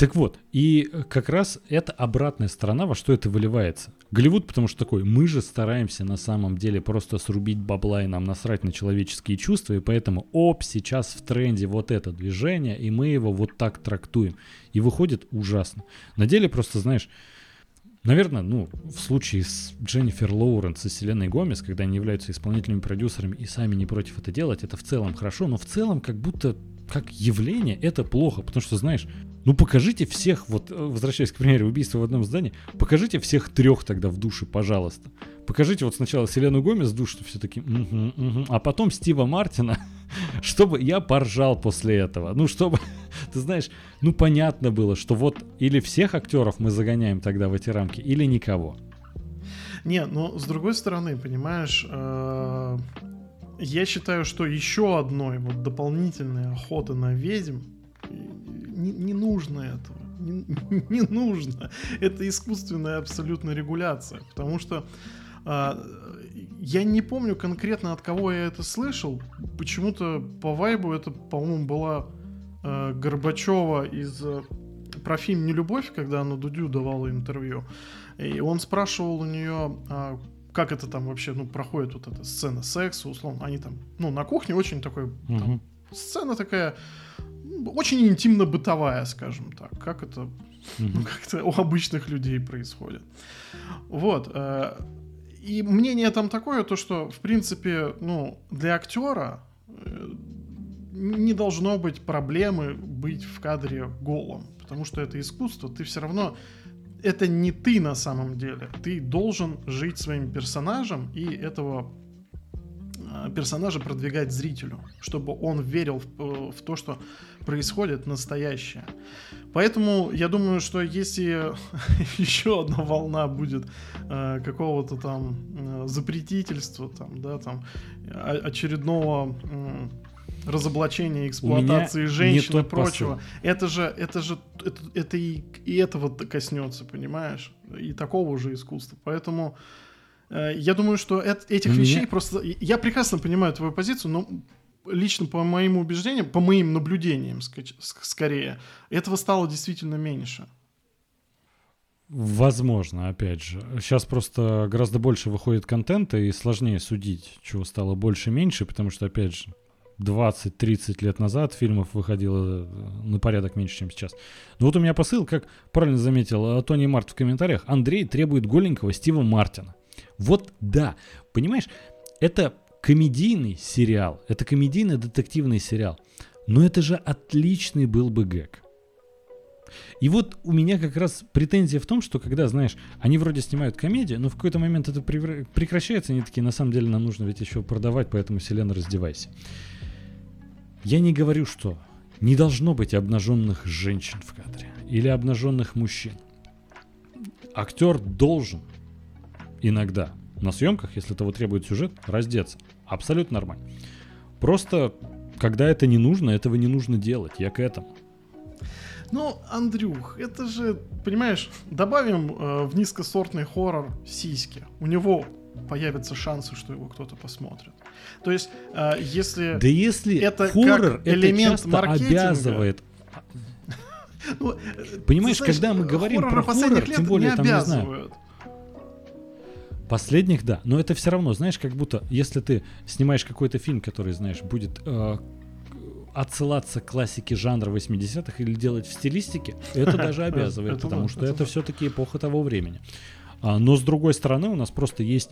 Так вот, и как раз это обратная сторона, во что это выливается. Голливуд, потому что такой, мы же стараемся на самом деле просто срубить бабла и нам насрать на человеческие чувства, и поэтому, оп, сейчас в тренде вот это движение, и мы его вот так трактуем. И выходит ужасно. На деле просто, знаешь, Наверное, ну, в случае с Дженнифер Лоуренс и Селеной Гомес, когда они являются исполнительными продюсерами и сами не против это делать, это в целом хорошо, но в целом как будто как явление это плохо, потому что, знаешь, Ну покажите всех, вот э, возвращаясь к примеру убийства в одном здании, покажите всех трех тогда в душе, пожалуйста. Покажите вот сначала Селену Гомес в душе, что все таки угу, угу, а потом Стива Мартина, [LAUGHS] чтобы я поржал после этого. Ну, чтобы, [LAUGHS] ты знаешь, ну понятно было, что вот или всех актеров мы загоняем тогда в эти рамки, или никого. Не, но с другой стороны, понимаешь, э, я считаю, что еще одной вот дополнительной охоты на ведьм не, не нужно этого. Не, [LAUGHS] не нужно. Это искусственная абсолютно регуляция. Потому что а, я не помню конкретно от кого я это слышал. Почему-то по вайбу это, по-моему, была а, Горбачева из а, про фильм «Нелюбовь», когда она Дудю давала интервью. И он спрашивал у нее, а, как это там вообще, ну, проходит вот эта сцена секса, условно. Они там, ну, на кухне очень такой, угу. там, сцена такая очень интимно-бытовая, скажем так, как это ну, как-то у обычных людей происходит. Вот. Э, и мнение там такое, то что, в принципе, ну, для актера э, не должно быть проблемы быть в кадре голым, потому что это искусство, ты все равно это не ты на самом деле. Ты должен жить своим персонажем и этого персонажа продвигать зрителю, чтобы он верил в, в то, что происходит настоящее. Поэтому я думаю, что если [LAUGHS] еще одна волна будет э, какого-то там э, запретительства, там, да, там очередного э, разоблачения эксплуатации женщин и прочего, посыл. это же, это же, это, это и, и этого коснется, понимаешь? И такого же искусства. Поэтому э, я думаю, что это, этих меня... вещей просто... Я прекрасно понимаю твою позицию, но лично по моим убеждениям, по моим наблюдениям скорее, этого стало действительно меньше. Возможно, опять же. Сейчас просто гораздо больше выходит контента и сложнее судить, чего стало больше и меньше, потому что, опять же, 20-30 лет назад фильмов выходило э, на порядок меньше, чем сейчас. Но вот у меня посыл, как правильно заметил э, Тони Март в комментариях, Андрей требует голенького Стива Мартина. Вот да, понимаешь, это комедийный сериал, это комедийный детективный сериал. Но это же отличный был бы гэг. И вот у меня как раз претензия в том, что когда, знаешь, они вроде снимают комедию, но в какой-то момент это прекращается, они такие, на самом деле нам нужно ведь еще продавать, поэтому, Селена, раздевайся. Я не говорю, что не должно быть обнаженных женщин в кадре или обнаженных мужчин. Актер должен иногда на съемках, если того требует сюжет, раздеться. Абсолютно нормально. Просто, когда это не нужно, этого не нужно делать. Я к этому. Ну, Андрюх, это же, понимаешь, добавим э, в низкосортный хоррор сиськи. У него появятся шансы, что его кто-то посмотрит. То есть, э, если... Да если это хоррор, элемент это маркетинга, обязывает ну, Понимаешь, знаешь, когда мы говорим про хоррор, тем более там, не знаю, Последних, да. Но это все равно, знаешь, как будто, если ты снимаешь какой-то фильм, который, знаешь, будет э, отсылаться к классике жанра 80-х или делать в стилистике, это [LAUGHS] даже обязывает, потому что это все-таки эпоха того времени. А, но с другой стороны, у нас просто есть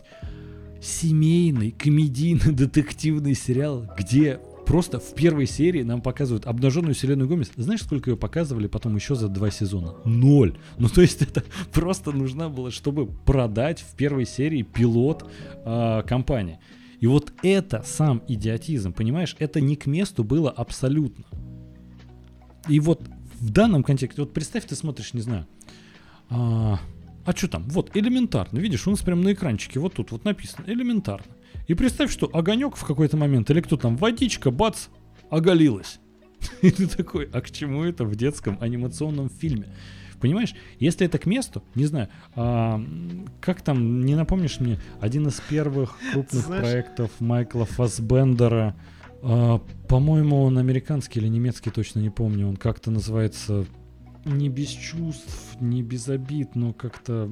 семейный, комедийный, детективный сериал, где просто в первой серии нам показывают обнаженную Селену Гомес. Знаешь, сколько ее показывали потом еще за два сезона? Ноль. Ну, то есть [LAUGHS] это просто нужно было, чтобы продать в первой серии пилот э, компании. И вот это сам идиотизм, понимаешь, это не к месту было абсолютно. И вот в данном контексте, вот представь, ты смотришь, не знаю, а, а что там? Вот, элементарно, видишь, у нас прям на экранчике вот тут вот написано, элементарно. И представь, что огонек в какой-то момент, или кто там, водичка, бац, оголилась. [LAUGHS] И ты такой, а к чему это в детском анимационном фильме? Понимаешь, если это к месту, не знаю, а, как там, не напомнишь мне, один из первых [LAUGHS] крупных Знаешь... проектов Майкла Фасбендера, а, по-моему, он американский или немецкий, точно не помню, он как-то называется не без чувств, не без обид, но как-то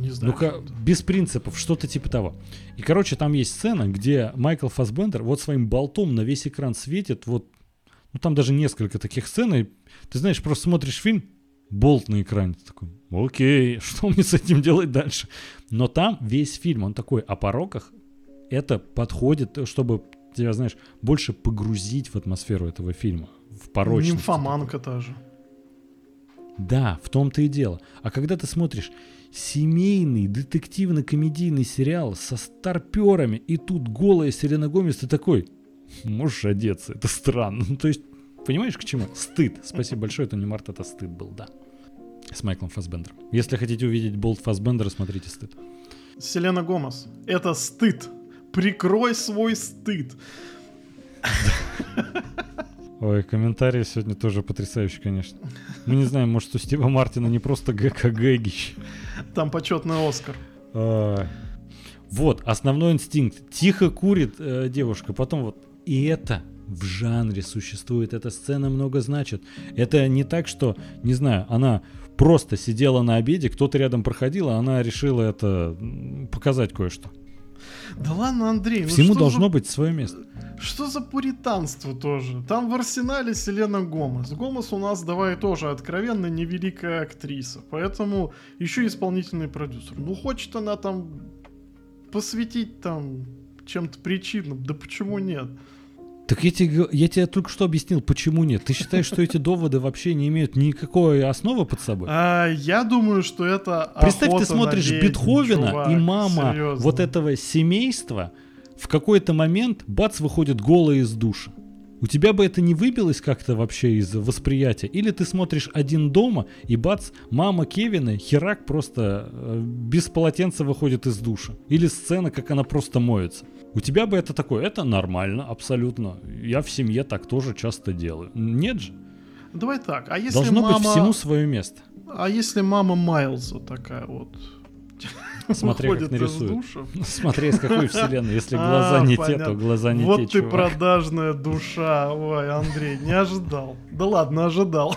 не знаю. Ну-ка, без принципов, что-то типа того. И, короче, там есть сцена, где Майкл Фасбендер вот своим болтом на весь экран светит, вот, ну там даже несколько таких сцен, и ты знаешь, просто смотришь фильм, болт на экране, ты такой, окей, [LAUGHS] что мне с этим делать дальше? Но там весь фильм, он такой о пороках, это подходит, чтобы тебя, знаешь, больше погрузить в атмосферу этого фильма, в порочность. Нимфоманка та же. Да, в том-то и дело. А когда ты смотришь семейный детективно-комедийный сериал со старперами, и тут голая Селена Гомес, ты такой, можешь одеться, это странно. Ну, то есть, понимаешь, к чему? Стыд. Спасибо большое, это не Март, это стыд был, да. С Майклом Фасбендером. Если хотите увидеть Болт Фасбендера, смотрите стыд. Селена Гомес, это стыд. Прикрой свой стыд. Ой, комментарии сегодня тоже потрясающие, конечно. Мы не знаем, может, у Стива Мартина не просто ГК Гэгич. Там почетный Оскар. А, вот, основной инстинкт. Тихо курит э, девушка, потом вот. И это в жанре существует. Эта сцена много значит. Это не так, что, не знаю, она просто сидела на обеде, кто-то рядом проходил, а она решила это показать кое-что. Да ладно, Андрей. Ну Всему ну должно быть свое место. Что за пуританство тоже? Там в арсенале Селена Гомес. Гомес у нас, давай тоже, откровенно невеликая актриса. Поэтому еще исполнительный продюсер. Ну, хочет она там посвятить там чем-то причинам. Да почему нет? Так я тебе, я тебе только что объяснил, почему нет. Ты считаешь, что эти доводы вообще не имеют никакой основы под собой? А, я думаю, что это Представь, ты смотришь Бетховена, чувак, и мама серьезно. вот этого семейства в какой-то момент, бац, выходит голая из душа. У тебя бы это не выбилось как-то вообще из восприятия? Или ты смотришь один дома, и бац, мама Кевина, херак просто э, без полотенца выходит из душа. Или сцена, как она просто моется. У тебя бы это такое, это нормально, абсолютно. Я в семье так тоже часто делаю. Нет же. Давай так, а если Должно мама... быть всему свое место. А если мама Майлза такая вот... Смотри, как нарисует. [LAUGHS] Смотри, из какой вселенной. Если глаза а, не те, то глаза не те, Вот ты продажная душа. Ой, Андрей, не ожидал. Да ладно, ожидал.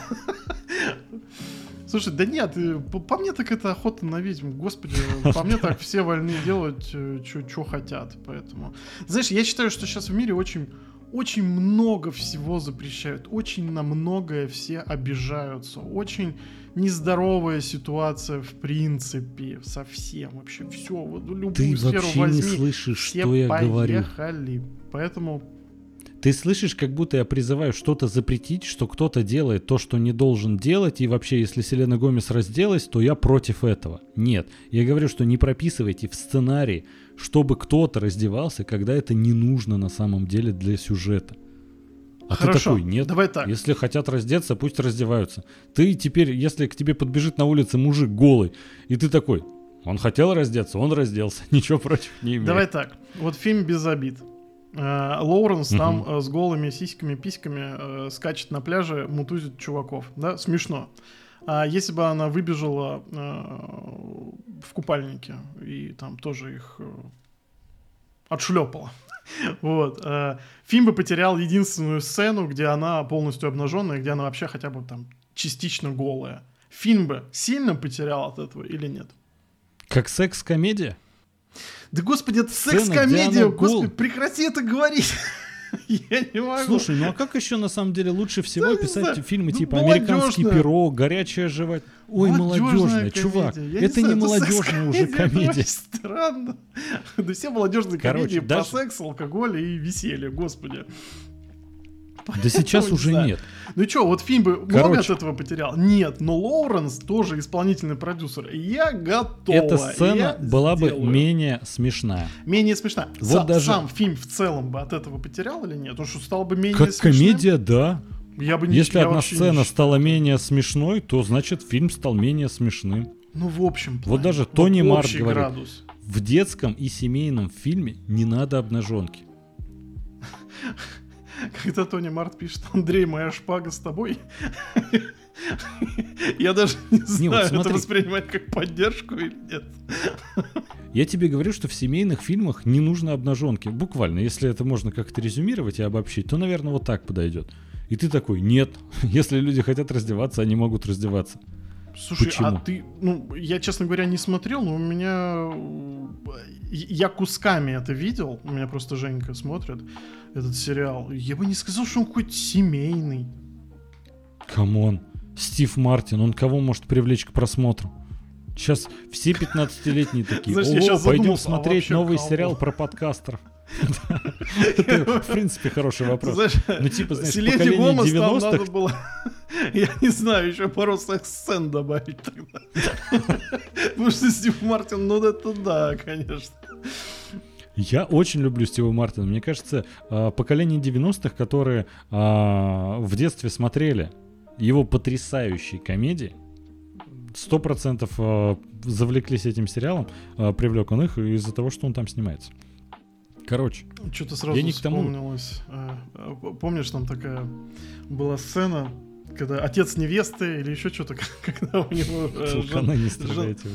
Слушай, да нет, э, по, по мне так это охота на ведьм. Господи, по мне так все вольны делать, э, что хотят. Поэтому. Знаешь, я считаю, что сейчас в мире очень очень много всего запрещают, очень на многое все обижаются, очень нездоровая ситуация в принципе, совсем вообще все, вот любую Ты сферу вообще возьми, не слышишь, все что я поехали. говорю. Поэтому ты слышишь, как будто я призываю что-то запретить, что кто-то делает то, что не должен делать, и вообще, если Селена Гомес разделась, то я против этого. Нет, я говорю, что не прописывайте в сценарии, чтобы кто-то раздевался, когда это не нужно на самом деле для сюжета. А Хорошо, ты такой, нет, давай так. если хотят раздеться, пусть раздеваются. Ты теперь, если к тебе подбежит на улице мужик голый, и ты такой, он хотел раздеться, он разделся, [LAUGHS] ничего против не имеет. Давай так, вот фильм без обид. Э, Лоуренс угу. там э, с голыми сиськами, письками э, скачет на пляже, мутузит чуваков. Да, смешно. А если бы она выбежала в купальнике и там тоже их отшлепала. [LAUGHS] Вот. Фильм бы потерял единственную сцену, где она полностью обнаженная, где она вообще хотя бы там частично голая. Фильм бы сильно потерял от этого или нет? Как секс-комедия? Да господи, это секс-комедия, господи, прекрати это говорить. [LAUGHS] [LAUGHS] Я не могу. Слушай, ну а как еще на самом деле лучше всего да, писать фильмы ну, типа «Американский пирог», «Горячая жевать»? Ой, молодежная, чувак. Я это не, знаю, молодежная уже комедия. Странно. [LAUGHS] Да все молодежные комедии про секс, алкоголь и веселье, господи. Да сейчас уже нет. Ну что, вот фильм бы много от этого потерял? Нет, но Лоуренс тоже исполнительный продюсер. Я готов. Эта сцена была бы менее смешная. Менее смешная. Вот даже сам фильм в целом бы от этого потерял или нет? Он что, стал бы менее Как комедия, да. Я бы не, Если одна сцена стала менее смешной, то значит фильм стал менее смешным. Ну, в общем Вот даже Тони Марк говорит, в детском и семейном фильме не надо обнаженки. [LAUGHS] [LAUGHS] Когда Тони Март пишет, Андрей, моя шпага с тобой, [LAUGHS] я даже не знаю, это воспринимать как поддержку или нет. [LAUGHS] Я тебе говорю, что в семейных фильмах не нужно обнаженки. Буквально, если это можно как-то резюмировать и обобщить, то, наверное, вот так подойдет. И ты такой, нет, если люди хотят раздеваться, они могут раздеваться. Слушай, а Почему? а ты, ну, я, честно говоря, не смотрел, но у меня, я кусками это видел, у меня просто Женька смотрит этот сериал. Я бы не сказал, что он какой-то семейный. Come on, Стив Мартин, он кого может привлечь к просмотру? Сейчас все 15-летние такие, Знаешь, о, пойдем а смотреть новый сериал про подкастеров. Это, в принципе, хороший [LAUGHS] вопрос. Ну, типа, знаешь, поколение 90-х... [LAUGHS] Я не знаю, еще пару секс-сцен добавить тогда. [LAUGHS] Потому что Стив Мартин, ну это да, конечно. Я очень люблю Стива Мартина. Мне кажется, а, поколение 90-х, которые а, в детстве смотрели его потрясающие комедии, сто процентов а, завлеклись этим сериалом, привлек он их из-за того, что он там снимается. Короче, что-то сразу я не к тому... вспомнилось. Помнишь, там такая была сцена, когда отец невесты или еще что-то, [LAUGHS] когда у него э, жена, не стреляйте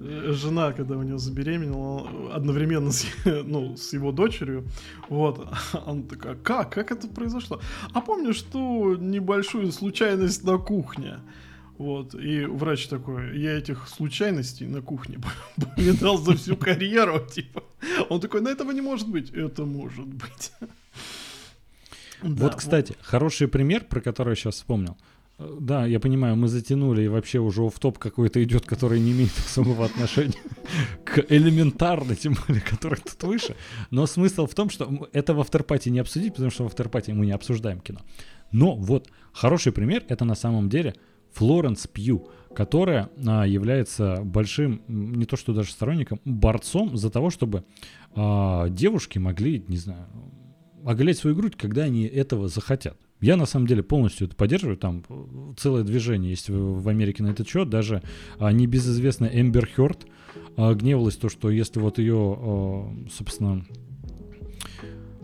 э, жена, когда у него забеременела, одновременно с, [LAUGHS] ну, с его дочерью, вот, [LAUGHS] она такая, как, как это произошло? А помню, что небольшую случайность на кухне, вот, и врач такой, я этих случайностей на кухне повидал за всю карьеру, типа. Он такой, на этого не может быть. Это может быть. Вот, кстати, хороший пример, про который я сейчас вспомнил. Да, я понимаю, мы затянули, и вообще уже в топ какой-то идет, который не имеет [LAUGHS] особого отношения к элементарной, тем более, который тут выше. Но смысл в том, что это в авторпате не обсудить, потому что в авторпате мы не обсуждаем кино. Но вот хороший пример это на самом деле Флоренс Пью, которая а, является большим, не то что даже сторонником, борцом за того, чтобы а, девушки могли, не знаю, оголять свою грудь, когда они этого захотят. Я на самом деле полностью это поддерживаю. Там целое движение есть в, Америке на этот счет. Даже а, небезызвестная Эмбер Хёрд а, гневалась то, что если вот ее, а, собственно,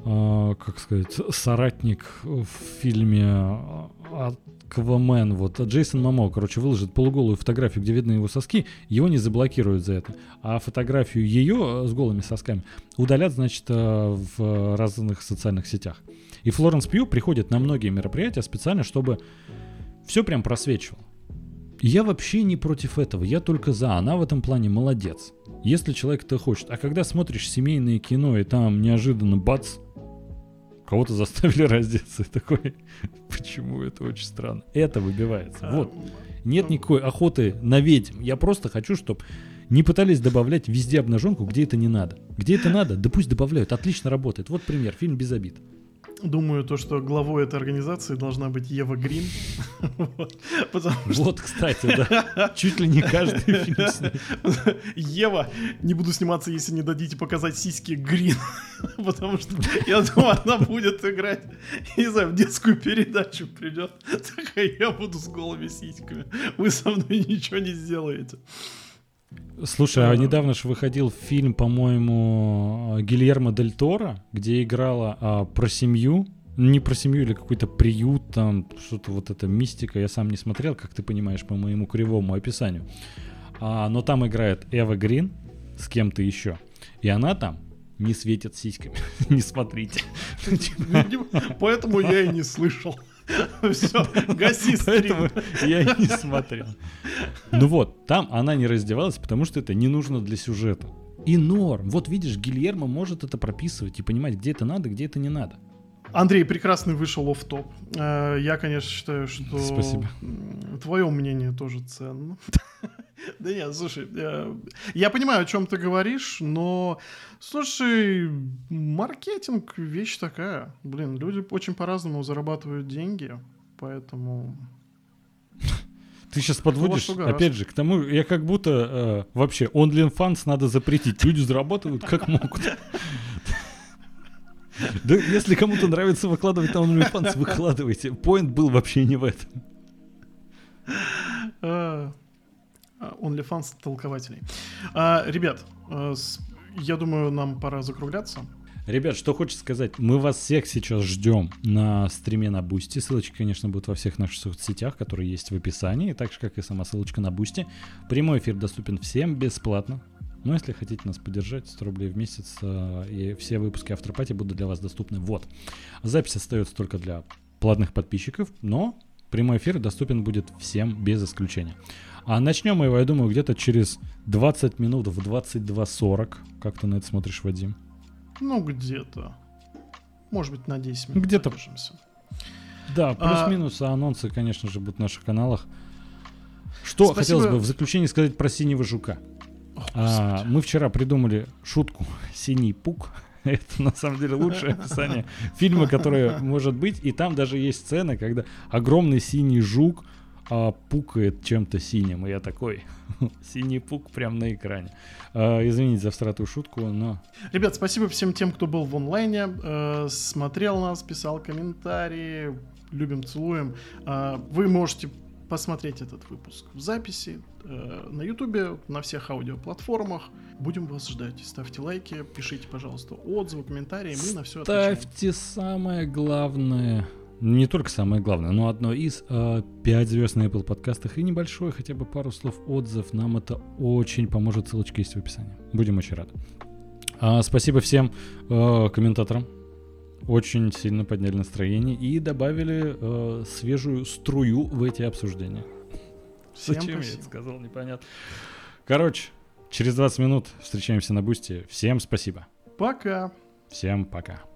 а, как сказать, соратник в фильме а, Аквамен, вот Джейсон Мамо, короче, выложит полуголую фотографию, где видны его соски, его не заблокируют за это. А фотографию ее с голыми сосками удалят, значит, э, в разных социальных сетях. И Флоренс Пью приходит на многие мероприятия специально, чтобы все прям просвечивал. Я вообще не против этого, я только за. Она в этом плане молодец. Если человек это хочет. А когда смотришь семейное кино, и там неожиданно бац, кого-то заставили [LAUGHS] раздеться. И такой, почему это очень странно? Это выбивается. А, вот. Нет никакой охоты на ведьм. Я просто хочу, чтобы не пытались добавлять везде обнаженку, где это не надо. Где это надо, да пусть добавляют. Отлично работает. Вот пример. Фильм без обид. Думаю, то, что главой этой организации должна быть Ева Грин. [LAUGHS] Вот, кстати, да. Чуть ли не каждый [LAUGHS] фильм Ева, не буду сниматься, если не дадите показать сиськи Грин. [LAUGHS] Потому что, я думаю, она будет играть, не знаю, в детскую передачу придет. Такая, я буду с голыми сиськами. Вы со мной ничего не сделаете. Слушай, а недавно же выходил фильм, по-моему, Гильермо Дель Торо, где играла а, про семью, не про семью или какой-то приют, там что-то вот это мистика, я сам не смотрел, как ты понимаешь, по моему кривому описанию. А, но там играет Эва Грин с кем-то еще, и она там не светит сиськами. [LAUGHS] не смотрите. Поэтому я и не слышал. Все, гаси [LAUGHS] стрим. я и не смотрел. Ну вот, там она не раздевалась, потому что это не нужно для сюжета. И норм. Вот видишь, Гильермо может это прописывать и понимать, где это надо, где это не надо. Андрей, прекрасный вышел оф топ. Э, я, конечно, считаю, что Спасибо. твое мнение тоже ценно. [LAUGHS] Да нет, слушай, я, я понимаю, о чем ты говоришь, но, слушай, маркетинг вещь такая. Блин, люди очень по-разному зарабатывают деньги, поэтому... Ты сейчас подводишь, опять же, к тому, я как будто э, вообще OnlyFans надо запретить. Люди зарабатывают как могут. [LAUGHS] Да если кому-то нравится выкладывать на OnlyFans, выкладывайте. Point был вообще не в этом. А, OnlyFans толкователей. А, ребят, а, я думаю, нам пора закругляться. Ребят, что хочется сказать, мы вас всех сейчас ждем на стриме на Boosty. Ссылочки, конечно, будут во всех наших соцсетях, которые есть в описании, так же, как и сама ссылочка на Boosty. Прямой эфир доступен всем бесплатно. Но если хотите нас поддержать, 100 рублей в месяц, и все выпуски Автопати будут для вас доступны. Вот. Запись остается только для платных подписчиков, но прямой эфир доступен будет всем без исключения. А начнем мы его, я думаю, где-то через 20 минут в 22.40. Как ты на это смотришь, Вадим? Ну, где-то. Может быть, на 10 минут. Где-то. Да, а плюс-минус, а... анонсы, конечно же, будут в наших каналах. Что Спасибо. хотелось бы в заключение сказать про синего жука. О, а, мы вчера придумали шутку [LAUGHS] «Синий пук». [LAUGHS] Это на самом деле лучшее [LAUGHS] описание фильма, которое может быть. И там даже есть сцена, когда огромный синий жук а, пукает чем-то синим. И я такой, [LAUGHS] синий пук прямо на экране. А, извините за всратую шутку, но... Ребят, спасибо всем тем, кто был в онлайне, э, смотрел нас, писал комментарии. Любим, целуем. Э, вы можете посмотреть этот выпуск в записи э, на ютубе, на всех аудиоплатформах. Будем вас ждать. Ставьте лайки, пишите, пожалуйста, отзывы, комментарии. Мы на все отвечаем. Ставьте самое главное не только самое главное, но одно из э, 5 звезд на Apple подкастах и небольшой, хотя бы пару слов отзыв. Нам это очень поможет. Ссылочка есть в описании. Будем очень рады. А, спасибо всем э, комментаторам. Очень сильно подняли настроение и добавили э, свежую струю в эти обсуждения. Всем Зачем спасибо. я это сказал, непонятно. Короче, через 20 минут встречаемся на Boosty. Всем спасибо. Пока. Всем пока.